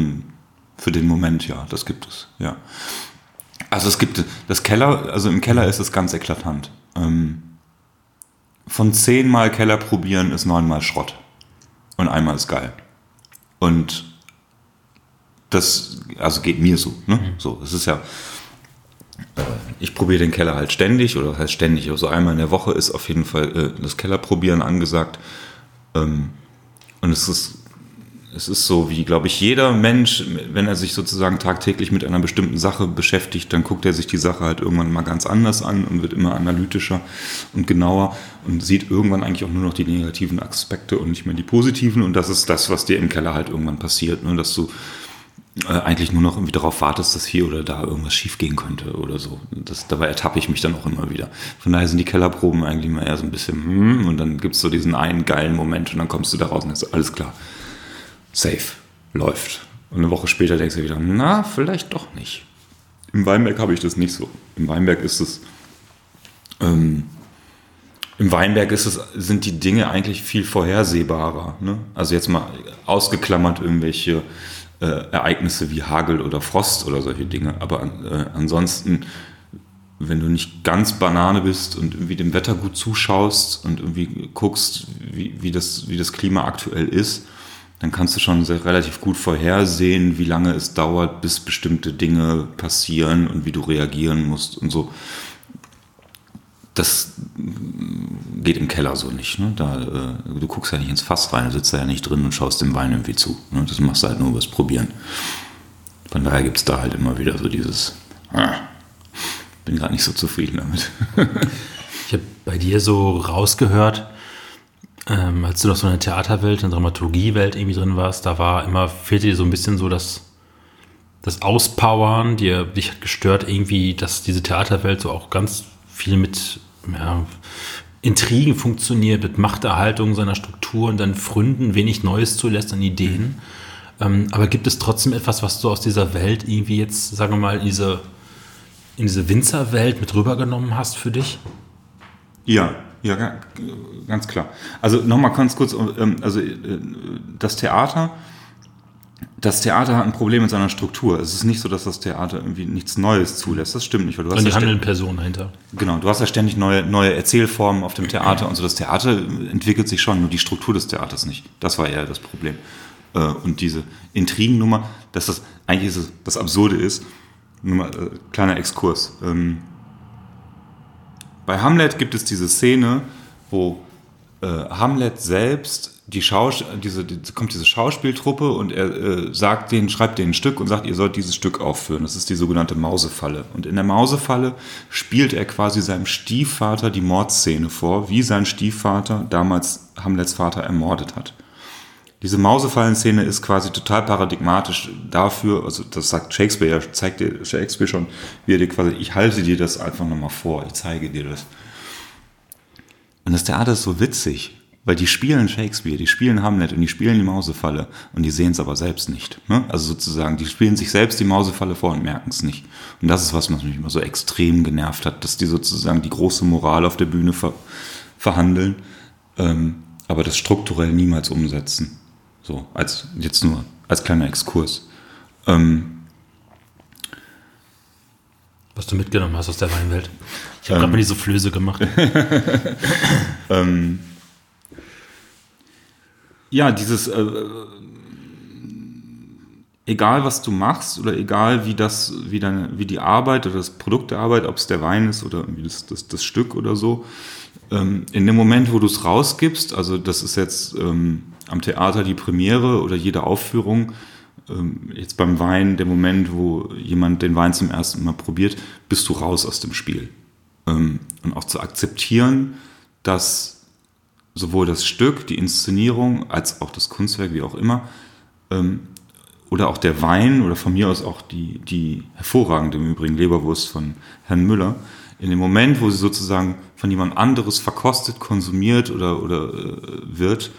für den Moment, ja, das gibt es, ja. Also es gibt das Keller, also im Keller ist es ganz eklatant. Ähm, von zehnmal Keller probieren ist neunmal Schrott. Und einmal ist geil. Und das, also geht mir so, ne? Mhm. So, es ist ja, ich probiere den Keller halt ständig, oder heißt ständig, also einmal in der Woche ist auf jeden Fall äh, das Kellerprobieren angesagt. Ähm, und es ist, es ist so, wie, glaube ich, jeder Mensch, wenn er sich sozusagen tagtäglich mit einer bestimmten Sache beschäftigt, dann guckt er sich die Sache halt irgendwann mal ganz anders an und wird immer analytischer und genauer und sieht irgendwann eigentlich auch nur noch die negativen Aspekte und nicht mehr die positiven. Und das ist das, was dir im Keller halt irgendwann passiert, ne? dass du eigentlich nur noch irgendwie darauf wartest, dass hier oder da irgendwas schiefgehen könnte oder so. Das, dabei ertappe ich mich dann auch immer wieder. Von daher sind die Kellerproben eigentlich immer eher so ein bisschen, hm, und dann gibt es so diesen einen geilen Moment und dann kommst du da raus und ist alles klar. Safe. Läuft. Und eine Woche später denkst du wieder, na, vielleicht doch nicht. Im Weinberg habe ich das nicht so. Im Weinberg ist es, ähm, im Weinberg ist es, sind die Dinge eigentlich viel vorhersehbarer. Ne? Also jetzt mal ausgeklammert irgendwelche äh, Ereignisse wie Hagel oder Frost oder solche Dinge. Aber äh, ansonsten, wenn du nicht ganz Banane bist und irgendwie dem Wetter gut zuschaust und irgendwie guckst, wie, wie, das, wie das Klima aktuell ist, dann kannst du schon sehr, relativ gut vorhersehen, wie lange es dauert, bis bestimmte Dinge passieren und wie du reagieren musst und so das geht im Keller so nicht. Ne? Da, äh, du guckst ja nicht ins Fass rein, du sitzt da ja nicht drin und schaust dem Wein irgendwie zu. Ne? Das machst du halt nur übers Probieren. Von daher gibt es da halt immer wieder so dieses, ah, bin gerade nicht so zufrieden damit. [laughs] ich habe bei dir so rausgehört, ähm, als du noch so in der Theaterwelt, in der Dramaturgiewelt irgendwie drin warst, da war immer, fehlte dir so ein bisschen so das, das Auspowern, dir, dich hat gestört irgendwie, dass diese Theaterwelt so auch ganz viel mit ja, Intrigen funktioniert, mit Machterhaltung seiner Struktur und dann Fründen wenig Neues zulässt an Ideen. Ähm, aber gibt es trotzdem etwas, was du aus dieser Welt irgendwie jetzt, sagen wir mal, in diese, in diese Winzerwelt mit rübergenommen hast für dich? Ja, ja, ganz klar. Also nochmal ganz kurz, ähm, also äh, das Theater das Theater hat ein Problem mit seiner Struktur. Es ist nicht so, dass das Theater irgendwie nichts Neues zulässt. Das stimmt nicht. Weil du hast und die ja handelnden Personen dahinter. Genau, du hast ja ständig neue, neue Erzählformen auf dem Theater und so. Das Theater entwickelt sich schon, nur die Struktur des Theaters nicht. Das war eher das Problem. Äh, und diese Intrigennummer, dass das eigentlich ist, das Absurde ist, nur mal äh, kleiner Exkurs. Ähm, bei Hamlet gibt es diese Szene, wo äh, Hamlet selbst die Schaus diese, die, kommt diese Schauspieltruppe und er äh, sagt denen, schreibt denen ein Stück und sagt, ihr sollt dieses Stück aufführen. Das ist die sogenannte Mausefalle. Und in der Mausefalle spielt er quasi seinem Stiefvater die Mordszene vor, wie sein Stiefvater damals Hamlets Vater ermordet hat. diese Mausefallen-Szene ist quasi total paradigmatisch dafür, also das sagt Shakespeare, zeigt dir Shakespeare schon, wie er dir quasi, ich halte dir das einfach nochmal vor, ich zeige dir das. Und das Theater ist so witzig, weil die spielen Shakespeare, die spielen Hamlet und die spielen die Mausefalle und die sehen es aber selbst nicht. Ne? Also sozusagen, die spielen sich selbst die Mausefalle vor und merken es nicht. Und das ist, was mich immer so extrem genervt hat, dass die sozusagen die große Moral auf der Bühne ver verhandeln, ähm, aber das strukturell niemals umsetzen. So, als jetzt nur als kleiner Exkurs. Ähm, Was du mitgenommen hast aus der Weinwelt. Ich habe ähm, gerade mal diese Flöße gemacht. [laughs] ähm, ja, dieses, äh, egal was du machst oder egal wie das, wie deine, wie die Arbeit oder das Produkt der Arbeit, ob es der Wein ist oder irgendwie das, das, das Stück oder so, ähm, in dem Moment, wo du es rausgibst, also das ist jetzt ähm, am Theater die Premiere oder jede Aufführung, ähm, jetzt beim Wein der Moment, wo jemand den Wein zum ersten Mal probiert, bist du raus aus dem Spiel. Ähm, und auch zu akzeptieren, dass sowohl das Stück, die Inszenierung, als auch das Kunstwerk, wie auch immer, ähm, oder auch der Wein oder von mir aus auch die, die hervorragende im Übrigen Leberwurst von Herrn Müller, in dem Moment, wo sie sozusagen von jemand anderes verkostet, konsumiert oder, oder äh, wird,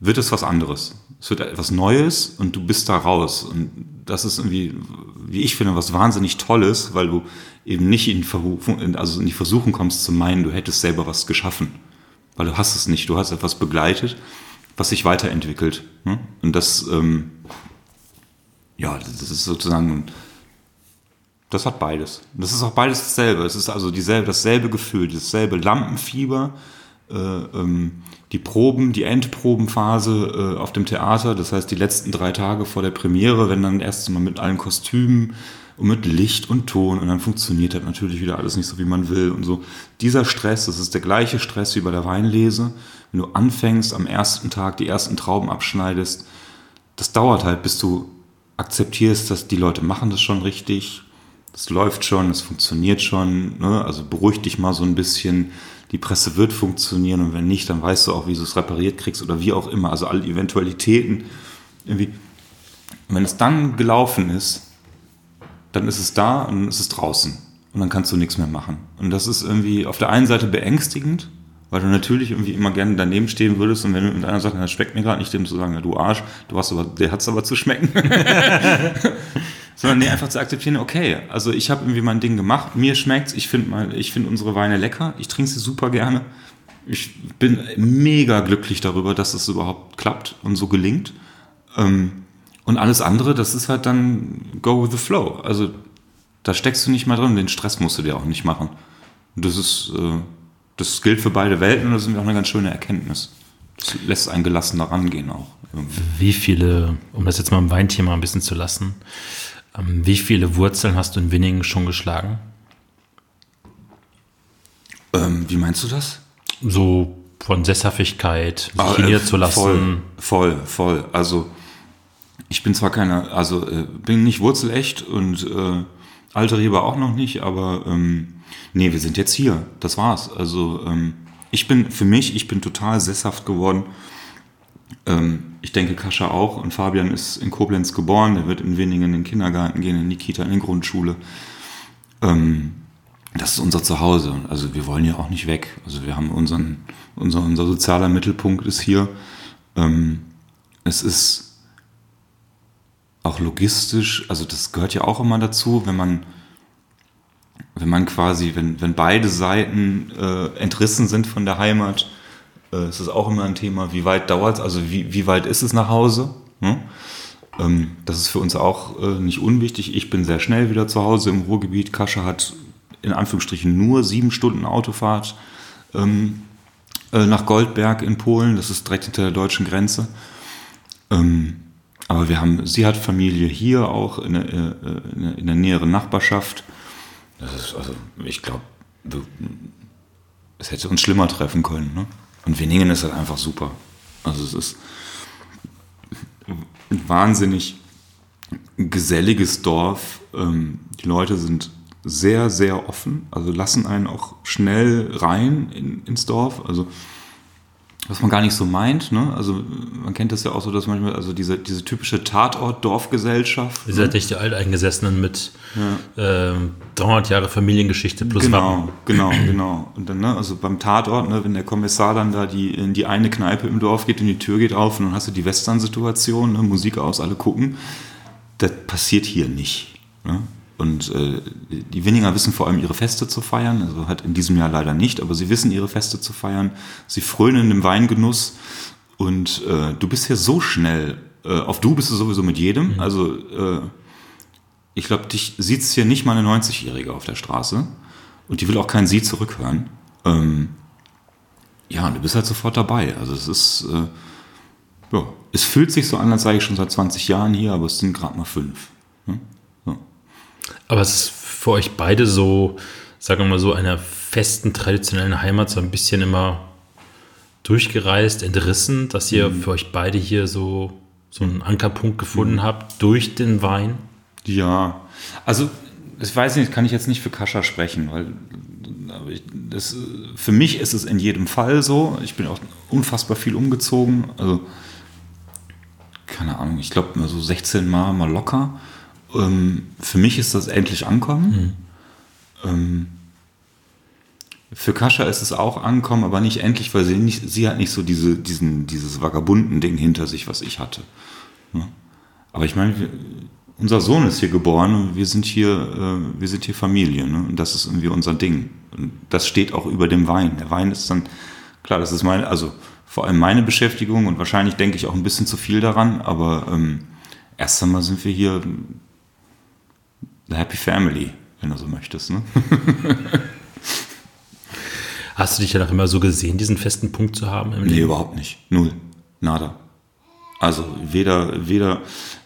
wird es was anderes. Es wird etwas Neues und du bist da raus. Und das ist irgendwie, wie ich finde, was wahnsinnig Tolles, weil du eben nicht in, Versuchung, also in die Versuchung kommst zu meinen, du hättest selber was geschaffen. Weil du hast es nicht. Du hast etwas begleitet, was sich weiterentwickelt. Ne? Und das, ähm, ja, das ist sozusagen, das hat beides. Das ist auch beides dasselbe. Es ist also dieselbe, dasselbe Gefühl, dasselbe Lampenfieber, äh, ähm, die Proben, die Endprobenphase äh, auf dem Theater, das heißt die letzten drei Tage vor der Premiere, wenn dann erst mal mit allen Kostümen und mit Licht und Ton und dann funktioniert das natürlich wieder alles nicht so, wie man will und so. Dieser Stress, das ist der gleiche Stress wie bei der Weinlese. Wenn du anfängst, am ersten Tag die ersten Trauben abschneidest, das dauert halt, bis du akzeptierst, dass die Leute machen das schon richtig, das läuft schon, es funktioniert schon, ne? also beruhig dich mal so ein bisschen, die Presse wird funktionieren und wenn nicht, dann weißt du auch, wie du es repariert kriegst oder wie auch immer. Also alle Eventualitäten. Irgendwie. Und wenn es dann gelaufen ist, dann ist es da und dann ist es draußen. Und dann kannst du nichts mehr machen. Und das ist irgendwie auf der einen Seite beängstigend, weil du natürlich irgendwie immer gerne daneben stehen würdest und wenn du mit einer sagt, das schmeckt mir gerade nicht, dem zu sagen, ja, du Arsch, du hast aber, der hat es aber zu schmecken. [laughs] sondern nee, einfach zu akzeptieren, okay, also ich habe irgendwie mein Ding gemacht, mir schmeckt's, ich finde ich finde unsere Weine lecker, ich trinke sie super gerne. Ich bin mega glücklich darüber, dass es überhaupt klappt und so gelingt. Ähm, und alles andere, das ist halt dann go with the flow. Also da steckst du nicht mal drin, den Stress musst du dir auch nicht machen. das ist, äh, das gilt für beide Welten und das ist auch eine ganz schöne Erkenntnis. Das lässt einen gelassener rangehen auch. Irgendwie. Wie viele, um das jetzt mal im Weinthema ein bisschen zu lassen, ähm, wie viele Wurzeln hast du in Winningen schon geschlagen? Ähm, wie meinst du das? So von Sesshaftigkeit, sich ah, äh, zu lassen. Voll, voll, voll. Also ich bin zwar keiner, also äh, bin nicht wurzelecht und äh, alte Rebe auch noch nicht, aber ähm, nee, wir sind jetzt hier. Das war's. Also ähm, ich bin für mich, ich bin total sesshaft geworden ähm, ich denke, Kascha auch. Und Fabian ist in Koblenz geboren. Der wird in Winningen in den Kindergarten gehen, in die Kita, in die Grundschule. Ähm, das ist unser Zuhause. Also wir wollen ja auch nicht weg. Also wir haben unseren, unser, unser sozialer Mittelpunkt ist hier. Ähm, es ist auch logistisch, also das gehört ja auch immer dazu, wenn man, wenn man quasi, wenn, wenn beide Seiten äh, entrissen sind von der Heimat, äh, es ist auch immer ein Thema, wie weit dauert es, also wie, wie weit ist es nach Hause? Hm? Ähm, das ist für uns auch äh, nicht unwichtig. Ich bin sehr schnell wieder zu Hause im Ruhrgebiet. Kascha hat in Anführungsstrichen nur sieben Stunden Autofahrt ähm, äh, nach Goldberg in Polen. Das ist direkt hinter der deutschen Grenze. Ähm, aber wir haben, sie hat Familie hier auch in der, äh, in der näheren Nachbarschaft. Das ist, also, ich glaube, es hätte uns schlimmer treffen können. Ne? Und Winningen ist halt einfach super. Also es ist ein wahnsinnig geselliges Dorf. Ähm, die Leute sind sehr, sehr offen, also lassen einen auch schnell rein in, ins Dorf. Also was man gar nicht so meint. Ne? Also man kennt das ja auch so, dass manchmal, also diese, diese typische Tatort-Dorfgesellschaft. Ihr seid ne? die Alteingesessenen mit ja. äh, 300 Jahre Familiengeschichte plus Genau, Wappen. genau, genau. Und dann, ne, also beim Tatort, ne, wenn der Kommissar dann da die, in die eine Kneipe im Dorf geht und die Tür geht auf und dann hast du die Western-Situation, ne, Musik aus, alle gucken. Das passiert hier nicht. Ne? Und äh, die Winninger wissen vor allem ihre Feste zu feiern, also halt in diesem Jahr leider nicht, aber sie wissen ihre Feste zu feiern. Sie frönen im Weingenuss und äh, du bist hier so schnell. Äh, auf du bist du sowieso mit jedem. Mhm. Also äh, ich glaube, dich sieht hier nicht mal eine 90-Jährige auf der Straße und die will auch kein Sie zurückhören. Ähm, ja, und du bist halt sofort dabei. Also es ist, äh, ja, es fühlt sich so an, als sei ich schon seit 20 Jahren hier, aber es sind gerade mal fünf. Ne? Aber es ist für euch beide so, sagen wir mal so, einer festen traditionellen Heimat so ein bisschen immer durchgereist, entrissen, dass ihr mhm. für euch beide hier so, so einen Ankerpunkt gefunden mhm. habt durch den Wein? Ja, also ich weiß nicht, kann ich jetzt nicht für Kascha sprechen, weil ich, das, für mich ist es in jedem Fall so. Ich bin auch unfassbar viel umgezogen. Also, keine Ahnung, ich glaube, so 16 Mal mal locker. Ähm, für mich ist das endlich ankommen. Mhm. Ähm, für Kascha ist es auch ankommen, aber nicht endlich, weil sie, nicht, sie hat nicht so diese, diesen, dieses vagabunden Ding hinter sich, was ich hatte. Ja? Aber ich meine, unser Sohn ist hier geboren und wir sind hier, äh, wir sind hier Familie. Ne? Und das ist irgendwie unser Ding. Und das steht auch über dem Wein. Der Wein ist dann, klar, das ist meine, also vor allem meine Beschäftigung und wahrscheinlich denke ich auch ein bisschen zu viel daran, aber ähm, erst einmal sind wir hier The Happy Family, wenn du so möchtest. Ne? [laughs] Hast du dich ja noch immer so gesehen, diesen festen Punkt zu haben im nee, Leben? überhaupt nicht. Null. Nada. Also weder, weder,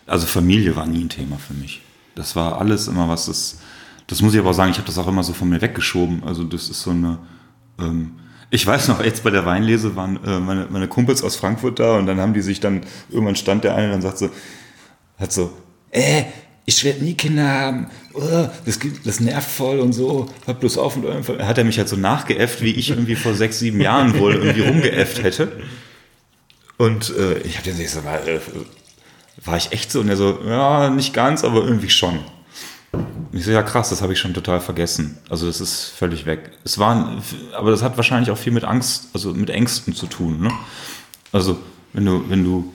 also Familie war nie ein Thema für mich. Das war alles immer was, das, das muss ich aber auch sagen, ich habe das auch immer so von mir weggeschoben. Also das ist so eine, ähm, ich weiß noch, jetzt bei der Weinlese waren äh, meine, meine Kumpels aus Frankfurt da und dann haben die sich dann, irgendwann stand der eine und dann sagt so, hat so, äh, ich werde nie Kinder haben, oh, das, das nervt voll und so, hört bloß auf und irgendwann hat er mich halt so nachgeäfft, wie ich irgendwie vor sechs, sieben Jahren wohl irgendwie rumgeäfft hätte. Und äh, ich habe den so war, äh, war ich echt so? Und er so, ja, nicht ganz, aber irgendwie schon. Und ich so, ja krass, das habe ich schon total vergessen. Also das ist völlig weg. Es war, aber das hat wahrscheinlich auch viel mit Angst, also mit Ängsten zu tun. Ne? Also wenn du, wenn du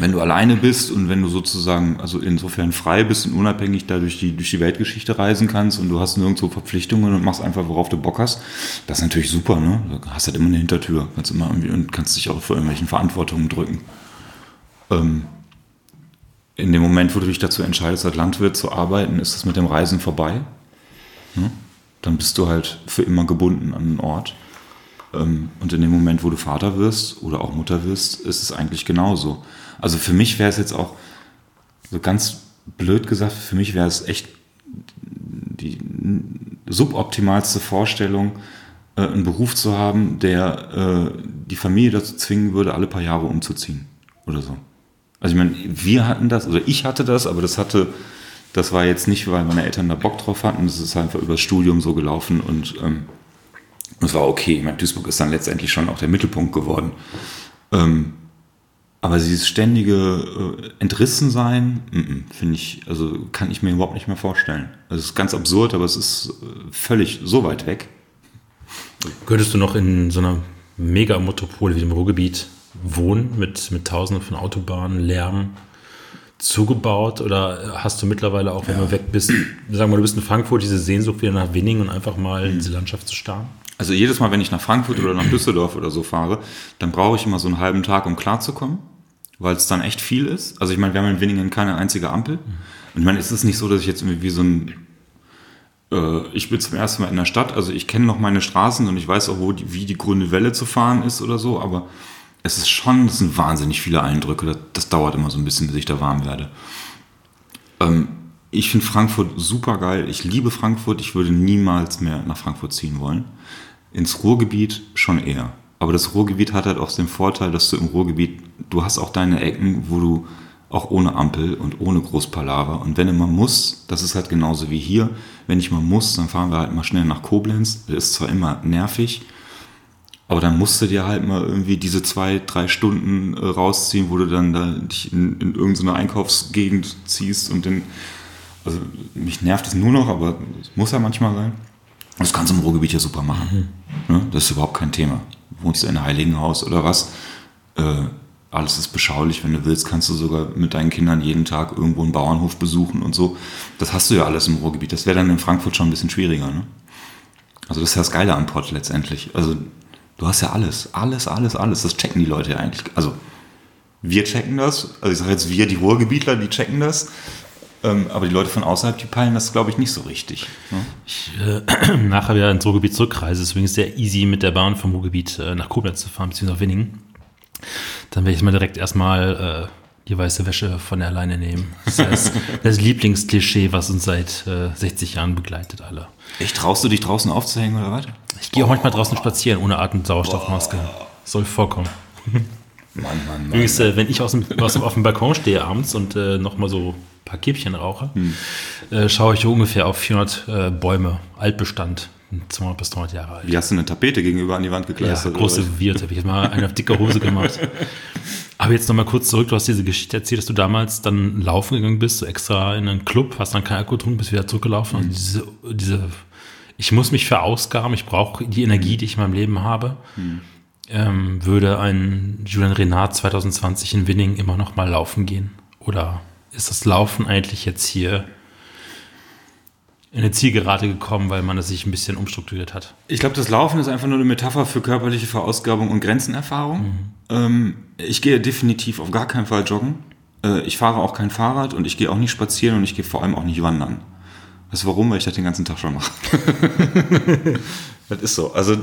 wenn du alleine bist und wenn du sozusagen, also insofern frei bist und unabhängig da durch die, durch die Weltgeschichte reisen kannst und du hast nirgendwo Verpflichtungen und machst einfach, worauf du Bock hast, das ist natürlich super, ne? Du hast halt immer eine Hintertür, kannst immer irgendwie und kannst dich auch vor irgendwelchen Verantwortungen drücken. Ähm, in dem Moment, wo du dich dazu entscheidest, als Landwirt zu arbeiten, ist das mit dem Reisen vorbei. Ne? Dann bist du halt für immer gebunden an einen Ort. Ähm, und in dem Moment, wo du Vater wirst oder auch Mutter wirst, ist es eigentlich genauso. Also für mich wäre es jetzt auch, so ganz blöd gesagt, für mich wäre es echt die suboptimalste Vorstellung, äh, einen Beruf zu haben, der äh, die Familie dazu zwingen würde, alle paar Jahre umzuziehen oder so. Also ich meine, wir hatten das, oder ich hatte das, aber das hatte, das war jetzt nicht, weil meine Eltern da Bock drauf hatten, das ist einfach über das Studium so gelaufen und ähm, es war okay. Ich meine, Duisburg ist dann letztendlich schon auch der Mittelpunkt geworden. Ähm, aber dieses ständige äh, Entrissen-Sein, finde ich, also kann ich mir überhaupt nicht mehr vorstellen. Also es ist ganz absurd, aber es ist äh, völlig so weit weg. Könntest du noch in so einer Megametropole wie dem Ruhrgebiet wohnen mit, mit tausenden von Autobahnen, Lärm zugebaut? Oder hast du mittlerweile auch, wenn ja. du weg bist, sagen wir mal, du bist in Frankfurt, diese Sehnsucht wieder nach Winning und einfach mal mhm. in diese Landschaft zu starren? Also jedes Mal, wenn ich nach Frankfurt oder nach Düsseldorf oder so fahre, dann brauche ich immer so einen halben Tag, um klarzukommen, weil es dann echt viel ist. Also ich meine, wir haben in Winningen keine einzige Ampel. Und ich meine, es ist nicht so, dass ich jetzt irgendwie wie so ein äh, ich bin zum ersten Mal in der Stadt, also ich kenne noch meine Straßen und ich weiß auch, wo die, wie die grüne Welle zu fahren ist oder so, aber es ist schon, es sind wahnsinnig viele Eindrücke. Das, das dauert immer so ein bisschen, bis ich da warm werde. Ähm, ich finde Frankfurt super geil. Ich liebe Frankfurt. Ich würde niemals mehr nach Frankfurt ziehen wollen. Ins Ruhrgebiet schon eher. Aber das Ruhrgebiet hat halt auch den Vorteil, dass du im Ruhrgebiet, du hast auch deine Ecken, wo du auch ohne Ampel und ohne Großpalaver. Und wenn immer muss, das ist halt genauso wie hier, wenn ich mal muss, dann fahren wir halt mal schnell nach Koblenz. Das ist zwar immer nervig, Aber dann musst du dir halt mal irgendwie diese zwei, drei Stunden äh, rausziehen, wo du dann da dich in, in irgendeine Einkaufsgegend ziehst und dann, also mich nervt es nur noch, aber es muss ja manchmal sein. Das kannst du im Ruhrgebiet ja super machen. Ne? Das ist überhaupt kein Thema. Wohnst du in einem Heiligenhaus oder was? Äh, alles ist beschaulich. Wenn du willst, kannst du sogar mit deinen Kindern jeden Tag irgendwo einen Bauernhof besuchen und so. Das hast du ja alles im Ruhrgebiet. Das wäre dann in Frankfurt schon ein bisschen schwieriger. Ne? Also das ist ja das Geile am Pott letztendlich. Also du hast ja alles, alles, alles, alles. Das checken die Leute ja eigentlich. Also wir checken das. Also ich sage jetzt wir, die Ruhrgebietler, die checken das. Ähm, aber die Leute von außerhalb, die peilen das, glaube ich, nicht so richtig. Ne? Ich äh, [clears throat] nachher wieder ins Ruhrgebiet zurückreise, deswegen ist es sehr easy mit der Bahn vom Ruhrgebiet äh, nach Koblenz zu fahren, beziehungsweise nach Winningen. Dann werde ich mal direkt erstmal äh, die weiße Wäsche von der Leine nehmen. Das heißt, [laughs] das Lieblingsklischee, was uns seit äh, 60 Jahren begleitet, alle. Echt, traust du dich draußen aufzuhängen oder was? Ich gehe auch manchmal draußen spazieren ohne Atem- und Sauerstoffmaske. Soll vorkommen. Mann, Mann, Mann. Übrigens, äh, wenn ich aus dem, aus dem, auf dem Balkon stehe abends und äh, nochmal so paar Kippchen rauche, äh, schaue ich ungefähr auf 400 äh, Bäume, Altbestand, 200 bis 300 Jahre alt. Wie hast du eine Tapete gegenüber an die Wand Ja, gekleistert? was? große Wirt habe ich jetzt mal eine auf dicke Hose gemacht. [laughs] Aber jetzt nochmal kurz zurück, du hast diese Geschichte erzählt, dass du damals dann laufen gegangen bist, so extra in einen Club, hast dann kein Alkohol getrunken, bist wieder zurückgelaufen. Und diese, diese, ich muss mich verausgaben, ich brauche die Energie, die ich in meinem Leben habe. Ähm, würde ein Julian Renard 2020 in Winning immer noch mal laufen gehen? Oder ist das Laufen eigentlich jetzt hier in eine Zielgerade gekommen, weil man es sich ein bisschen umstrukturiert hat? Ich glaube, das Laufen ist einfach nur eine Metapher für körperliche Verausgabung und Grenzenerfahrung. Ähm, ich gehe definitiv auf gar keinen Fall joggen. Äh, ich fahre auch kein Fahrrad und ich gehe auch nicht spazieren und ich gehe vor allem auch nicht wandern. Weißt du warum? Weil ich das den ganzen Tag schon mache. [laughs] das ist so. Also,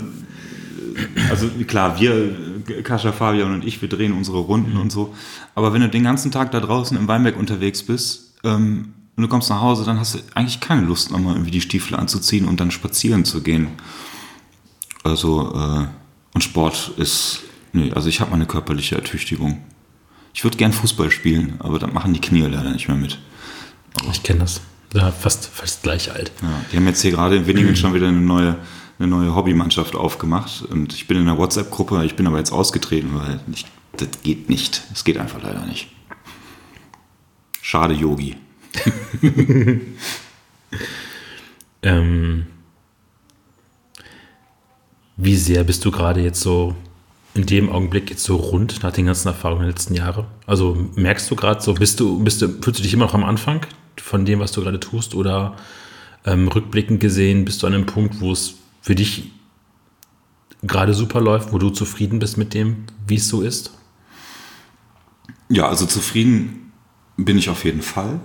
also klar, wir, Kascha, Fabian und ich, wir drehen unsere Runden und so. Aber wenn du den ganzen Tag da draußen im Weinberg unterwegs bist ähm, und du kommst nach Hause, dann hast du eigentlich keine Lust, nochmal irgendwie die Stiefel anzuziehen und dann spazieren zu gehen. Also, äh, und Sport ist, nee, also ich habe meine körperliche Ertüchtigung. Ich würde gern Fußball spielen, aber da machen die Knie leider nicht mehr mit. Ich kenne das. Ja, fast, fast gleich alt. Ja, die haben jetzt hier gerade in Winningen schon wieder eine neue, eine neue Hobbymannschaft aufgemacht und ich bin in einer WhatsApp-Gruppe, ich bin aber jetzt ausgetreten, weil ich, das geht nicht. Es geht einfach leider nicht. Schade, Yogi. [laughs] Ähm, wie sehr bist du gerade jetzt so in dem Augenblick jetzt so rund nach den ganzen Erfahrungen der letzten Jahre? Also merkst du gerade so, bist du, bist du, fühlst du dich immer noch am Anfang von dem, was du gerade tust? Oder ähm, rückblickend gesehen bist du an einem Punkt, wo es für dich gerade super läuft, wo du zufrieden bist mit dem, wie es so ist? Ja, also zufrieden bin ich auf jeden Fall.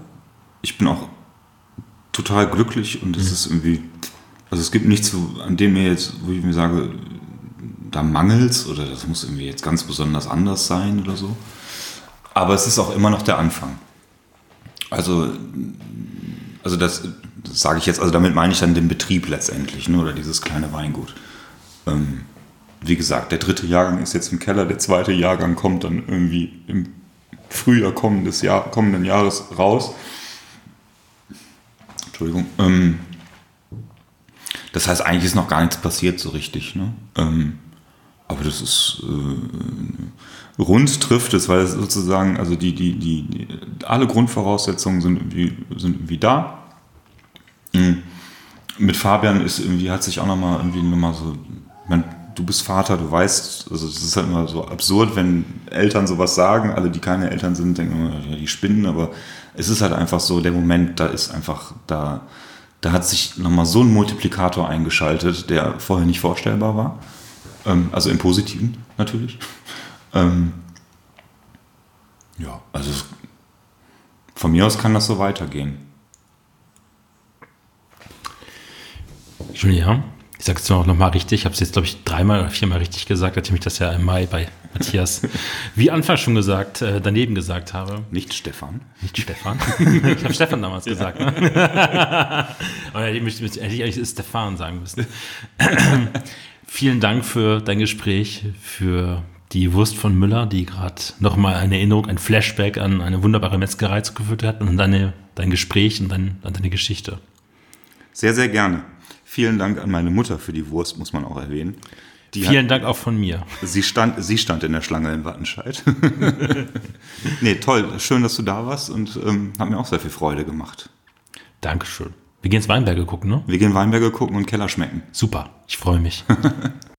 Ich bin auch total glücklich und es ist irgendwie, also es gibt nichts, an dem mir jetzt, wo ich mir sage, da mangelt's oder das muss irgendwie jetzt ganz besonders anders sein oder so. Aber es ist auch immer noch der Anfang. Also, also das, sage ich jetzt, also damit meine ich dann den Betrieb letztendlich, ne, oder dieses kleine Weingut. Ähm, wie gesagt, der dritte Jahrgang ist jetzt im Keller, der zweite Jahrgang kommt dann irgendwie im Frühjahr kommendes Jahr, kommenden Jahres raus. Entschuldigung. Ähm, das heißt, eigentlich ist noch gar nichts passiert so richtig. Ne? Ähm, aber das ist äh, rund trifft es, weil es sozusagen, also die, die, die alle Grundvoraussetzungen sind irgendwie, sind irgendwie da. Mhm. Mit Fabian ist irgendwie, hat sich auch nochmal irgendwie nochmal so, mein, du bist Vater, du weißt, also es ist halt immer so absurd, wenn Eltern sowas sagen, alle, die keine Eltern sind, denken immer, ja, die spinnen, aber es ist halt einfach so, der Moment, da ist einfach, da, da hat sich nochmal so ein Multiplikator eingeschaltet, der vorher nicht vorstellbar war. Ähm, also im Positiven natürlich. [laughs] Ähm, ja, also von mir aus kann das so weitergehen. Julia, ich sage es zwar auch nochmal richtig, ich habe es jetzt, glaube ich, dreimal oder viermal richtig gesagt, nachdem ich das ja im Mai bei Matthias, [laughs] wie anfangs schon gesagt, äh, daneben gesagt habe. Nicht Stefan. Nicht Stefan. [laughs] ich habe Stefan damals gesagt. Ne? [laughs] Aber hätte ich eigentlich Stefan sagen müssen. [clears throat] Vielen Dank für dein Gespräch, für die Wurst von Müller, die gerade nochmal eine Erinnerung, ein Flashback an eine wunderbare Metzgerei zugeführt hat und deine, dein Gespräch und dein, an deine Geschichte. Sehr, sehr gerne. Vielen Dank an meine Mutter für die Wurst, muss man auch erwähnen. Die Vielen Dank auch von mir. Sie stand, sie stand in der Schlange in Wattenscheid. [laughs] nee, toll. Schön, dass du da warst und ähm, hat mir auch sehr viel Freude gemacht. Dankeschön. Wir gehen ins Weinberge gucken, ne? Wir gehen Weinberge gucken und Keller schmecken. Super. Ich freue mich. [laughs]